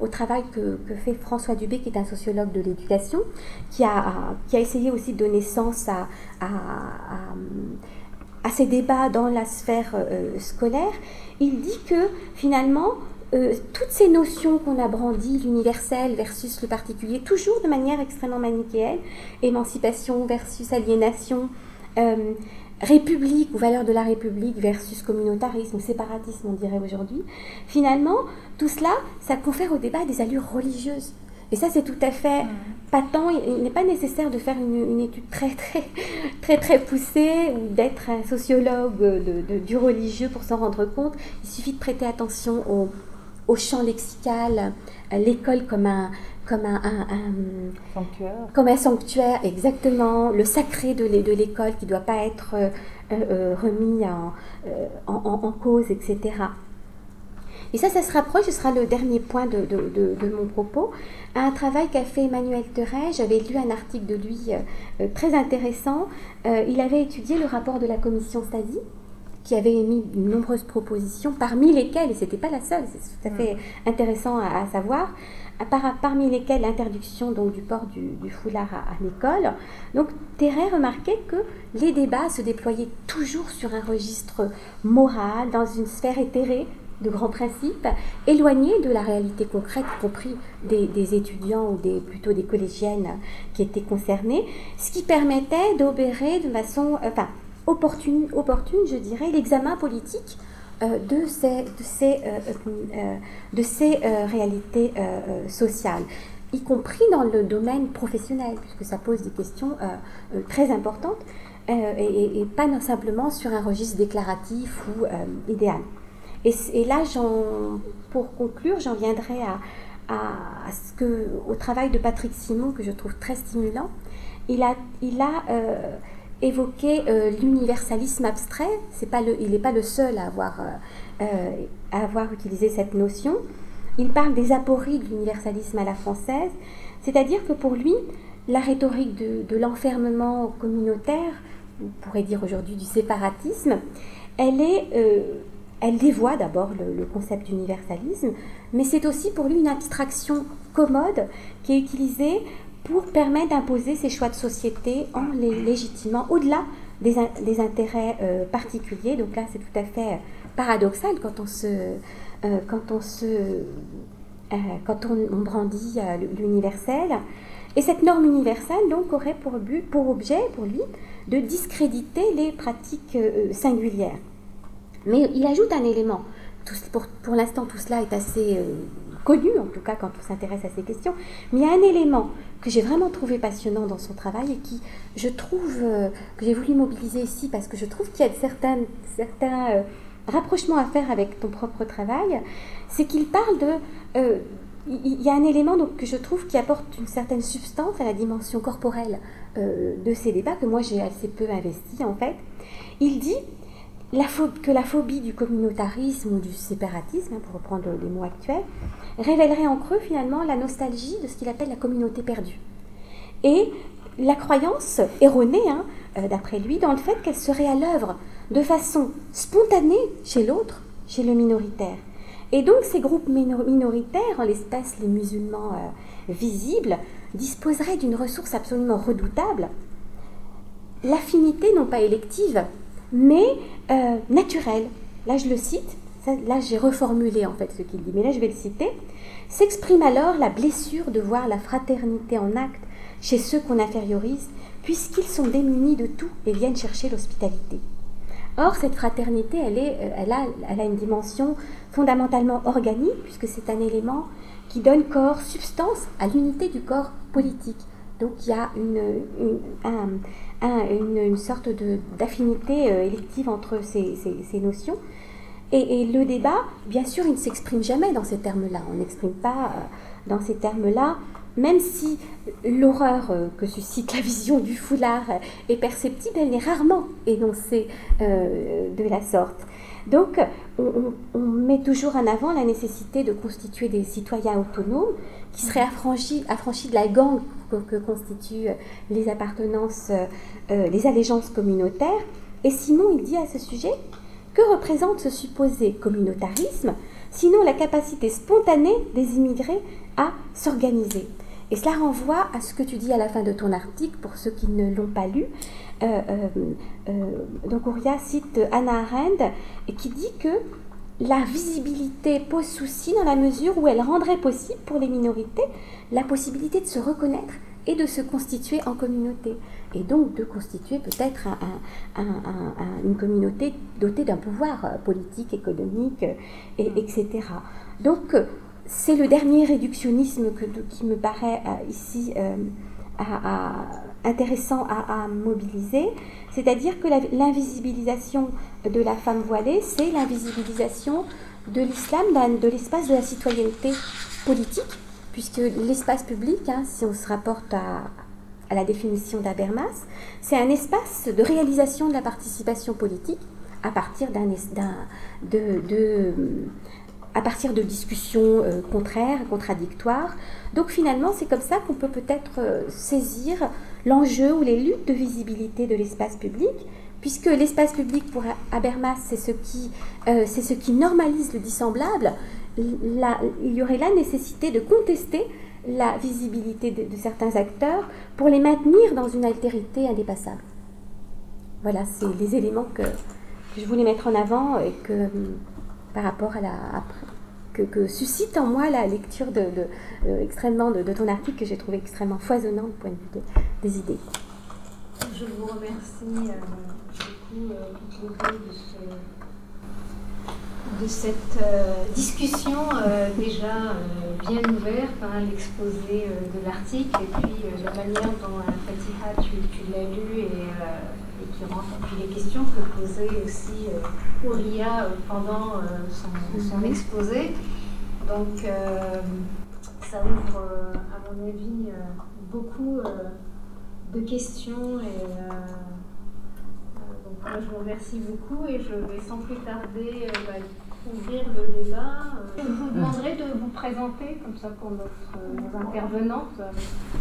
au travail que, fait François Dubé, qui est un sociologue de l'éducation, qui a, qui a essayé aussi de donner sens à, à, ces débats dans la sphère euh, scolaire. Il dit que finalement, euh, toutes ces notions qu'on a brandies, l'universel versus le particulier, toujours de manière extrêmement manichéenne, émancipation versus aliénation, euh, république ou valeurs de la République versus communautarisme ou séparatisme, on dirait aujourd'hui, finalement, tout cela, ça confère au débat des allures religieuses. Et ça, c'est tout à fait mmh. patent. Il n'est pas nécessaire de faire une, étude très, très, très, très poussée ou d'être un sociologue de, du religieux pour s'en rendre compte. Il suffit de prêter attention au, au champ lexical, à l'école comme un, comme un, sanctuaire. Comme un sanctuaire, exactement. Le sacré de l'école qui ne doit pas être euh, euh, remis en, en, en, cause, etc. Et ça, ça se rapproche, ce sera le dernier point de, de, de, mon propos, un travail qu'a fait Emmanuel Terret. J'avais lu un article de lui euh, très intéressant. il avait étudié le rapport de la commission Stasi qui avait émis de nombreuses propositions, parmi lesquelles, et ce n'était pas la seule, c'est tout à fait intéressant à, savoir, parmi lesquelles l'interdiction donc du port du, foulard à, l'école. Donc Terret remarquait que les débats se déployaient toujours sur un registre moral, dans une sphère éthérée de grands principes, éloignés de la réalité concrète, y compris des, étudiants ou des, plutôt des collégiennes qui étaient concernés, ce qui permettait d'opérer de façon, enfin, opportune, opportune je dirais, l'examen politique euh, de ces, de ces, euh, euh, de ces réalités sociales, y compris dans le domaine professionnel, puisque ça pose des questions très importantes, et, pas simplement sur un registre déclaratif ou idéal. Et, là, pour conclure, j'en viendrai à, ce que, au travail de Patrick Simon, que je trouve très stimulant. Il a, il a évoquer euh, l'universalisme abstrait. Pas le, il n'est pas le seul à avoir, euh, euh, à avoir utilisé cette notion. Il parle des apories de l'universalisme à la française, c'est-à-dire que pour lui, la rhétorique de, l'enfermement communautaire, on pourrait dire aujourd'hui du séparatisme, elle, est, elle dévoie d'abord le, concept d'universalisme, mais c'est aussi pour lui une abstraction commode qui est utilisée pour permettre d'imposer ses choix de société en les légitimant au-delà des, des, intérêts euh, particuliers. Donc là, c'est tout à fait paradoxal quand on se, euh, quand on se, euh, quand on, brandit l'universel. Et cette norme universelle donc aurait pour but, pour objet, pour lui, de discréditer les pratiques singulières. Mais il ajoute un élément. Tout, pour, pour l'instant, tout cela est assez connu, en tout cas quand on s'intéresse à ces questions. Mais il y a un élément que j'ai vraiment trouvé passionnant dans son travail et qui, je trouve, euh, que j'ai voulu mobiliser ici parce que je trouve qu'il y a certains, certains euh, rapprochements à faire avec ton propre travail, c'est qu'il parle de... Euh, il y a un élément donc, que je trouve qui apporte une certaine substance à la dimension corporelle de ces débats que moi j'ai assez peu investi en fait. Il dit que la phobie du communautarisme ou du séparatisme, hein, pour reprendre les mots actuels, révélerait en creux finalement la nostalgie de ce qu'il appelle la communauté perdue. Et la croyance erronée, hein, euh, d'après lui, dans le fait qu'elle serait à l'œuvre de façon spontanée chez l'autre, chez le minoritaire. Et donc ces groupes minoritaires, en l'espèce les musulmans euh, visibles, disposeraient d'une ressource absolument redoutable, l'affinité non pas élective, mais euh, naturel. Là, je le cite. là, j'ai reformulé en fait ce qu'il dit, mais là, je vais le citer. S'exprime alors la blessure de voir la fraternité en acte chez ceux qu'on infériorise, puisqu'ils sont démunis de tout et viennent chercher l'hospitalité. Or, cette fraternité, elle, est, euh, elle, a, elle a une dimension fondamentalement organique, puisque c'est un élément qui donne corps, substance à l'unité du corps politique. Donc il y a une, une, sorte d'affinité euh, élective entre ces, ces, notions. Et, le débat, bien sûr, il ne s'exprime jamais dans ces termes-là. On n'exprime pas euh, dans ces termes-là, même si l'horreur euh, que suscite la vision du foulard est perceptible, elle est rarement énoncée de la sorte. Donc, on, met toujours en avant la nécessité de constituer des citoyens autonomes qui seraient affranchis, affranchis de la gang que, constituent les appartenances, euh, les allégeances communautaires. Et Simon, il dit à ce sujet que représente ce supposé communautarisme, sinon la capacité spontanée des immigrés à s'organiser? Et cela renvoie à ce que tu dis à la fin de ton article, pour ceux qui ne l'ont pas lu. Euh, euh, donc Ouria cite Anna Arendt, qui dit que la visibilité pose souci dans la mesure où elle rendrait possible pour les minorités la possibilité de se reconnaître et de se constituer en communauté. Et donc de constituer peut-être une communauté dotée d'un pouvoir politique, économique, et, etc. Donc c'est le dernier réductionnisme qui me paraît ici intéressant à, mobiliser, c'est-à-dire que l'invisibilisation de la femme voilée, c'est l'invisibilisation de l'islam, de l'espace de la citoyenneté politique, puisque l'espace public, hein, si on se rapporte à, la définition d'Abermas, c'est un espace de réalisation de la participation politique à partir d'un de, à partir de discussions euh, contraires, contradictoires. Donc finalement, c'est comme ça qu'on peut peut-être euh, saisir l'enjeu ou les luttes de visibilité de l'espace public, puisque l'espace public pour Habermas, c'est ce, qui, euh, ce qui normalise le dissemblable, il y aurait la nécessité de contester la visibilité de, certains acteurs pour les maintenir dans une altérité indépassable. Voilà, c'est les éléments que, je voulais mettre en avant et que par rapport à la que, suscite en moi la lecture de, euh, extrêmement de, ton article que j'ai trouvé extrêmement foisonnant du point de vue des idées. Je vous remercie euh, beaucoup euh, de, cette discussion déjà bien ouverte, hein, l'exposé de l'article et puis la manière dont Fatiha tu, tu l'as lu et rentre. puis les questions que posait aussi euh, euh pendant euh, son, mhm. exposé. Donc ça ouvre, à mon avis, beaucoup de questions et donc moi je vous remercie beaucoup et je vais sans plus tarder bah, ouvrir le débat. Je vous demanderai de vous présenter comme ça pour notre, nos intervenantes.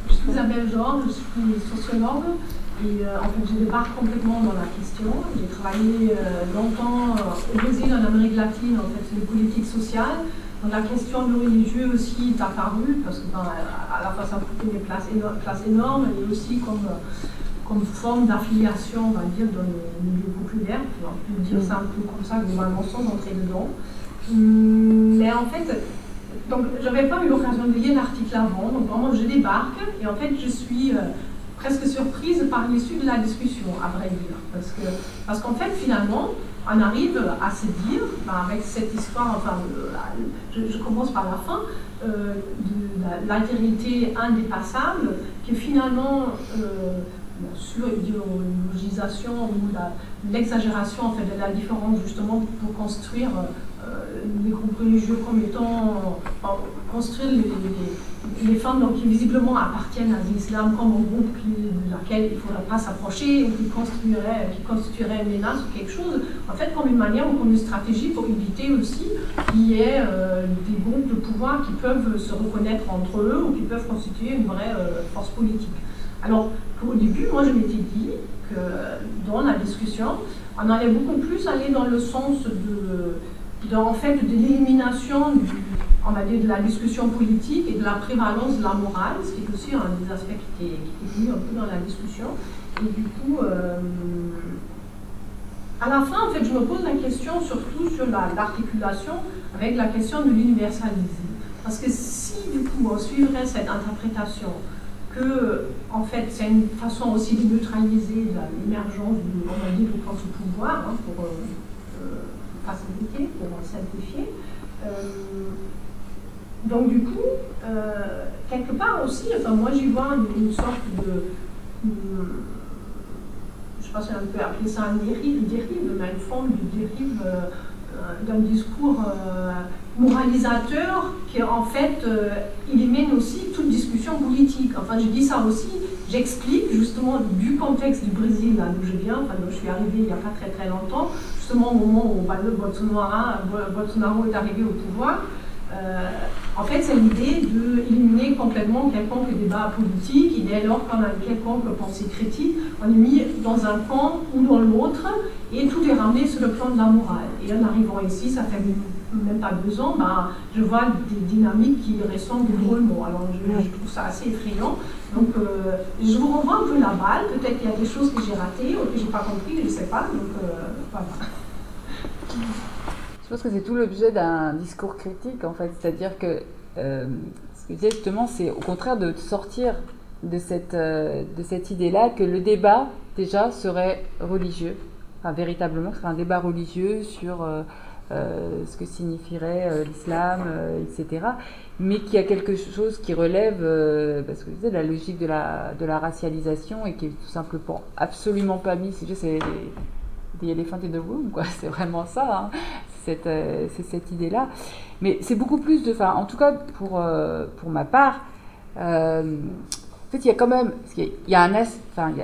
Je suis Isabelle Jean, je suis sociologue et euh, en fait, je débarque complètement dans la question. J'ai travaillé euh, longtemps euh, au Brésil, en Amérique latine, en fait, sur les politiques sociales. Donc la question du religieux aussi est apparue, parce que ben, à la fois ça occupait une place, énorme, place énorme, et aussi comme, comme forme d'affiliation, on va dire, dans le milieu populaire. On peut dire ça un peu comme ça, globalement, sans entrer dedans. Hum, mais en fait, donc j'avais pas eu l'occasion de lire l'article avant, donc vraiment je débarque, et en fait je suis presque surprise par l'issue de la discussion, à vrai dire. Parce qu'en parce qu'en fait, finalement, on arrive à se dire, ben, avec cette histoire, enfin, je, commence par la fin, euh, de l'altérité indépassable, que finalement, euh, sur l'idéologisation ou l'exagération en fait, de la différence justement pour construire euh, les groupes religieux comme étant, construire les, femmes donc, qui visiblement appartiennent à l'islam comme un groupe de laquelle il ne faudrait pas s'approcher ou qui constituerait, qui constituerait une menace ou quelque chose, en fait comme une manière ou comme une stratégie pour éviter aussi qu'il y ait euh, des groupes de pouvoir qui peuvent se reconnaître entre eux ou qui peuvent constituer une vraie euh, force politique. Alors, au début, moi, je m'étais dit que dans la discussion, on allait beaucoup plus aller dans le sens de, en fait, de l'élimination, on va dire, de la discussion politique et de la prévalence de la morale, ce qui est aussi un des aspects qui est, venu un peu dans la discussion. Et du coup, euh, à la fin, en fait, je me pose la question surtout sur l'articulation avec la question de l'universalisme. Parce que si, du coup, on suivrait cette interprétation que, en fait, c'est une façon aussi de neutraliser l'émergence du, on va dire, du pouvoir, hein, pour euh, euh, faciliter, pour simplifier. Euh, donc, du coup, quelque part aussi, enfin, moi j'y vois une, sorte de. je ne sais pas si on peut appeler ça un dérive, dérive mais une forme de dérive d'un discours moralisateur qui en fait euh, élimine aussi toute discussion politique. Enfin, je dis ça aussi, j'explique justement du contexte du Brésil, là d'où je viens, enfin, je suis arrivée il n'y a pas très très longtemps, justement au moment où Bolsonaro est arrivé au pouvoir. Euh, en fait, c'est l'idée d'éliminer complètement quelconque débat politique, et dès lors qu'on a quelconque pensée critique, on est mis dans un camp ou dans l'autre, et tout est ramené sur le plan de la morale. Et en arrivant ici, ça fait même pas deux ans, ben, je vois des dynamiques qui ressemblent drôlement. Alors je, trouve ça assez effrayant. Donc euh, je vous renvoie un peu la balle. Peut-être qu'il y a des choses que j'ai ratées ou que j'ai pas compris, je ne sais pas. Donc euh, voilà. Je pense que c'est tout l'objet d'un discours critique en fait. C'est-à-dire que euh, ce que je disais justement, c'est au contraire de sortir de cette, de cette idée-là que le débat, déjà, serait religieux, enfin, véritablement, ce serait un débat religieux sur euh, ce que signifierait euh, l'islam, euh, etc. Mais qu'il y a quelque chose qui relève, parce que vous savez, la logique de la, de racialisation et qui est tout simplement absolument pas mise. C'est juste the elephant in the room, quoi. C'est vraiment ça. Hein. C'est cette, idée-là. Mais c'est beaucoup plus de. En tout cas, pour, pour ma part, en fait, il y a quand même. Il y a un. Enfin, il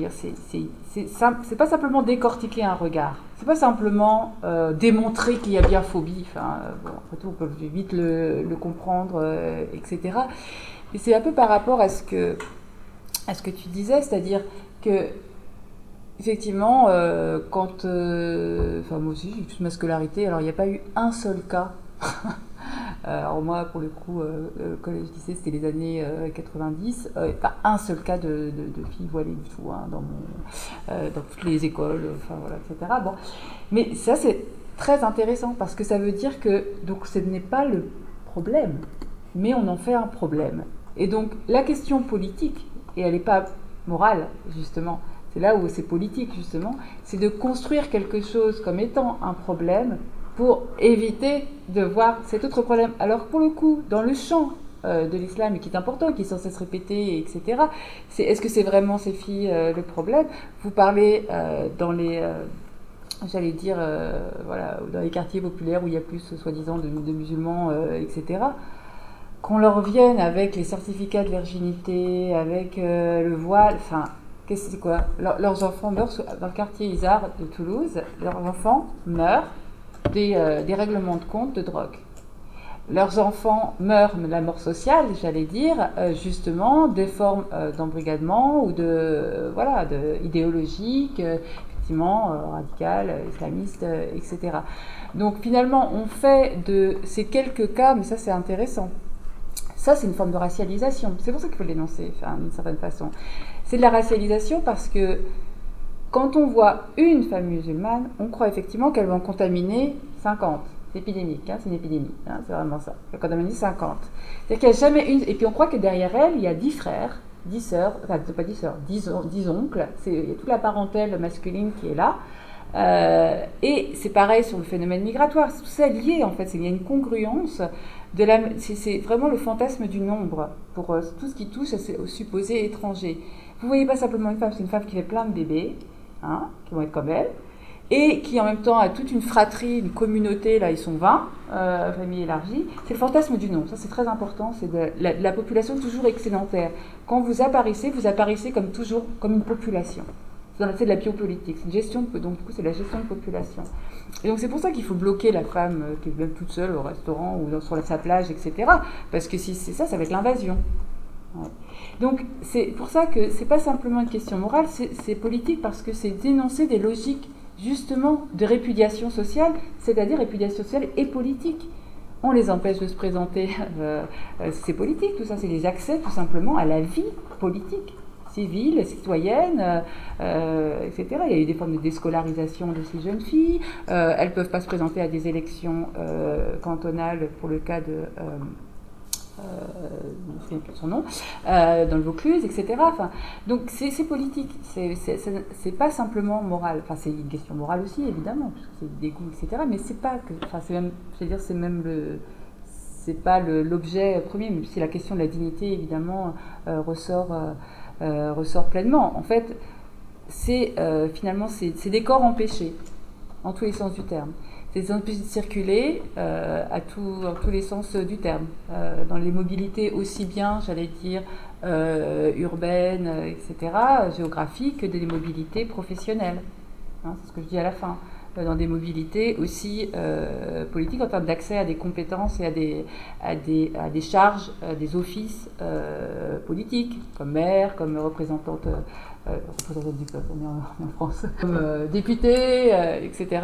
y a, c'est pas simplement décortiquer un regard. C'est pas simplement euh, démontrer qu'il y a bien phobie. Enfin, euh, bon, après tout, on peut vite le, comprendre, euh, etc. Et c'est un peu par rapport à ce que, à ce que tu disais, c'est-à-dire que effectivement, quand, enfin moi aussi j'ai toute ma scolarité, alors il n'y a pas eu un seul cas alors moi, pour le coup, euh, euh, collège lycée, c'était les années 90. pas un seul cas de, filles voilées du tout hein, dans, dans toutes les écoles, enfin voilà, etc. Bon. Mais ça, c'est très intéressant parce que ça veut dire que donc ce n'est pas le problème, mais on en fait un problème. Et donc la question politique, et elle n'est pas morale justement, c'est là où c'est politique justement, c'est de construire quelque chose comme étant un problème pour éviter de voir cet autre problème. Alors pour le coup, dans le champ euh, de l'islam, qui est important, qui est censé se répéter, etc., est-ce que c'est vraiment ces filles euh, le problème? Vous parlez euh, dans les j'allais dire, voilà, dans les quartiers populaires où il y a plus, soi-disant, de, musulmans, etc., qu'on leur vienne avec les certificats de virginité, avec le voile, enfin, qu'est-ce que c'est quoi? Leurs enfants meurent dans le quartier Isard de Toulouse, leurs enfants meurent des, euh, des, règlements de compte de drogue. Leurs enfants meurent de la mort sociale, j'allais dire, euh, justement, des formes euh, d'embrigadement ou de, voilà, de, idéologiques, effectivement, radicales, islamistes, etc. Donc finalement, on fait de ces quelques cas, mais ça c'est intéressant, ça, c'est une forme de racialisation. C'est pour ça qu'il faut l'énoncer, d'une certaine façon. C'est de la racialisation parce que quand on voit une femme musulmane, on croit effectivement qu'elle va en contaminer 50. C'est épidémique, hein, c'est une épidémie, hein, c'est vraiment ça. Elle va en contaminer 50. C'est-à-dire jamais une. Et puis on croit que derrière elle, il y a 10 frères, 10 sœurs, enfin, pas 10 sœurs, 10, oncles. Il y a toute la parentèle masculine qui est là. Euh, et c'est pareil sur le phénomène migratoire. Tout ça lié en fait. Il y a une congruence. De la, c'est, vraiment le fantasme du nombre pour euh, tout ce qui touche au supposé étranger. Vous voyez pas simplement une femme, c'est une femme qui fait plein de bébés Hein, qui vont être comme elle, et qui en même temps a toute une fratrie, une communauté, là ils sont 20, euh, famille élargie, c'est le fantasme du nombre, ça c'est très important, c'est la, population toujours excédentaire. Quand vous apparaissez, vous apparaissez comme toujours comme une population. C'est de la biopolitique, c'est une gestion, de, donc du coup c'est la gestion de population. Et donc c'est pour ça qu'il faut bloquer la femme euh, qui est même toute seule au restaurant ou sur sa plage, etc. Parce que si c'est ça, ça va être l'invasion. Donc c'est pour ça que c'est pas simplement une question morale, c'est politique parce que c'est dénoncer des logiques justement de répudiation sociale, c'est-à-dire répudiation sociale et politique. On les empêche de se présenter, euh, euh, c'est politique, tout ça, c'est des accès tout simplement à la vie politique civile, citoyenne, euh, etc. Il y a eu des formes de déscolarisation de ces jeunes filles. elles ne peuvent pas se présenter à des élections cantonales pour le cas de de son nom, euh, dans le Vaucluse, etc. Donc c'est politique, c'est pas simplement moral. Enfin, c'est une question morale aussi, évidemment, parce que c'est des goûts, etc. Mais c'est pas enfin, c'est même, je veux dire, c'est même le, c'est pas l'objet premier, mais si la question de la dignité, évidemment, euh, ressort, ressort pleinement. En fait, c'est finalement, c'est des corps empêchés, en tous les sens du terme des zones de circuler euh, à tous les sens du terme, euh, dans les mobilités aussi bien, j'allais dire, euh, urbaines, etc., géographiques, que des mobilités professionnelles. Hein, c'est ce que je dis à la fin. dans des mobilités aussi politiques en termes d'accès à des compétences et à des, à des, à des charges, des offices politiques, comme maire, comme représentante euh, du peuple, en, en, France, comme euh, député, euh, etc.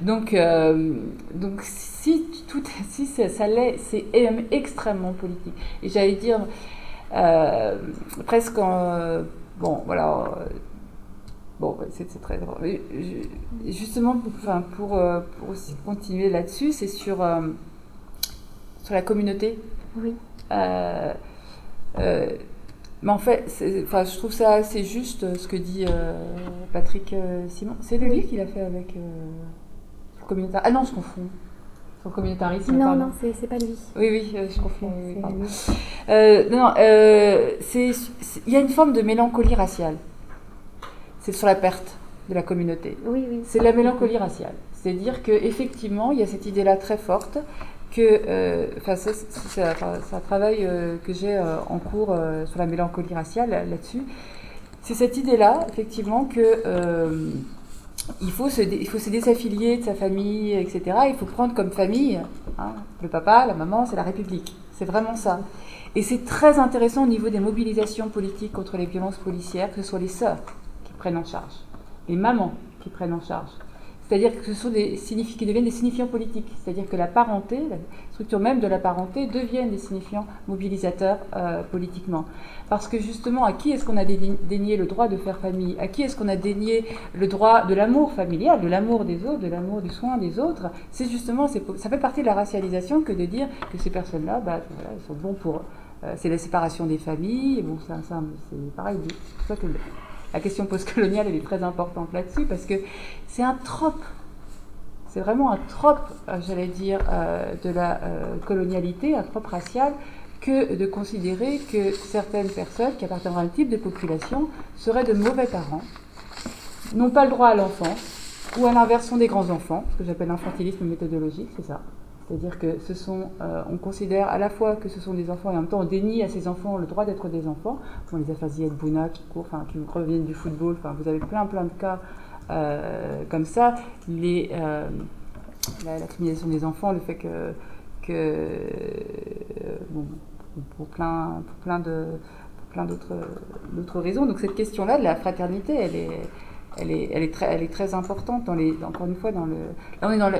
donc, donc si, tout, si ça, ça l'est, c'est extrêmement politique. Et j'allais dire, presque en, bon, voilà, bon, c'est très drôle. Justement, pour, enfin, pour, pour aussi continuer là-dessus, c'est sur, sur la communauté. Oui. Mais en fait, enfin, je trouve ça assez juste ce que dit Patrick Simon. C'est lui qui l'a fait avec le communautaire. Ah non, je confonds. Son communautarisme. Non, non, c'est pas lui. Oui, oui, je confonds. non, il y a une forme de mélancolie raciale. C'est sur la perte de la communauté. Oui, oui. C'est la mélancolie raciale. C'est-à-dire qu'effectivement, il y a cette idée-là très forte que, euh, enfin, c'est un travail euh, que j'ai euh, en cours sur la mélancolie raciale là-dessus. C'est cette idée-là, effectivement, que il faut, se, il faut désaffilier de sa famille, etc. Il faut prendre comme famille hein, le papa, la maman, c'est la République. C'est vraiment ça. Et c'est très intéressant au niveau des mobilisations politiques contre les violences policières, que ce soit les sœurs qui prennent en charge, les mamans qui prennent en charge, c'est-à-dire que ce sont des qui deviennent des signifiants politiques. C'est-à-dire que la parenté, la structure même de la parenté, deviennent des signifiants mobilisateurs euh, politiquement. Parce que justement, à qui est-ce qu'on a dénié le droit de faire famille? À qui est-ce qu'on a dénié le droit de l'amour familial, de l'amour des autres, de l'amour du soin des autres? C'est justement, ça fait partie de la racialisation que de dire que ces personnes-là, bah, sont bons pour. Euh, c'est la séparation des familles. C'est pareil. C'est ça que la question postcoloniale, est très importante là-dessus, parce que c'est un trope. C'est vraiment un trope, euh, j'allais dire, euh, de la euh, colonialité, un trope racial, que de considérer que certaines personnes qui appartiennent à un type de population seraient de mauvais parents, n'ont pas le droit à l'enfance, ou à l'inverse sont des grands enfants, ce que j'appelle l'infantilisme méthodologique, c'est ça. C'est-à-dire que ce sont, euh, on considère à la fois que ce sont des enfants et en même temps on dénie à ces enfants le droit d'être des enfants. Bon, les de Bouna qui courent, enfin, qui reviennent du football, vous avez plein plein de cas euh, comme ça. Euh, la, criminalisation des enfants, le fait que, pour plein, plein de plein d'autres raisons. Donc cette question-là de la fraternité, elle est, elle est, elle est, très, elle est très importante dans les, encore une fois, dans le, là on est dans le,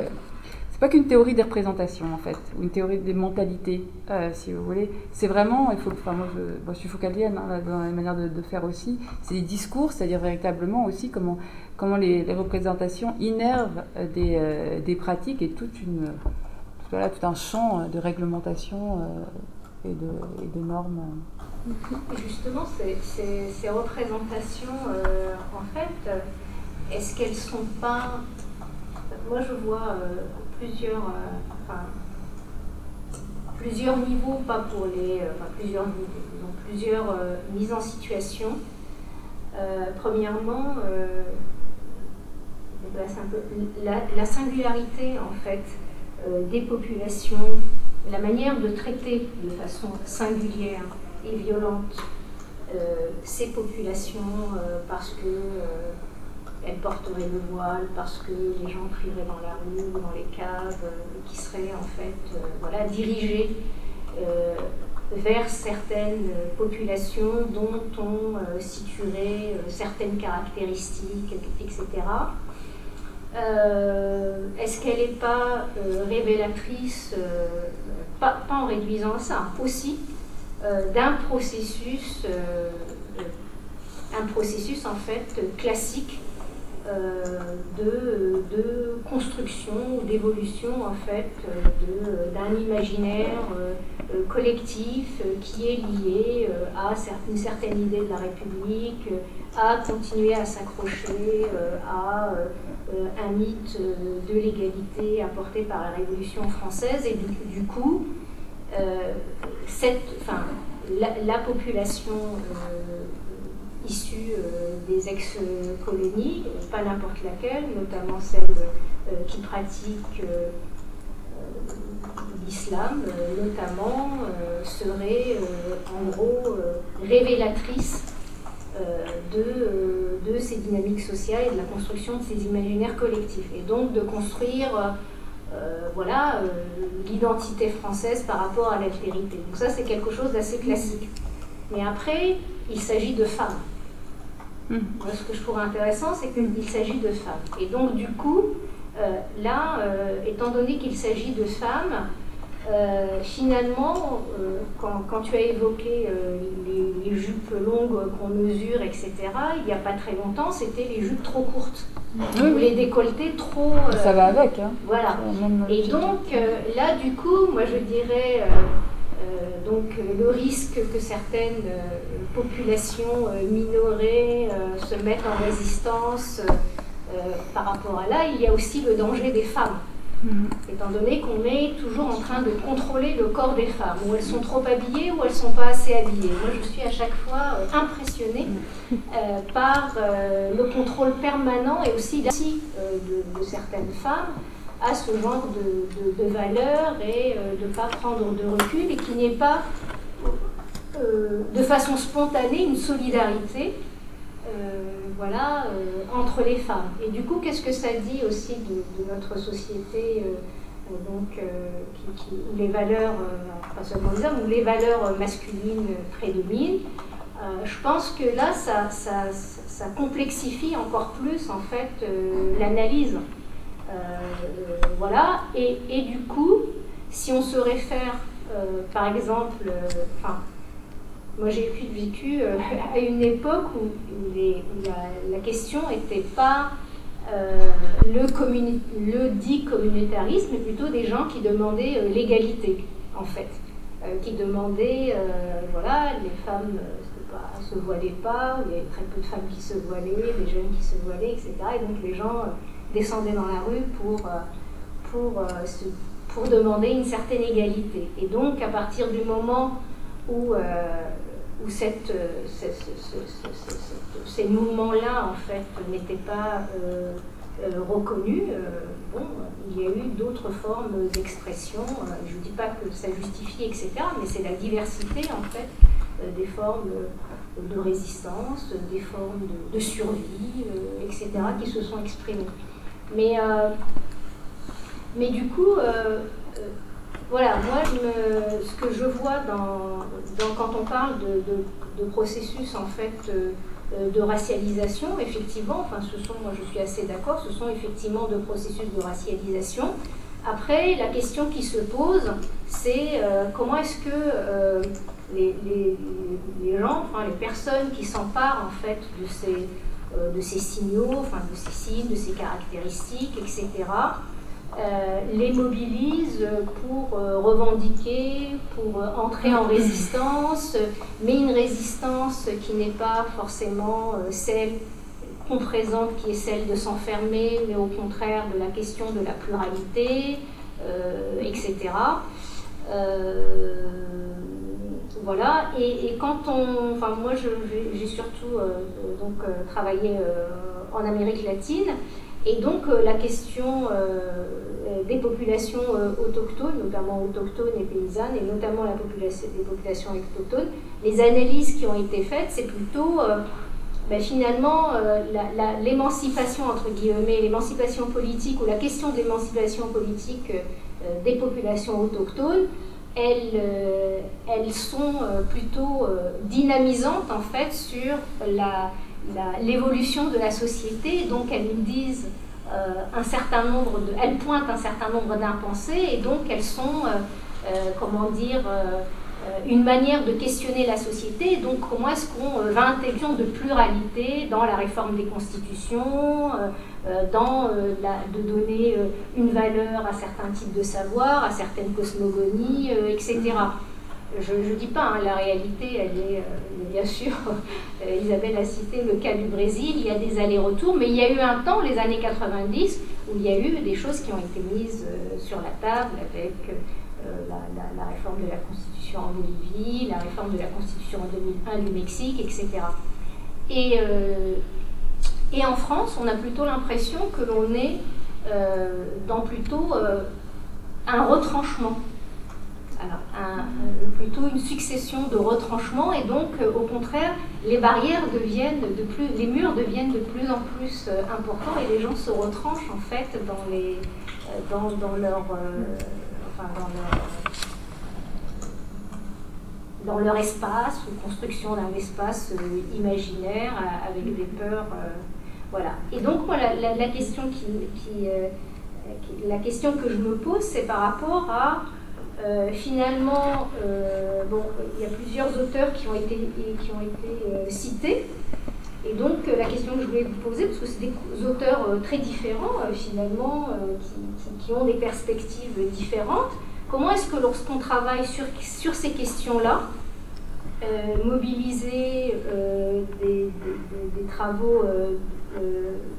pas qu'une théorie des représentations en fait, ou une théorie des mentalités, euh, si vous voulez. C'est vraiment, il faut, enfin moi je, suis focalienne hein, dans la manière de, faire aussi. C'est des discours, c'est-à-dire véritablement aussi comment, comment les, représentations innervent des, euh, des, pratiques et toute une, voilà, tout un champ de réglementation euh, et, de, et, normes. justement, ces représentations, en fait, est-ce qu'elles sont pas moi je vois plusieurs, euh, plusieurs niveaux, pas pour les, euh, plusieurs plusieurs euh, mises en situation. premièrement, la, la, singularité en fait des populations, la manière de traiter de façon singulière et violente ces populations parce que elle porterait le voile parce que les gens crieraient dans la rue dans les caves, euh, qui seraient en fait euh, voilà, dirigés euh, vers certaines populations dont on situerait certaines caractéristiques, etc. Est-ce qu'elle n'est pas révélatrice, pas, pas, en réduisant ça, aussi d'un processus, un processus en fait classique de, de, construction ou d'évolution en fait d'un imaginaire euh, collectif qui est lié à une certaine idée de la République, à continuer à s'accrocher à un mythe de l'égalité apporté par la Révolution française. Et du, coup cette, la, la population issues euh, des ex-colonies, pas n'importe laquelle, notamment celle euh, qui pratique euh, l'islam, notamment, serait en gros révélatrice de, de, ces dynamiques sociales et de la construction de ces imaginaires collectifs. Et donc de construire voilà, l'identité française par rapport à l'altérité. Donc ça, c'est quelque chose d'assez classique. Mais après, il s'agit de femmes. Hmm. ce que je trouve intéressant, c'est qu'il s'agit de femmes. Et donc, du coup, euh, là, euh, étant donné qu'il s'agit de femmes, euh, finalement, quand, tu as évoqué les, jupes longues qu'on mesure, etc., il n'y a pas très longtemps, c'était les jupes trop courtes. Ou les décolletés trop. Ça va avec. Hein. Voilà. Et donc, là, du coup, moi, je dirais donc le risque que certaines populations minorées se mettent en résistance par rapport à là, il y a aussi le danger des femmes. Mhm. Étant donné qu'on est toujours en train de contrôler le corps des femmes, où elles sont trop habillées ou elles ne sont pas assez habillées. Moi, je suis à chaque fois euh, impressionnée euh, par euh, le contrôle permanent et aussi de, certaines femmes à ce genre de, valeurs et de ne pas prendre de recul et qu'il n'y ait pas de façon spontanée une solidarité voilà, euh, entre les femmes. Et du coup, qu'est-ce que ça dit aussi de, notre société euh, euh, donc, où les valeurs, pas seulement les hommes, où les valeurs masculines prédominent Je pense que là, ça, ça, complexifie encore plus en fait l'analyse. Voilà, et, du coup, si on se réfère, par exemple, enfin, moi, j'ai vécu euh, à une époque où, la, question n'était pas euh, le, dit communautarisme, mais plutôt des gens qui demandaient euh, l'égalité, en fait. qui demandaient, voilà, les femmes ne se voilaient pas, il y avait très peu de femmes qui se voilaient, des jeunes qui se voilaient, etc. Et donc les gens descendaient dans la rue pour, pour, pour demander une certaine égalité. Et donc, à partir du moment où où cette, euh, ces mouvements-là, en fait, n'étaient pas euh, euh, reconnus, bon, il y a eu d'autres formes d'expression. je ne dis pas que ça justifie, etc., mais c'est la diversité, en fait, des formes de résistance, des formes de, survie, etc., qui se sont exprimées. Mais, mais du coup, voilà, moi, ce que je vois dans, quand on parle de, processus en fait euh, de racialisation, effectivement, enfin, ce sont, moi je suis assez d'accord, ce sont effectivement de processus de racialisation. Après, la question qui se pose, c'est euh, comment est-ce que euh, les, gens, enfin, les personnes qui s'emparent en fait de ces, de ces signaux, enfin, de ces signes, de ces caractéristiques, etc., euh, les mobilise pour euh, revendiquer, pour euh, entrer en résistance, mais une résistance qui n'est pas forcément celle qu'on présente, qui est celle de s'enfermer, mais au contraire de la question de la pluralité, etc. voilà, et, quand on. Enfin, moi, j'ai surtout donc, travaillé en Amérique latine. Et donc euh, la question euh, euh, des populations autochtones, notamment autochtones et paysannes, et notamment la population, des populations autochtones, les analyses qui ont été faites, c'est plutôt ben, finalement l'émancipation, entre guillemets, l'émancipation politique ou la question de l'émancipation politique des populations autochtones, elles, elles sont plutôt dynamisantes en fait sur l'évolution de la société, donc elles disent euh, un certain nombre de, elles pointent un certain nombre d'impensés et donc elles sont, euh, euh, comment dire, une manière de questionner la société. Donc comment est-ce qu'on va intégrer de pluralité dans la réforme des constitutions, dans la, de donner une valeur à certains types de savoirs, à certaines cosmogonies, etc. Je ne dis pas, hein, la réalité, elle est, euh, bien sûr, euh, Isabelle a cité le cas du Brésil, il y a des allers-retours, mais il y a eu un temps, les années 90, où il y a eu des choses qui ont été mises euh, sur la table avec la, réforme de la Constitution en Bolivie, la réforme de la Constitution en 2001 du Mexique, etc. Et, et en France, on a plutôt l'impression que l'on est dans plutôt un retranchement. Alors, plutôt une succession de retranchements et donc euh, au contraire les barrières deviennent de plus, les murs deviennent de plus en plus euh, importants et les gens se retranchent en fait dans les euh, dans leur enfin, dans leur dans leur espace ou construction d'un espace imaginaire avec des peurs voilà et donc moi la, question qui, qui la question que je me pose c'est par rapport à euh, finalement, euh, bon, il y a plusieurs auteurs qui ont été, qui ont été euh, cités. Et donc, la question que je voulais vous poser, parce que c'est des auteurs très différents, finalement, qui, qui, ont des perspectives différentes, comment est-ce que lorsqu'on travaille sur, sur ces questions-là, mobiliser des, travaux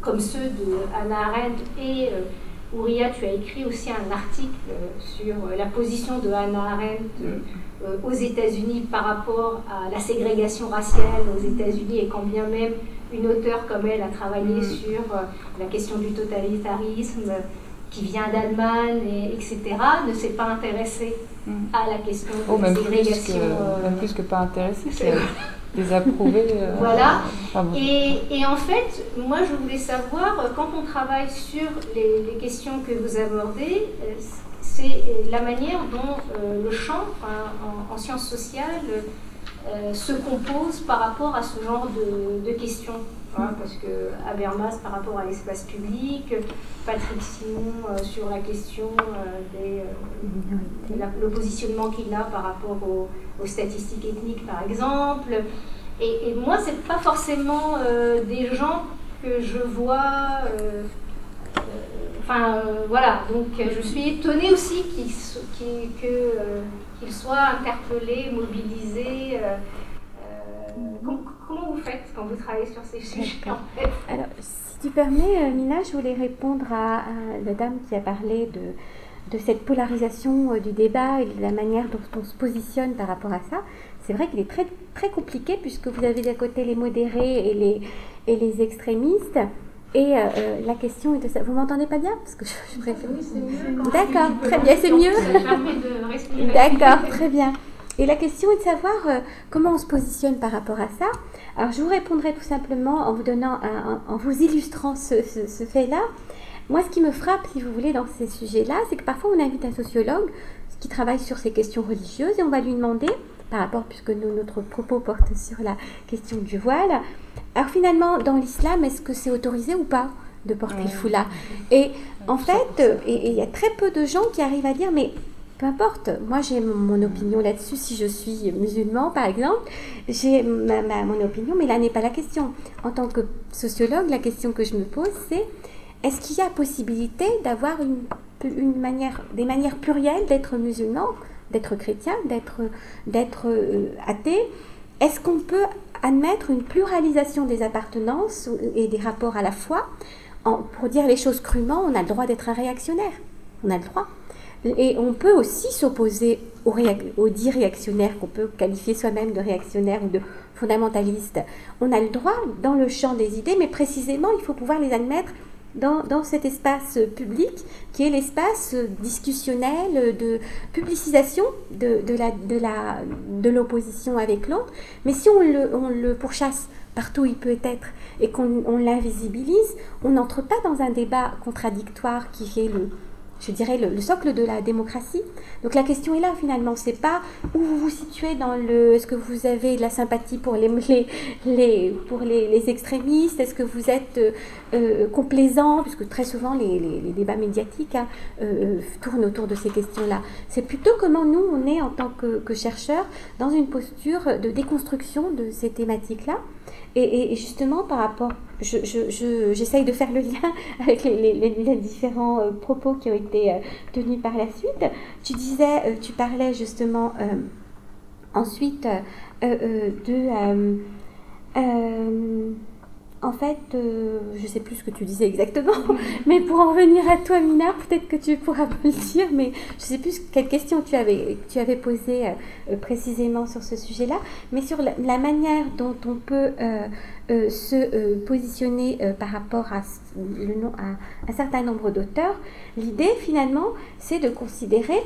comme ceux de Hannah Arendt et Ouria, tu as écrit aussi un article sur la position de Hannah Arendt aux États-Unis par rapport à la ségrégation raciale aux États-Unis et quand bien même une auteure comme elle a travaillé mm. sur euh, la question du totalitarisme qui vient d'Allemagne, et, etc., ne s'est pas intéressée mm. à la question de oh, la ségrégation. Plus que, euh, même plus que pas intéressée, c'est désapprouvé. Euh, voilà. et, et, en fait, moi, je voulais savoir, quand on travaille sur les, les questions que vous abordez, c'est la manière dont le champ en, en, sciences sociales euh, se compose par rapport à ce genre de, questions. Hein, parce que Habermas par rapport à l'espace public, Patrick Simon euh, sur la question euh, des le positionnement qu'il a par rapport aux, statistiques ethniques par exemple. Et, et moi, c'est pas forcément des gens que je vois. Enfin, voilà, donc je suis étonnée aussi qu'ils soient interpellés, mobilisés. Euh, euh, comment, vous faites quand vous travaillez sur ces sujets Alors, si tu permets, euh, Mina, je voulais répondre à, la dame qui a parlé de, de cette polarisation du débat et de la manière dont on se positionne par rapport à ça. C'est vrai qu'il est très, très compliqué puisque vous avez d'un côté les modérés et les, et les extrémistes. Et euh, euh, la question est de ça. Vous m'entendez pas bien? Parce que je, préfère. Oui. D'accord, très bien, c'est mieux. D'accord, très bien. Et la question est de savoir euh, comment on se positionne par rapport à ça. Alors, je vous répondrai tout simplement en vous donnant, en vous illustrant ce, ce fait-là. Moi, ce qui me frappe, si vous voulez, dans ces sujets-là, c'est que parfois on invite un sociologue qui travaille sur ces questions religieuses et on va lui demander par rapport, puisque notre propos porte sur la question du voile. Alors finalement, dans l'islam, est-ce que c'est autorisé ou pas de porter le foulard? Et en fait, il y a très peu de gens qui arrivent à dire, mais peu importe, moi j'ai mon opinion là-dessus, si je suis musulman par exemple, j'ai mon opinion, mais là n'est pas la question. En tant que sociologue, la question que je me pose, c'est est-ce qu'il y a possibilité d'avoir une, une manière, des manières plurielles d'être musulman d'être chrétien, d'être, d'être euh, athée, est-ce qu'on peut admettre une pluralisation des appartenances et des rapports à la foi? Pour dire les choses crûment, on a le droit d'être un réactionnaire. On a le droit. Et on peut aussi s'opposer aux, aux dits réactionnaires, qu'on peut qualifier soi-même de réactionnaires ou de fondamentalistes. On a le droit dans le champ des idées, mais précisément, il faut pouvoir les admettre dans, cet espace public qui est l'espace discussionnel de publicisation de, de, la, de, la, de l'opposition avec l'autre. Mais si on le, on le pourchasse partout où il peut être et qu'on l'invisibilise, on n'entre pas dans un débat contradictoire qui est le, je dirais, le, socle de la démocratie. Donc la question est là finalement, c'est pas où vous vous situez dans le, est-ce que vous avez de la sympathie pour les, les, pour les, extrémistes, est-ce que vous êtes euh, euh, complaisant, puisque très souvent les, débats médiatiques hein, euh, tournent autour de ces questions-là. C'est plutôt comment nous on est en tant que, que chercheurs dans une posture de déconstruction de ces thématiques-là. Et, justement, par rapport, j'essaye de faire le lien avec les, différents euh, propos qui ont été euh, tenus par la suite. Tu disais, euh, tu parlais justement ensuite de en fait, euh, je ne sais plus ce que tu disais exactement, mais pour en revenir à toi, Mina, peut-être que tu pourras me le dire, mais je ne sais plus quelle question tu avais, tu avais posée euh, précisément sur ce sujet-là, mais sur la, manière dont on peut euh, se positionner par rapport à, à un certain nombre d'auteurs. L'idée, finalement, c'est de considérer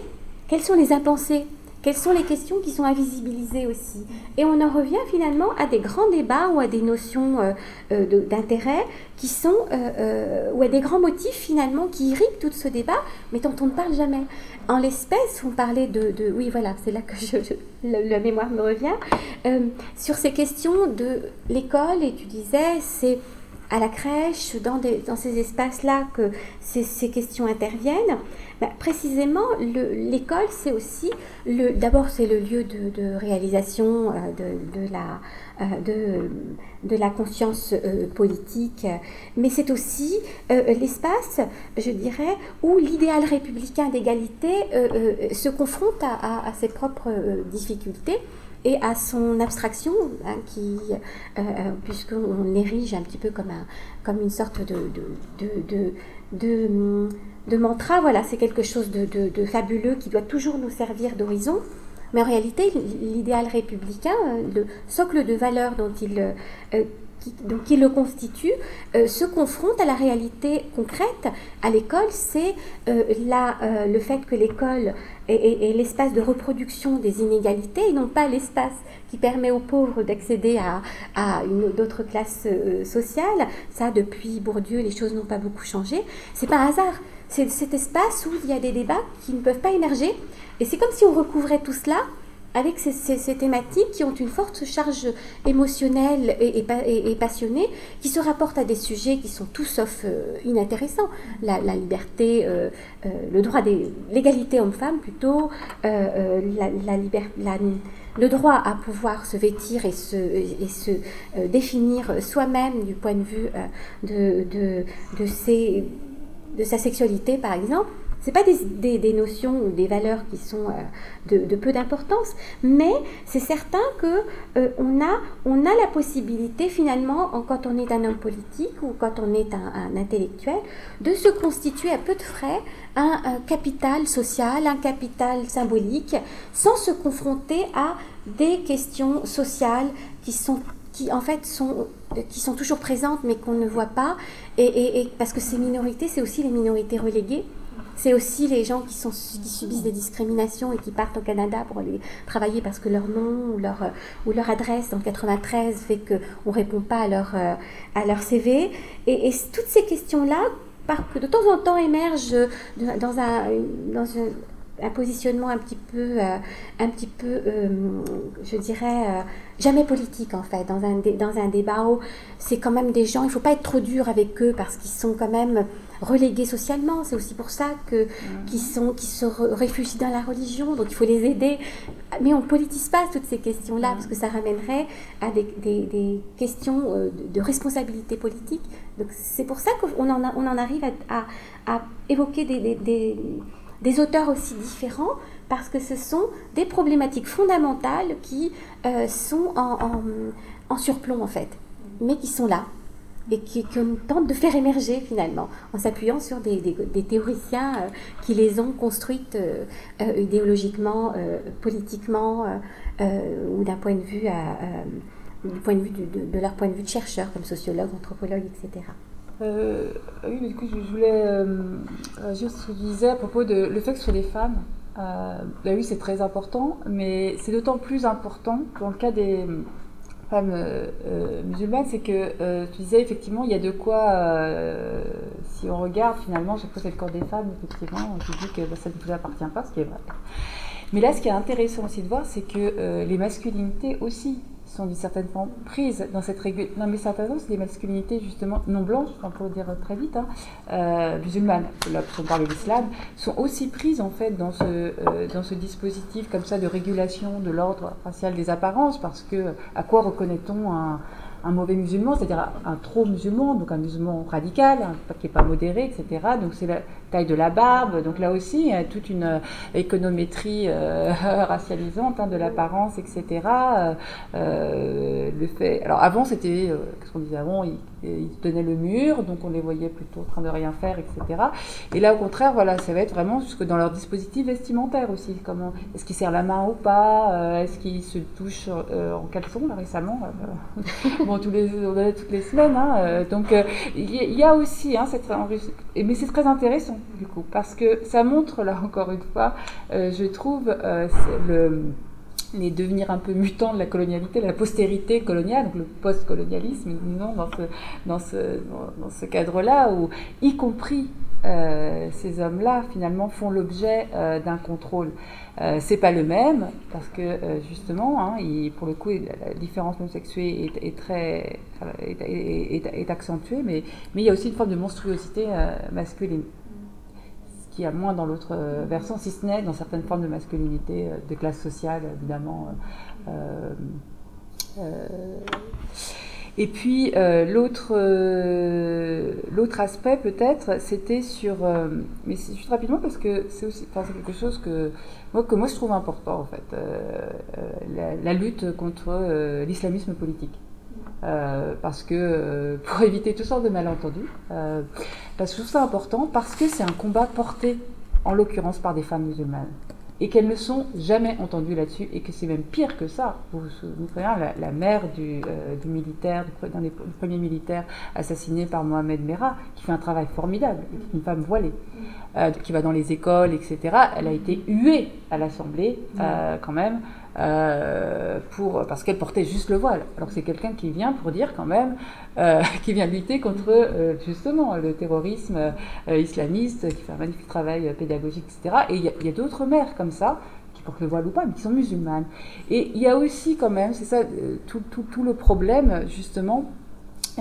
quelles sont les impensées quelles sont les questions qui sont invisibilisées aussi Et on en revient finalement à des grands débats ou à des notions euh, euh, d'intérêt qui sont, euh, ou à des grands motifs finalement qui irriguent tout ce débat, mais dont on ne parle jamais. En l'espèce, on parlait de, oui voilà, c'est là que la, mémoire me revient, sur ces questions de l'école, et tu disais, c'est à la crèche, dans, dans ces espaces-là que ces, questions interviennent, bah, précisément, l'école, c'est aussi, d'abord, c'est le lieu de, réalisation euh, de, de, la, euh, de, la conscience euh, politique, mais c'est aussi l'espace, je dirais, où l'idéal républicain d'égalité se confronte à, ses propres difficultés et à son abstraction, hein, puisqu'on l'érige un petit peu comme, un, comme une sorte de, de mantra, voilà, c'est quelque chose de, fabuleux qui doit toujours nous servir d'horizon. Mais en réalité, l'idéal républicain, le socle de valeurs dont il, euh, qui le constitue, euh, se confronte à la réalité concrète. À l'école, c'est euh, euh, le fait que l'école est, l'espace de reproduction des inégalités et non pas l'espace qui permet aux pauvres d'accéder à, à d'autres classes sociales. Ça, depuis Bourdieu, les choses n'ont pas beaucoup changé. C'est pas un hasard. C'est cet espace où il y a des débats qui ne peuvent pas émerger. Et c'est comme si on recouvrait tout cela avec ces, thématiques qui ont une forte charge émotionnelle et, passionnée, qui se rapportent à des sujets qui sont tout sauf euh, inintéressants. La, liberté, euh, euh, le droit des l'égalité homme-femme plutôt, la, la, le droit à pouvoir se vêtir et se, et se définir soi-même du point de vue de, de, de, ses, de sa sexualité, par exemple c'est pas des, des, notions ou des valeurs qui sont euh, de, peu d'importance, mais c'est certain que euh, on, a, on a la possibilité finalement, quand on est un homme politique ou quand on est un, intellectuel, de se constituer à peu de frais un, capital social, un capital symbolique, sans se confronter à des questions sociales qui qui en fait sont, qui sont toujours présentes mais qu'on ne voit pas, et, parce que ces minorités, c'est aussi les minorités reléguées. C'est aussi les gens qui, sont, qui subissent des discriminations et qui partent au Canada pour aller travailler parce que leur nom ou leur, ou leur adresse en 93 fait qu'on ne répond pas à leur, à leur CV. Et, toutes ces questions-là, de temps en temps, émergent dans un, dans un, positionnement un petit peu, euh, un petit peu euh, je dirais, euh, jamais politique en fait, dans un, dans un débat où c'est quand même des gens, il ne faut pas être trop dur avec eux parce qu'ils sont quand même relégués socialement. C'est aussi pour ça que mhm. qui sont qui se réfugient dans la religion. Donc il faut les aider. Mais on ne politise pas toutes ces questions-là parce que ça ramènerait à des, des, questions euh, de, responsabilité politique. Donc c'est pour ça qu'on en, on en arrive à, à, évoquer des, des, des, auteurs aussi différents parce que ce sont des problématiques fondamentales qui euh, sont en, surplomb en fait, mais qui sont là et qu'on tente de faire émerger finalement, en s'appuyant sur des, théoriciens euh, qui les ont construites euh, idéologiquement, politiquement, ou d'un point de vue, de, vue de, leur point de vue de chercheurs, comme sociologues, anthropologues, etc. oui, mais du coup, je voulais juste ce que tu disais à propos de le fait que ce soit des femmes. bah oui, c'est très important, mais c'est d'autant plus important dans le cas des, euh, euh, musulmane, c'est que euh, tu disais effectivement, il y a de quoi, si on regarde finalement, chaque fois c'est le corps des femmes, effectivement, on se dit que bah, ça ne vous appartient pas, ce qui est vrai. Mais là, ce qui est intéressant aussi de voir, c'est que les masculinités aussi sont d'une certaine forme prises dans cette règle. Non, mais certainement, c'est des masculinités justement non blanches, pour le dire très vite, hein, euh, musulmanes, là, on parle de l'islam, sont aussi prises en fait dans ce, euh, dans ce dispositif comme ça de régulation de l'ordre racial des apparences, parce que à quoi reconnaît-on un, un mauvais musulman, c'est-à-dire un trop musulman, donc un musulman radical, qui n'est pas modéré, etc. Donc c'est la taille de la barbe. Donc là aussi, toute une euh, économétrie euh, racialisante hein, de l'apparence, etc. Euh, le fait. Alors avant, c'était, qu'est-ce qu'on disait avant ils, tenaient le mur, donc on les voyait plutôt en train de rien faire, etc. Et là, au contraire, voilà, ça va être vraiment jusque dans leur dispositif vestimentaire aussi. Comment est-ce qu'ils serrent la main ou pas Est-ce qu'ils se touchent en caleçon là, récemment tous les, toutes les semaines. Hein, euh, donc euh, il y, a aussi hein, cette mais c'est très intéressant du coup parce que ça montre là encore une fois, euh, je trouve le les devenir un peu mutants de la colonialité, de la postérité coloniale, donc le post-colonialisme, disons, dans ce, dans ce, dans ce cadre-là, où, y compris ces hommes-là, finalement, font l'objet d'un contrôle. Euh, c'est pas le même parce que justement, hein, pour le coup, la, différence non sexuée est, très est, accentuée, mais, mais il y a aussi une forme de monstruosité masculine qui a moins dans l'autre euh, versant, si ce n'est dans certaines formes de masculinité, euh, de classe sociale, évidemment. Euh, et puis l'autre l'autre aspect peut-être, c'était sur, mais c'est juste rapidement parce que c'est aussi, enfin, quelque chose que moi, que moi je trouve important en fait, la, lutte contre l'islamisme politique. Parce que pour éviter toutes sortes de malentendus, parce que je trouve ça important parce que c'est un combat porté, en l'occurrence, par des femmes musulmanes. Et qu'elles ne sont jamais entendues là-dessus, et que c'est même pire que ça. Vous vous souvenez, la, la mère du, euh, du militaire, d'un des premiers militaires assassiné par Mohamed Merah, qui fait un travail formidable, une femme voilée, euh, qui va dans les écoles, etc. Elle a été huée à l'Assemblée, euh, quand même, euh, pour, parce qu'elle portait juste le voile. Alors c'est quelqu'un qui vient pour dire quand même, euh, qui vient lutter contre euh, justement le terrorisme islamiste, qui fait un magnifique travail pédagogique, etc. Et il y a, d'autres mères comme ça, qui portent le voile ou pas, mais qui sont musulmanes. Et il y a aussi quand même, c'est ça tout, tout, tout le problème justement,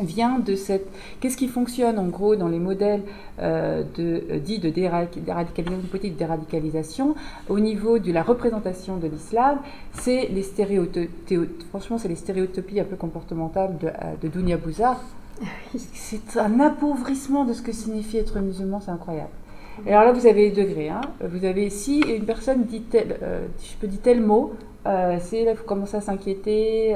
vient de cette... Qu'est-ce qui fonctionne en gros dans les modèles euh, de, euh, dits de déradicalisation, politique de déradicalisation au niveau de la représentation de l'islam C'est les stéréotypes, franchement c'est les stéréotypies un peu comportementales de, euh, de Dounia Bouzard. Ah c'est un appauvrissement de ce que signifie être musulman, c'est incroyable. Et alors là, vous avez les degrés. Hein. Vous avez si une personne dit tel, je peux dire tel mot, c'est là, il faut commencer à s'inquiéter.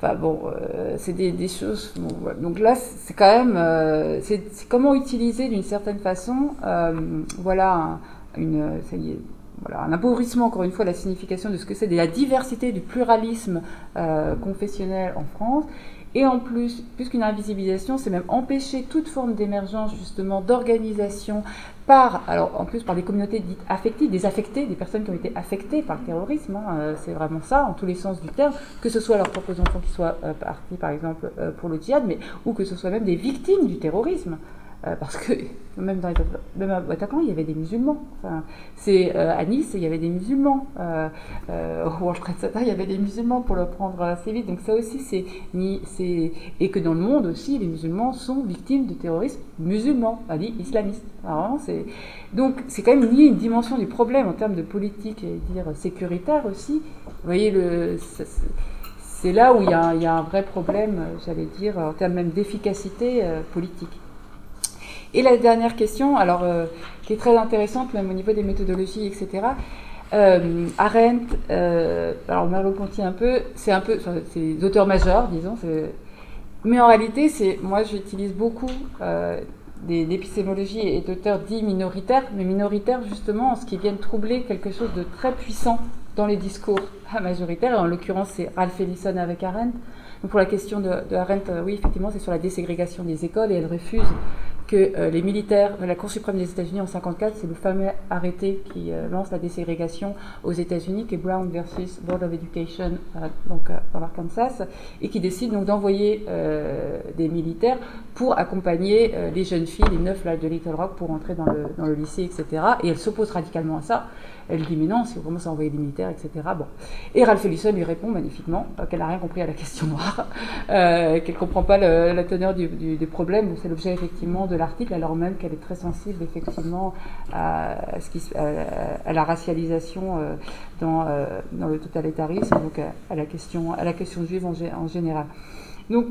Enfin bon, euh, c'est des, choses. Donc là, c'est quand même, euh, c'est comment utiliser d'une certaine façon, euh, voilà, une, voilà, un appauvrissement encore une fois la signification de ce que c'est de la diversité, du pluralisme confessionnel en France, et en plus, plus qu'une invisibilisation, c'est même empêcher toute forme d'émergence justement d'organisation par, alors en plus par des communautés dites affectées, des affectés, des personnes qui ont été affectées par le terrorisme, hein, euh, c'est vraiment ça, en tous les sens du terme, que ce soit leurs propres enfants qui soient euh, partis par exemple euh, pour le djihad, mais ou que ce soit même des victimes du terrorisme. Euh, parce que même, à Bataclan, il y avait des musulmans. C'est euh, à Nice, il y avait des musulmans. Euh, au World Trade Center, il y avait des musulmans pour le prendre assez vite. Donc ça aussi, c'est et que dans le monde aussi, les musulmans sont victimes de terrorisme musulmans, dit islamiste. Donc c'est quand même lié une dimension du problème en termes de politique, et dire sécuritaire aussi. Vous voyez c'est là où il y, il y, a, un vrai problème, j'allais dire, en termes même d'efficacité politique. Et la dernière question, alors, euh, qui est très intéressante, même au niveau des méthodologies, etc. Euh, Arendt, euh, alors Merleau-Ponty un peu, c'est un peu, c'est des auteurs majeurs, disons, mais en réalité, moi j'utilise beaucoup d'épistémologie et d'auteurs dits minoritaires, mais minoritaires justement en ce qui viennent troubler quelque chose de très puissant dans les discours majoritaires, et en l'occurrence c'est Ralph Ellison avec Arendt. Donc pour la question de, de Arendt, oui, effectivement, c'est sur la déségrégation des écoles, et elle refuse que euh, les militaires, la Cour suprême des États-Unis en 54, c'est le fameux arrêté qui euh, lance la déségrégation aux États-Unis, qui est Brown versus Board of Education, euh, donc dans l'Arkansas, et qui décide donc d'envoyer des militaires pour accompagner les jeunes filles, les neuf là, de Little Rock, pour entrer dans le, dans le lycée, etc. Et elle s'oppose radicalement à ça. Elle dit mais non, si on commence à envoyer des militaires, etc. Bon. Et Ralph Ellison lui répond magnifiquement qu'elle n'a rien compris à la question noire, qu'elle ne comprend pas la teneur du, du, problème. C'est l'objet effectivement de l'article, alors même qu'elle est très sensible effectivement à, la racialisation euh, dans, euh, dans, le totalitarisme, donc à, la question, à la question juive en, en, général. Donc,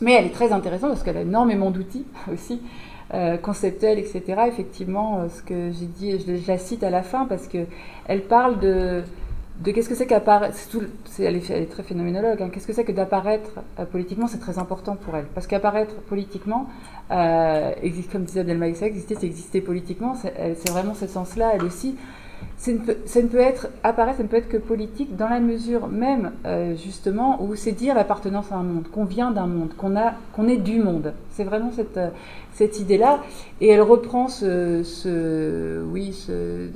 mais elle est très intéressante parce qu'elle a énormément d'outils aussi. Euh, conceptuels, etc. Effectivement, ce que j'ai dit, je, je, la cite à la fin parce que elle parle de, qu'est-ce que c'est qu'apparaître. Elle, elle, est très phénoménologue. Hein, qu'est-ce que c'est que d'apparaître euh, politiquement? C'est très important pour elle. Parce qu'apparaître politiquement, euh, existe, comme disait Abdelmaïs, exister, c'est exister politiquement. C'est vraiment ce sens-là. Elle aussi, ça ne, peut, être, apparaître, ça ne peut être que politique dans la mesure même, euh, justement, où c'est dire l'appartenance à un monde, qu'on vient d'un monde, qu'on est du monde. C'est vraiment cette, euh, idée-là. Et elle reprend ce, oui, ce, euh,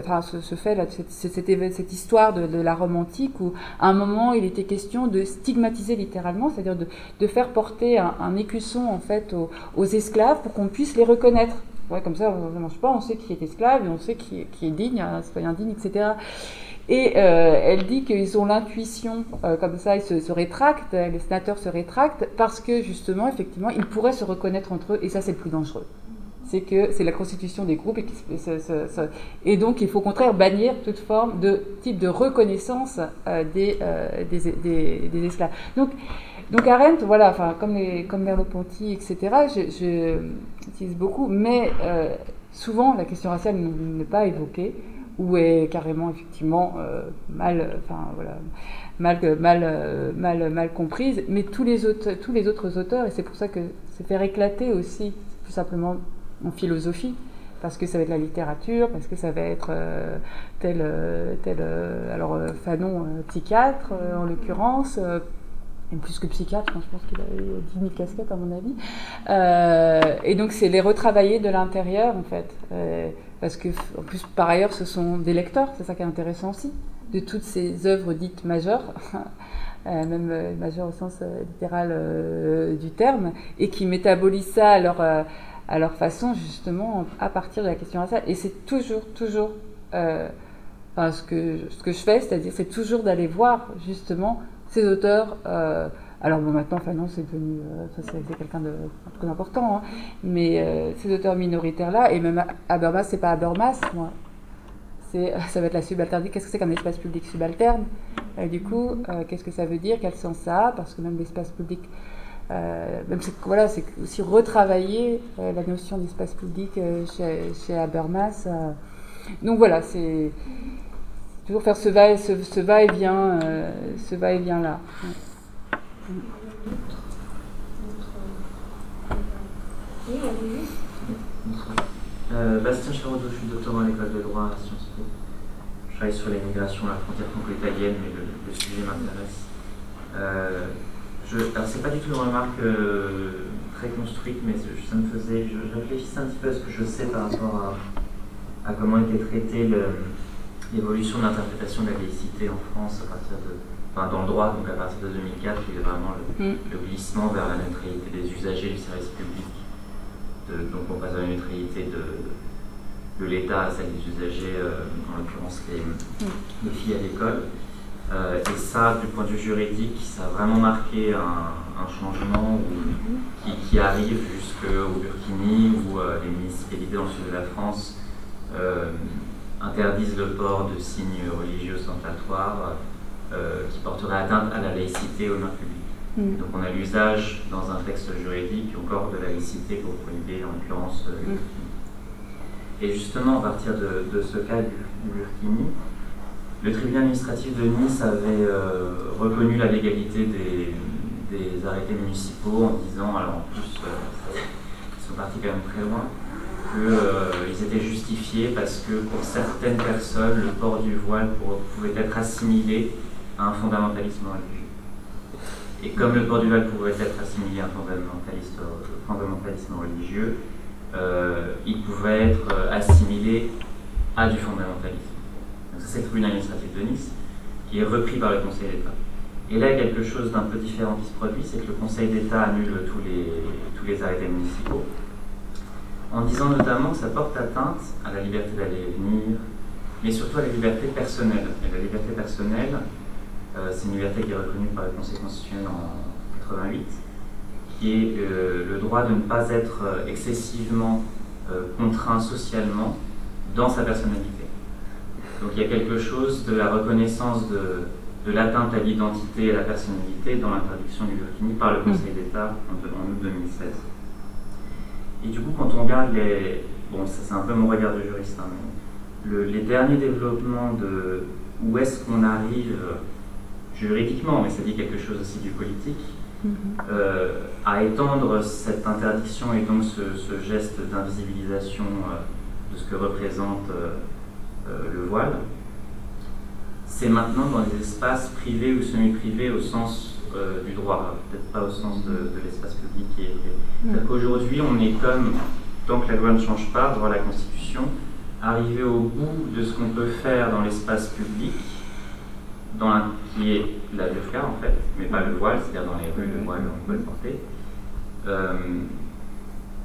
enfin, ce, fait, cette, histoire de, la Rome antique, où à un moment, il était question de stigmatiser littéralement, c'est-à-dire de, faire porter un, écusson, en fait, aux esclaves pour qu'on puisse les reconnaître. Ouais, comme ça, ne mange pas, on sait qui est esclave et on sait qui est, qui est digne, un citoyen etc. Et euh, elle dit qu'ils ont l'intuition, euh, comme ça, ils se, rétractent, les sénateurs se rétractent, parce que justement, effectivement, ils pourraient se reconnaître entre eux, et ça, c'est le plus dangereux. C'est que c'est la constitution des groupes, et, donc il faut au contraire bannir toute forme de type de reconnaissance euh, des, des, des, esclaves. Donc, donc Arendt, voilà, enfin, comme, les, comme Merleau-Ponty, etc., j'utilise beaucoup, mais euh, souvent la question raciale n'est pas évoquée, ou est carrément, effectivement, euh, mal, enfin, voilà, mal, mal, euh, mal, mal comprise, mais tous les, autres, tous les autres auteurs, et c'est pour ça que c'est faire éclater aussi, tout simplement, en philosophie, parce que ça va être la littérature, parce que ça va être tel, tel alors Fanon, psychiatre en l'occurrence, et plus que psychiatre, je pense qu'il a eu 10 000 casquettes à mon avis. Euh, et donc c'est les retravailler de l'intérieur en fait. Euh, parce que en plus par ailleurs ce sont des lecteurs, c'est ça qui est intéressant aussi, de toutes ces œuvres dites majeures, euh, même majeures au sens littéral du terme, et qui métabolisent ça à leur, façon justement à partir de la question raciale. Et c'est toujours, toujours... Ce que, ce que je fais, c'est-à-dire c'est toujours d'aller voir justement ces auteurs, euh, alors bon maintenant Fanon c'est devenu, euh, c'est quelqu'un de très important, hein, mais euh, ces auteurs minoritaires là, et même Habermas, c'est pas Habermas, moi, ça va être la subalternité, qu'est-ce que c'est qu'un espace public subalterne? Du coup, qu'est-ce que ça veut dire, quel sens ça a, parce que même l'espace public, même c'est, voilà, c'est aussi retravailler la notion d'espace public chez, chez, Habermas. donc voilà, c'est toujours faire ce va, ce, ce va euh, va là. Euh, Bastien Charodeau, je suis doctorant à l'école de droit à Sciences Po. Je travaille sur l'immigration, la frontière franco-italienne, mais le, sujet m'intéresse. Euh, alors, c'est pas du tout une remarque euh, très construite, mais ça me faisait. Je, je, réfléchissais un petit peu à ce que je sais par rapport à, à comment était traité le l'évolution de l'interprétation de la laïcité en France à partir de, enfin dans le droit, donc à partir de 2004, il y a vraiment le, mm. le glissement vers la neutralité des usagers du service public. De, donc on passe à la neutralité de, de l'État à celle des usagers, euh, en l'occurrence les, mm. les, filles à l'école. Euh, et ça, du point de vue juridique, ça a vraiment marqué un, un changement où, qui, qui, arrive jusqu'au Burkini, où euh, les municipalités dans le sud de la France interdisent le port de signes religieux ostentatoires euh, qui porteraient atteinte à la laïcité au nom public. Mm. Donc on a l'usage dans un texte juridique encore de la laïcité pour prohiber en l'occurrence euh, le mm. Et justement, à partir de, de ce cas du, du, Burkini, le tribunal administratif de Nice avait euh, reconnu la légalité des, des, arrêtés municipaux en disant, alors en plus, euh, ils sont partis quand même très loin, qu'ils euh, étaient justifiés parce que pour certaines personnes, le port du voile pouvait être assimilé à un fondamentalisme religieux. Et comme le port du voile pouvait être assimilé à un fondamentalisme religieux, euh, il pouvait être euh, assimilé à du fondamentalisme. Donc ça, c'est le tribunal administratif de Nice, qui est repris par le Conseil d'État. Et là, quelque chose d'un peu différent qui se produit, c'est que le Conseil d'État annule tous les, tous les arrêtés municipaux en disant notamment que ça porte atteinte à la liberté d'aller et venir, mais surtout à la liberté personnelle. Et la liberté personnelle, euh, c'est une liberté qui est reconnue par le Conseil constitutionnel en 88, qui est euh, le droit de ne pas être euh, excessivement euh, contraint socialement dans sa personnalité. Donc il y a quelque chose de la reconnaissance de, de l'atteinte à l'identité et à la personnalité dans l'interdiction du Burkini par le Conseil d'État en, en août 2016. Et du coup, quand on regarde les. Bon, ça c'est un peu mon regard de juriste, hein, mais le, les derniers développements de où est-ce qu'on arrive juridiquement, mais ça dit quelque chose aussi du politique, mm -hmm. euh, à étendre cette interdiction et donc ce, ce geste d'invisibilisation euh, de ce que représente le voile, c'est maintenant dans des espaces privés ou semi-privés au sens du droit, peut-être pas au sens de, l'espace public qui est mm. C'est-à-dire qu'aujourd'hui, on est comme, tant que la loi ne change pas, droit la Constitution, arrivé au bout de ce qu'on peut faire dans l'espace public, dans qui est la burqa en fait, mais pas le voile, c'est-à-dire dans les rues, le voile, on peut le porter. Euh,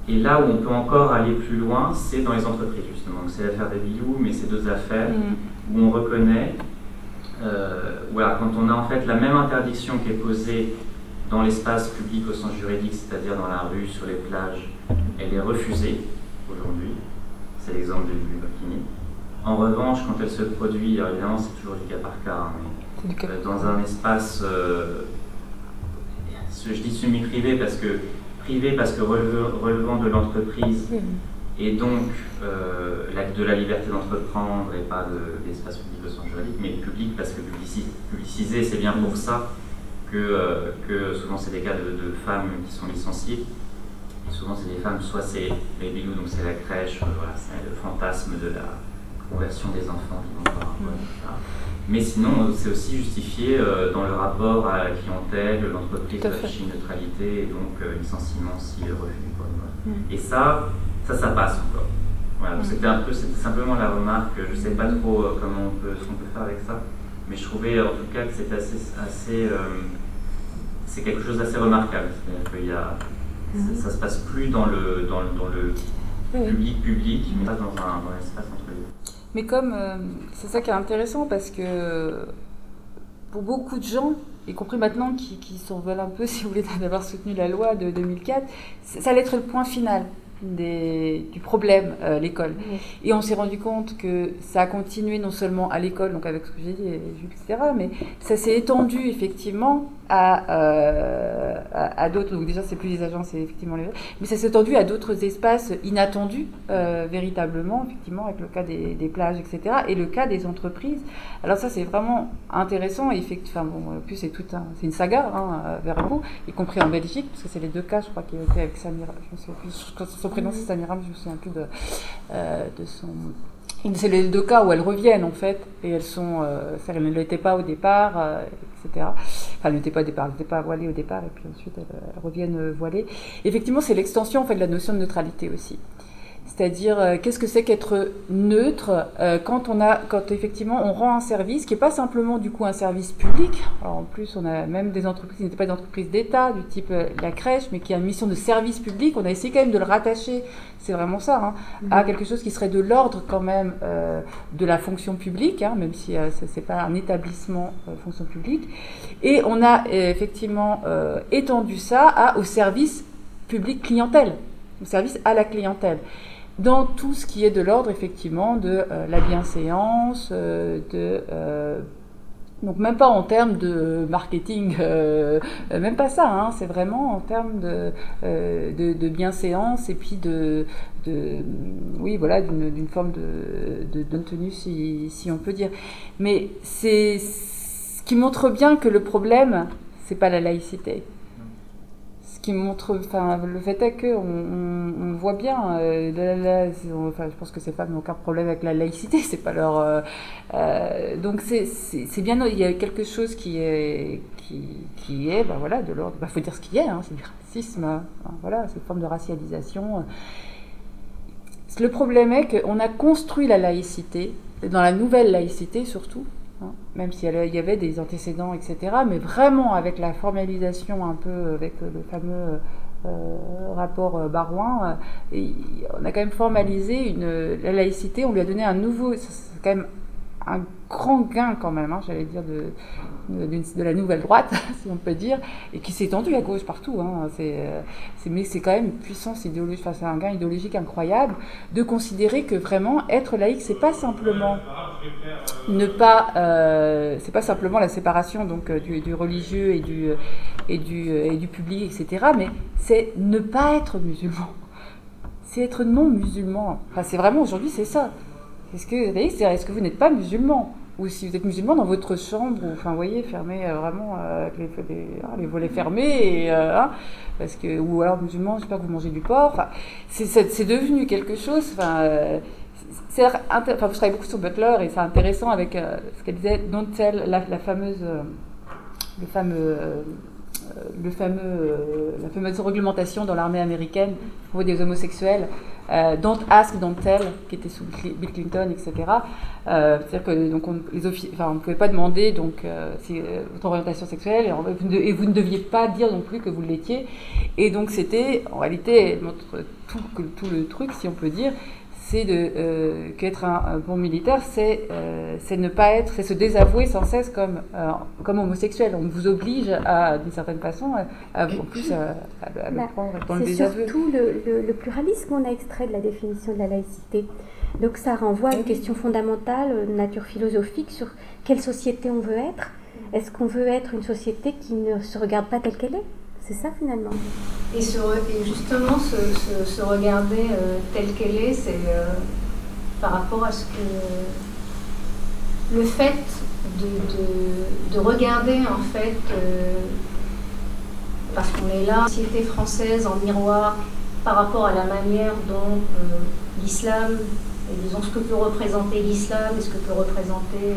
et là où on peut encore aller plus loin, c'est dans les entreprises justement. C'est l'affaire des bijoux, mais c'est deux affaires mm. où on reconnaît, euh, voilà, quand on a en fait la même interdiction qui est posée dans l'espace public au sens juridique, c'est-à-dire dans la rue, sur les plages, elle est refusée aujourd'hui. C'est l'exemple du burkini. En revanche, quand elle se produit, évidemment c'est toujours du cas par cas, hein, mais euh, dans un espace, euh, je dis semi-privé parce que privé parce que relevant de l'entreprise et donc euh, de la liberté d'entreprendre et pas de, l'espace public au sens juridique, mais public parce que publiciser c'est bien pour ça que, que souvent c'est des cas de, femmes qui sont licenciées. Et souvent c'est des femmes, soit c'est les bilous, donc c'est la crèche, voilà, c'est le fantasme de la conversion des enfants qui vont pas Mais sinon, c'est aussi justifié euh, dans le rapport à la clientèle, l'entreprise affiche une neutralité et donc euh, licenciement si le refus. Mm. Et ça, ça, ça passe encore. Voilà, mm. c'était un peu, c'était simplement la remarque. Je sais pas trop euh, comment on peut, ce qu'on peut faire avec ça, mais je trouvais en tout cas que c'est assez, assez c'est quelque chose d'assez remarquable. C'est-à-dire qu'il y a, mm. ça, ça, se passe plus dans le, dans le, dans le public public, mais pas dans un, dans espace entre les deux. Mais comme euh, c'est ça qui est intéressant parce que pour beaucoup de gens, y compris maintenant qui, qui s'en veulent un peu, si vous voulez, d'avoir soutenu la loi de 2004, ça allait être le point final des, du problème, euh, l'école. Et on s'est rendu compte que ça a continué non seulement à l'école, donc avec ce que j'ai dit, etc., mais ça s'est étendu effectivement euh, à, à, d'autres. Donc déjà, c'est plus les agences, c'est effectivement les mais ça s'est étendu à d'autres espaces inattendus, euh, véritablement, effectivement, avec le cas des, des, plages, etc., et le cas des entreprises. Alors ça, c'est vraiment intéressant. Et effectivement, bon, en plus, c'est tout c'est une saga hein, vers vous, y compris en Belgique, parce que c'est les deux cas, je crois, qui ont été avec Samira. Je me souviens plus, son prénom c'est Samira, mais je me souviens plus de, euh, de son c'est les deux cas où elles reviennent en fait, et elles sont, euh, elles ne l'étaient pas au départ, euh, etc. Enfin, elles n'étaient pas au départ, elles n'étaient pas voilées au départ, et puis ensuite elles, elles reviennent euh, voilées. Effectivement, c'est l'extension en fait de la notion de neutralité aussi. C'est-à-dire, euh, qu'est-ce que c'est qu'être neutre euh, quand on a, quand effectivement on rend un service qui n'est pas simplement du coup un service public. Alors en plus, on a même des entreprises qui n'étaient pas des entreprises d'État, du type euh, la crèche, mais qui a une mission de service public. On a essayé quand même de le rattacher, c'est vraiment ça, hein, à mhm. quelque chose qui serait de l'ordre quand même de la fonction publique, hein, même si ce n'est pas un établissement fonction publique. Et on a effectivement étendu ça à, au service public clientèle, au service à la clientèle dans tout ce qui est de l'ordre effectivement de euh, la bienséance, euh, de euh, donc même pas en termes de marketing, même pas ça, hein, c'est vraiment en termes de, de, de, bienséance et puis de oui voilà d'une forme de, de, tenue si, si, on peut dire. Mais c'est ce qui montre bien que le problème c'est pas la laïcité qui montre, enfin, le fait est que on, voit bien, euh, enfin, je pense que ces femmes n'ont aucun problème avec la laïcité, c'est pas leur, euh, euh, donc c'est bien, il y a quelque chose qui est, qui, qui est, ben voilà, de l'ordre, bah, faut dire ce qu'il y a, c'est du racisme, hein, voilà, c'est une forme de racialisation. Le problème est qu'on a construit la laïcité, dans la nouvelle laïcité surtout, Hein, même s'il y avait des antécédents, etc. Mais vraiment avec la formalisation un peu, avec le fameux euh, rapport euh, Barouin, euh, on a quand même formalisé la laïcité, on lui a donné un nouveau, un grand gain quand même, hein, j'allais dire, de, de, la nouvelle droite, si on peut dire, et qui s'est étendu à gauche partout. Hein, c'est, mais c'est quand même une puissance idéologique, enfin, c'est un gain idéologique incroyable de considérer que vraiment être laïque, c'est pas simplement ne pas, euh, c'est pas simplement la séparation donc euh, du, religieux et du et du et du public, etc. Mais c'est ne pas être musulman. C'est être non musulman. Enfin, c'est vraiment aujourd'hui, c'est ça. Est-ce que, vous n'êtes pas musulman Ou si vous êtes musulman dans votre chambre, ou, enfin, vous voyez, fermé euh, vraiment euh, avec les, ah, les, volets fermés, euh, hein, parce que, ou alors musulman, j'espère que vous mangez du porc. C'est devenu quelque chose. Enfin, c'est enfin, je travaille beaucoup sur Butler et c'est intéressant avec ce qu'elle disait, dont elle, la, la fameuse, le fameux le fameux, euh, la fameuse réglementation dans l'armée américaine pour des homosexuels, euh, Don't Ask, Don't Tell, qui était sous Bill Clinton, etc. Euh, C'est-à-dire que donc on, les enfin, ne pouvait pas demander donc votre orientation sexuelle et, et, vous ne deviez pas dire non plus que vous l'étiez. Et donc c'était en réalité tout, tout le truc, si on peut dire, c'est de euh, qu'être un, bon militaire, c'est euh, ne pas être, c'est se désavouer sans cesse comme euh, comme homosexuel. On vous oblige à d'une certaine façon à, en plus à, le bah, prendre dans le désaveu. C'est surtout le, le, pluralisme qu'on a extrait de la définition de la laïcité. Donc ça renvoie à une question fondamentale, nature philosophique, sur quelle société on veut être. Est-ce qu'on veut être une société qui ne se regarde pas telle qu'elle est? C'est ça finalement. Et, justement, se, regarder euh, telle qu'elle est, c'est euh, par rapport à ce que le fait de, regarder en fait, euh, parce qu'on est là, la société française en miroir par rapport à la manière dont l'islam, et disons ce que peut représenter l'islam et ce que peut représenter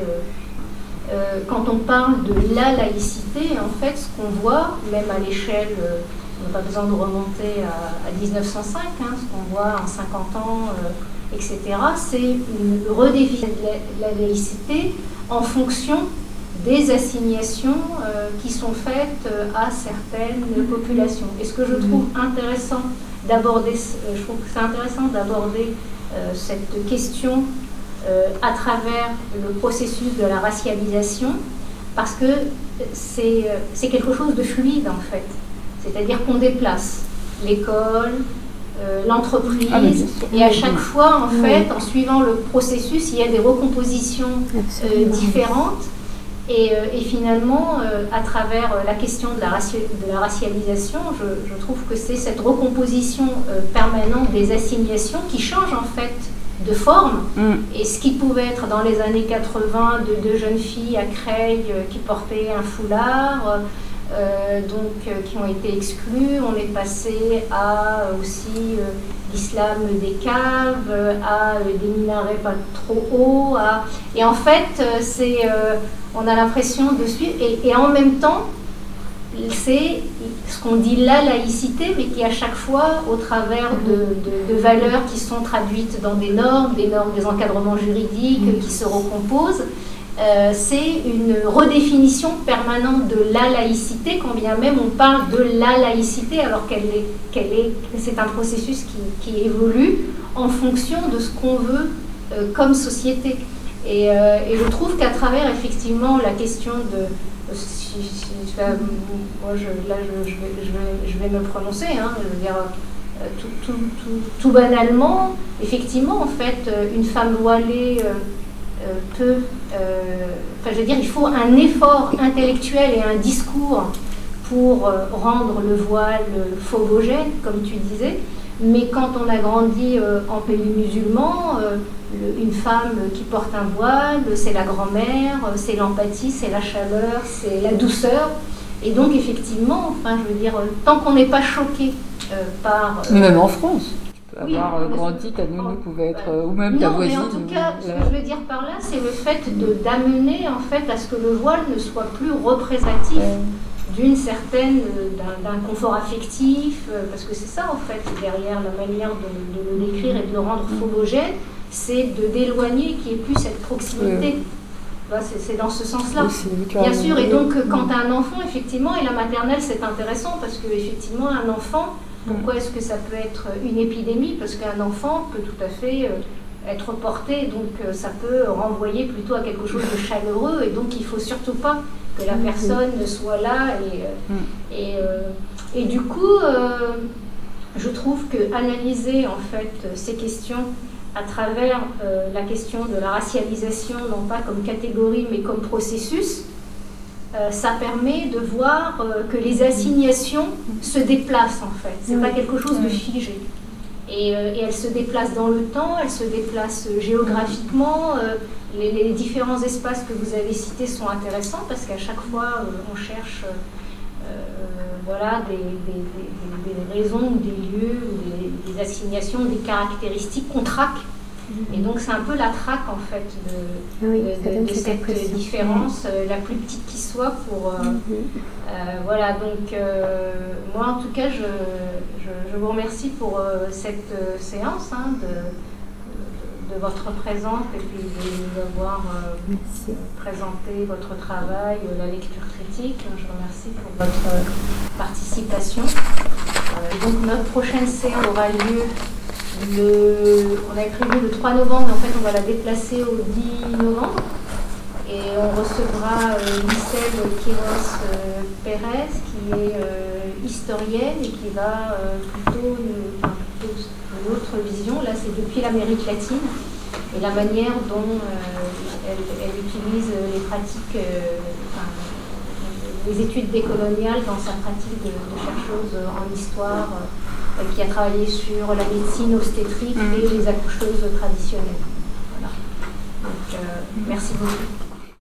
euh, quand on parle de la laïcité, en fait, ce qu'on voit, même à l'échelle, euh, on n'a pas besoin de remonter à, 1905, hein, ce qu'on voit en 50 ans, euh, etc., c'est une redéfinition de la, laïcité en fonction des assignations qui sont faites à certaines populations. Et ce que je trouve intéressant d'aborder, je trouve que c'est intéressant d'aborder cette question à travers le processus de la racialisation, parce que c'est euh, quelque chose de fluide en fait. C'est-à-dire qu'on déplace l'école, euh, l'entreprise, ah, et à chaque fois, en fait, en suivant le processus, il y a des recompositions différentes. Et, et finalement, à travers la question de la, de la racialisation, je, je, trouve que c'est cette recomposition permanente des assignations qui change en fait de forme. Mm. Et ce qui pouvait être dans les années 80 de deux jeunes filles à Creil euh, qui portaient un foulard, euh, donc euh, qui ont été exclues, on est passé à aussi l'islam des caves, à des minarets pas trop hauts. Et en fait, c'est, on a l'impression de suivre. et en même temps, c'est ce qu'on dit la laïcité, mais qui à chaque fois, au travers de, valeurs qui sont traduites dans des normes, des normes, des encadrements juridiques qui se recomposent, euh, c'est une redéfinition permanente de la laïcité, quand bien même on parle de la laïcité, alors qu'elle est, qu'elle est, c'est un processus qui, évolue en fonction de ce qu'on veut euh, comme société. Et, euh, et, je trouve qu'à travers effectivement la question de moi, je, là, je, je, vais, je, vais, me prononcer. Hein, je veux dire, euh, tout, tout, banalement, effectivement, en fait, euh, une femme voilée euh, peut. Enfin, je veux dire, il faut un effort intellectuel et un discours pour rendre le voile phobogène, comme tu disais. Mais quand on a grandi en pays musulman, une femme qui porte un voile, c'est la grand-mère, c'est l'empathie, c'est la chaleur, c'est la douceur. Et donc, effectivement, enfin, je veux dire, tant qu'on n'est pas choqué euh, par. Euh, même en France. Avoir euh, grandi, ta nounou pouvait être. ou même ta voisine. Mais en tout cas, ce que je veux dire par là, c'est le fait d'amener en fait à ce que le voile ne soit plus représentatif. D'une certaine, d'un confort affectif, parce que c'est ça en fait derrière la manière de, le décrire et de le rendre phobogène, c'est de d'éloigner qu'il n'y ait plus cette proximité. Bah, c'est dans ce sens-là. Bien sûr, et donc quand tu as un enfant, effectivement, et la maternelle, c'est intéressant parce que effectivement, un enfant, pourquoi est-ce que ça peut être une épidémie? Parce qu'un enfant peut tout à fait euh, être porté, donc euh, ça peut renvoyer plutôt à quelque chose de chaleureux, et donc il faut surtout pas que la personne ne soit là. Et, euh, mm. et, et du coup, je trouve que analyser en fait ces questions à travers euh, la question de la racialisation, non pas comme catégorie, mais comme processus, euh, ça permet de voir euh, que les assignations se déplacent en fait. C'est pas quelque chose de figé. Et, et, elles se déplacent dans le temps, elles se déplacent géographiquement. Les, différents espaces que vous avez cités sont intéressants parce qu'à chaque fois, on cherche voilà, des, des, raisons, des lieux, des, assignations, des caractéristiques qu'on traque Et donc c'est un peu la traque en fait de, cette, différence, euh, la plus petite qui soit pour... Euh, mhm. euh, voilà, donc moi en tout cas je, je, vous remercie pour cette séance hein, de, de, votre présence et puis de nous avoir présenté votre travail, la lecture critique. Je vous remercie pour votre participation. donc notre prochaine séance aura lieu on avait prévu le 3 novembre, mais en fait on va la déplacer au 10 novembre. Et on recevra euh, Michel Quiros euh, Pérez, qui est euh, historienne et qui va plutôt, une autre vision. Là, c'est depuis l'Amérique latine et la manière dont elle, utilise les pratiques, les études décoloniales dans sa pratique de chercheuse en histoire qui a travaillé sur la médecine obstétrique mm. et les accoucheuses traditionnelles. Voilà. Donc, euh, merci beaucoup.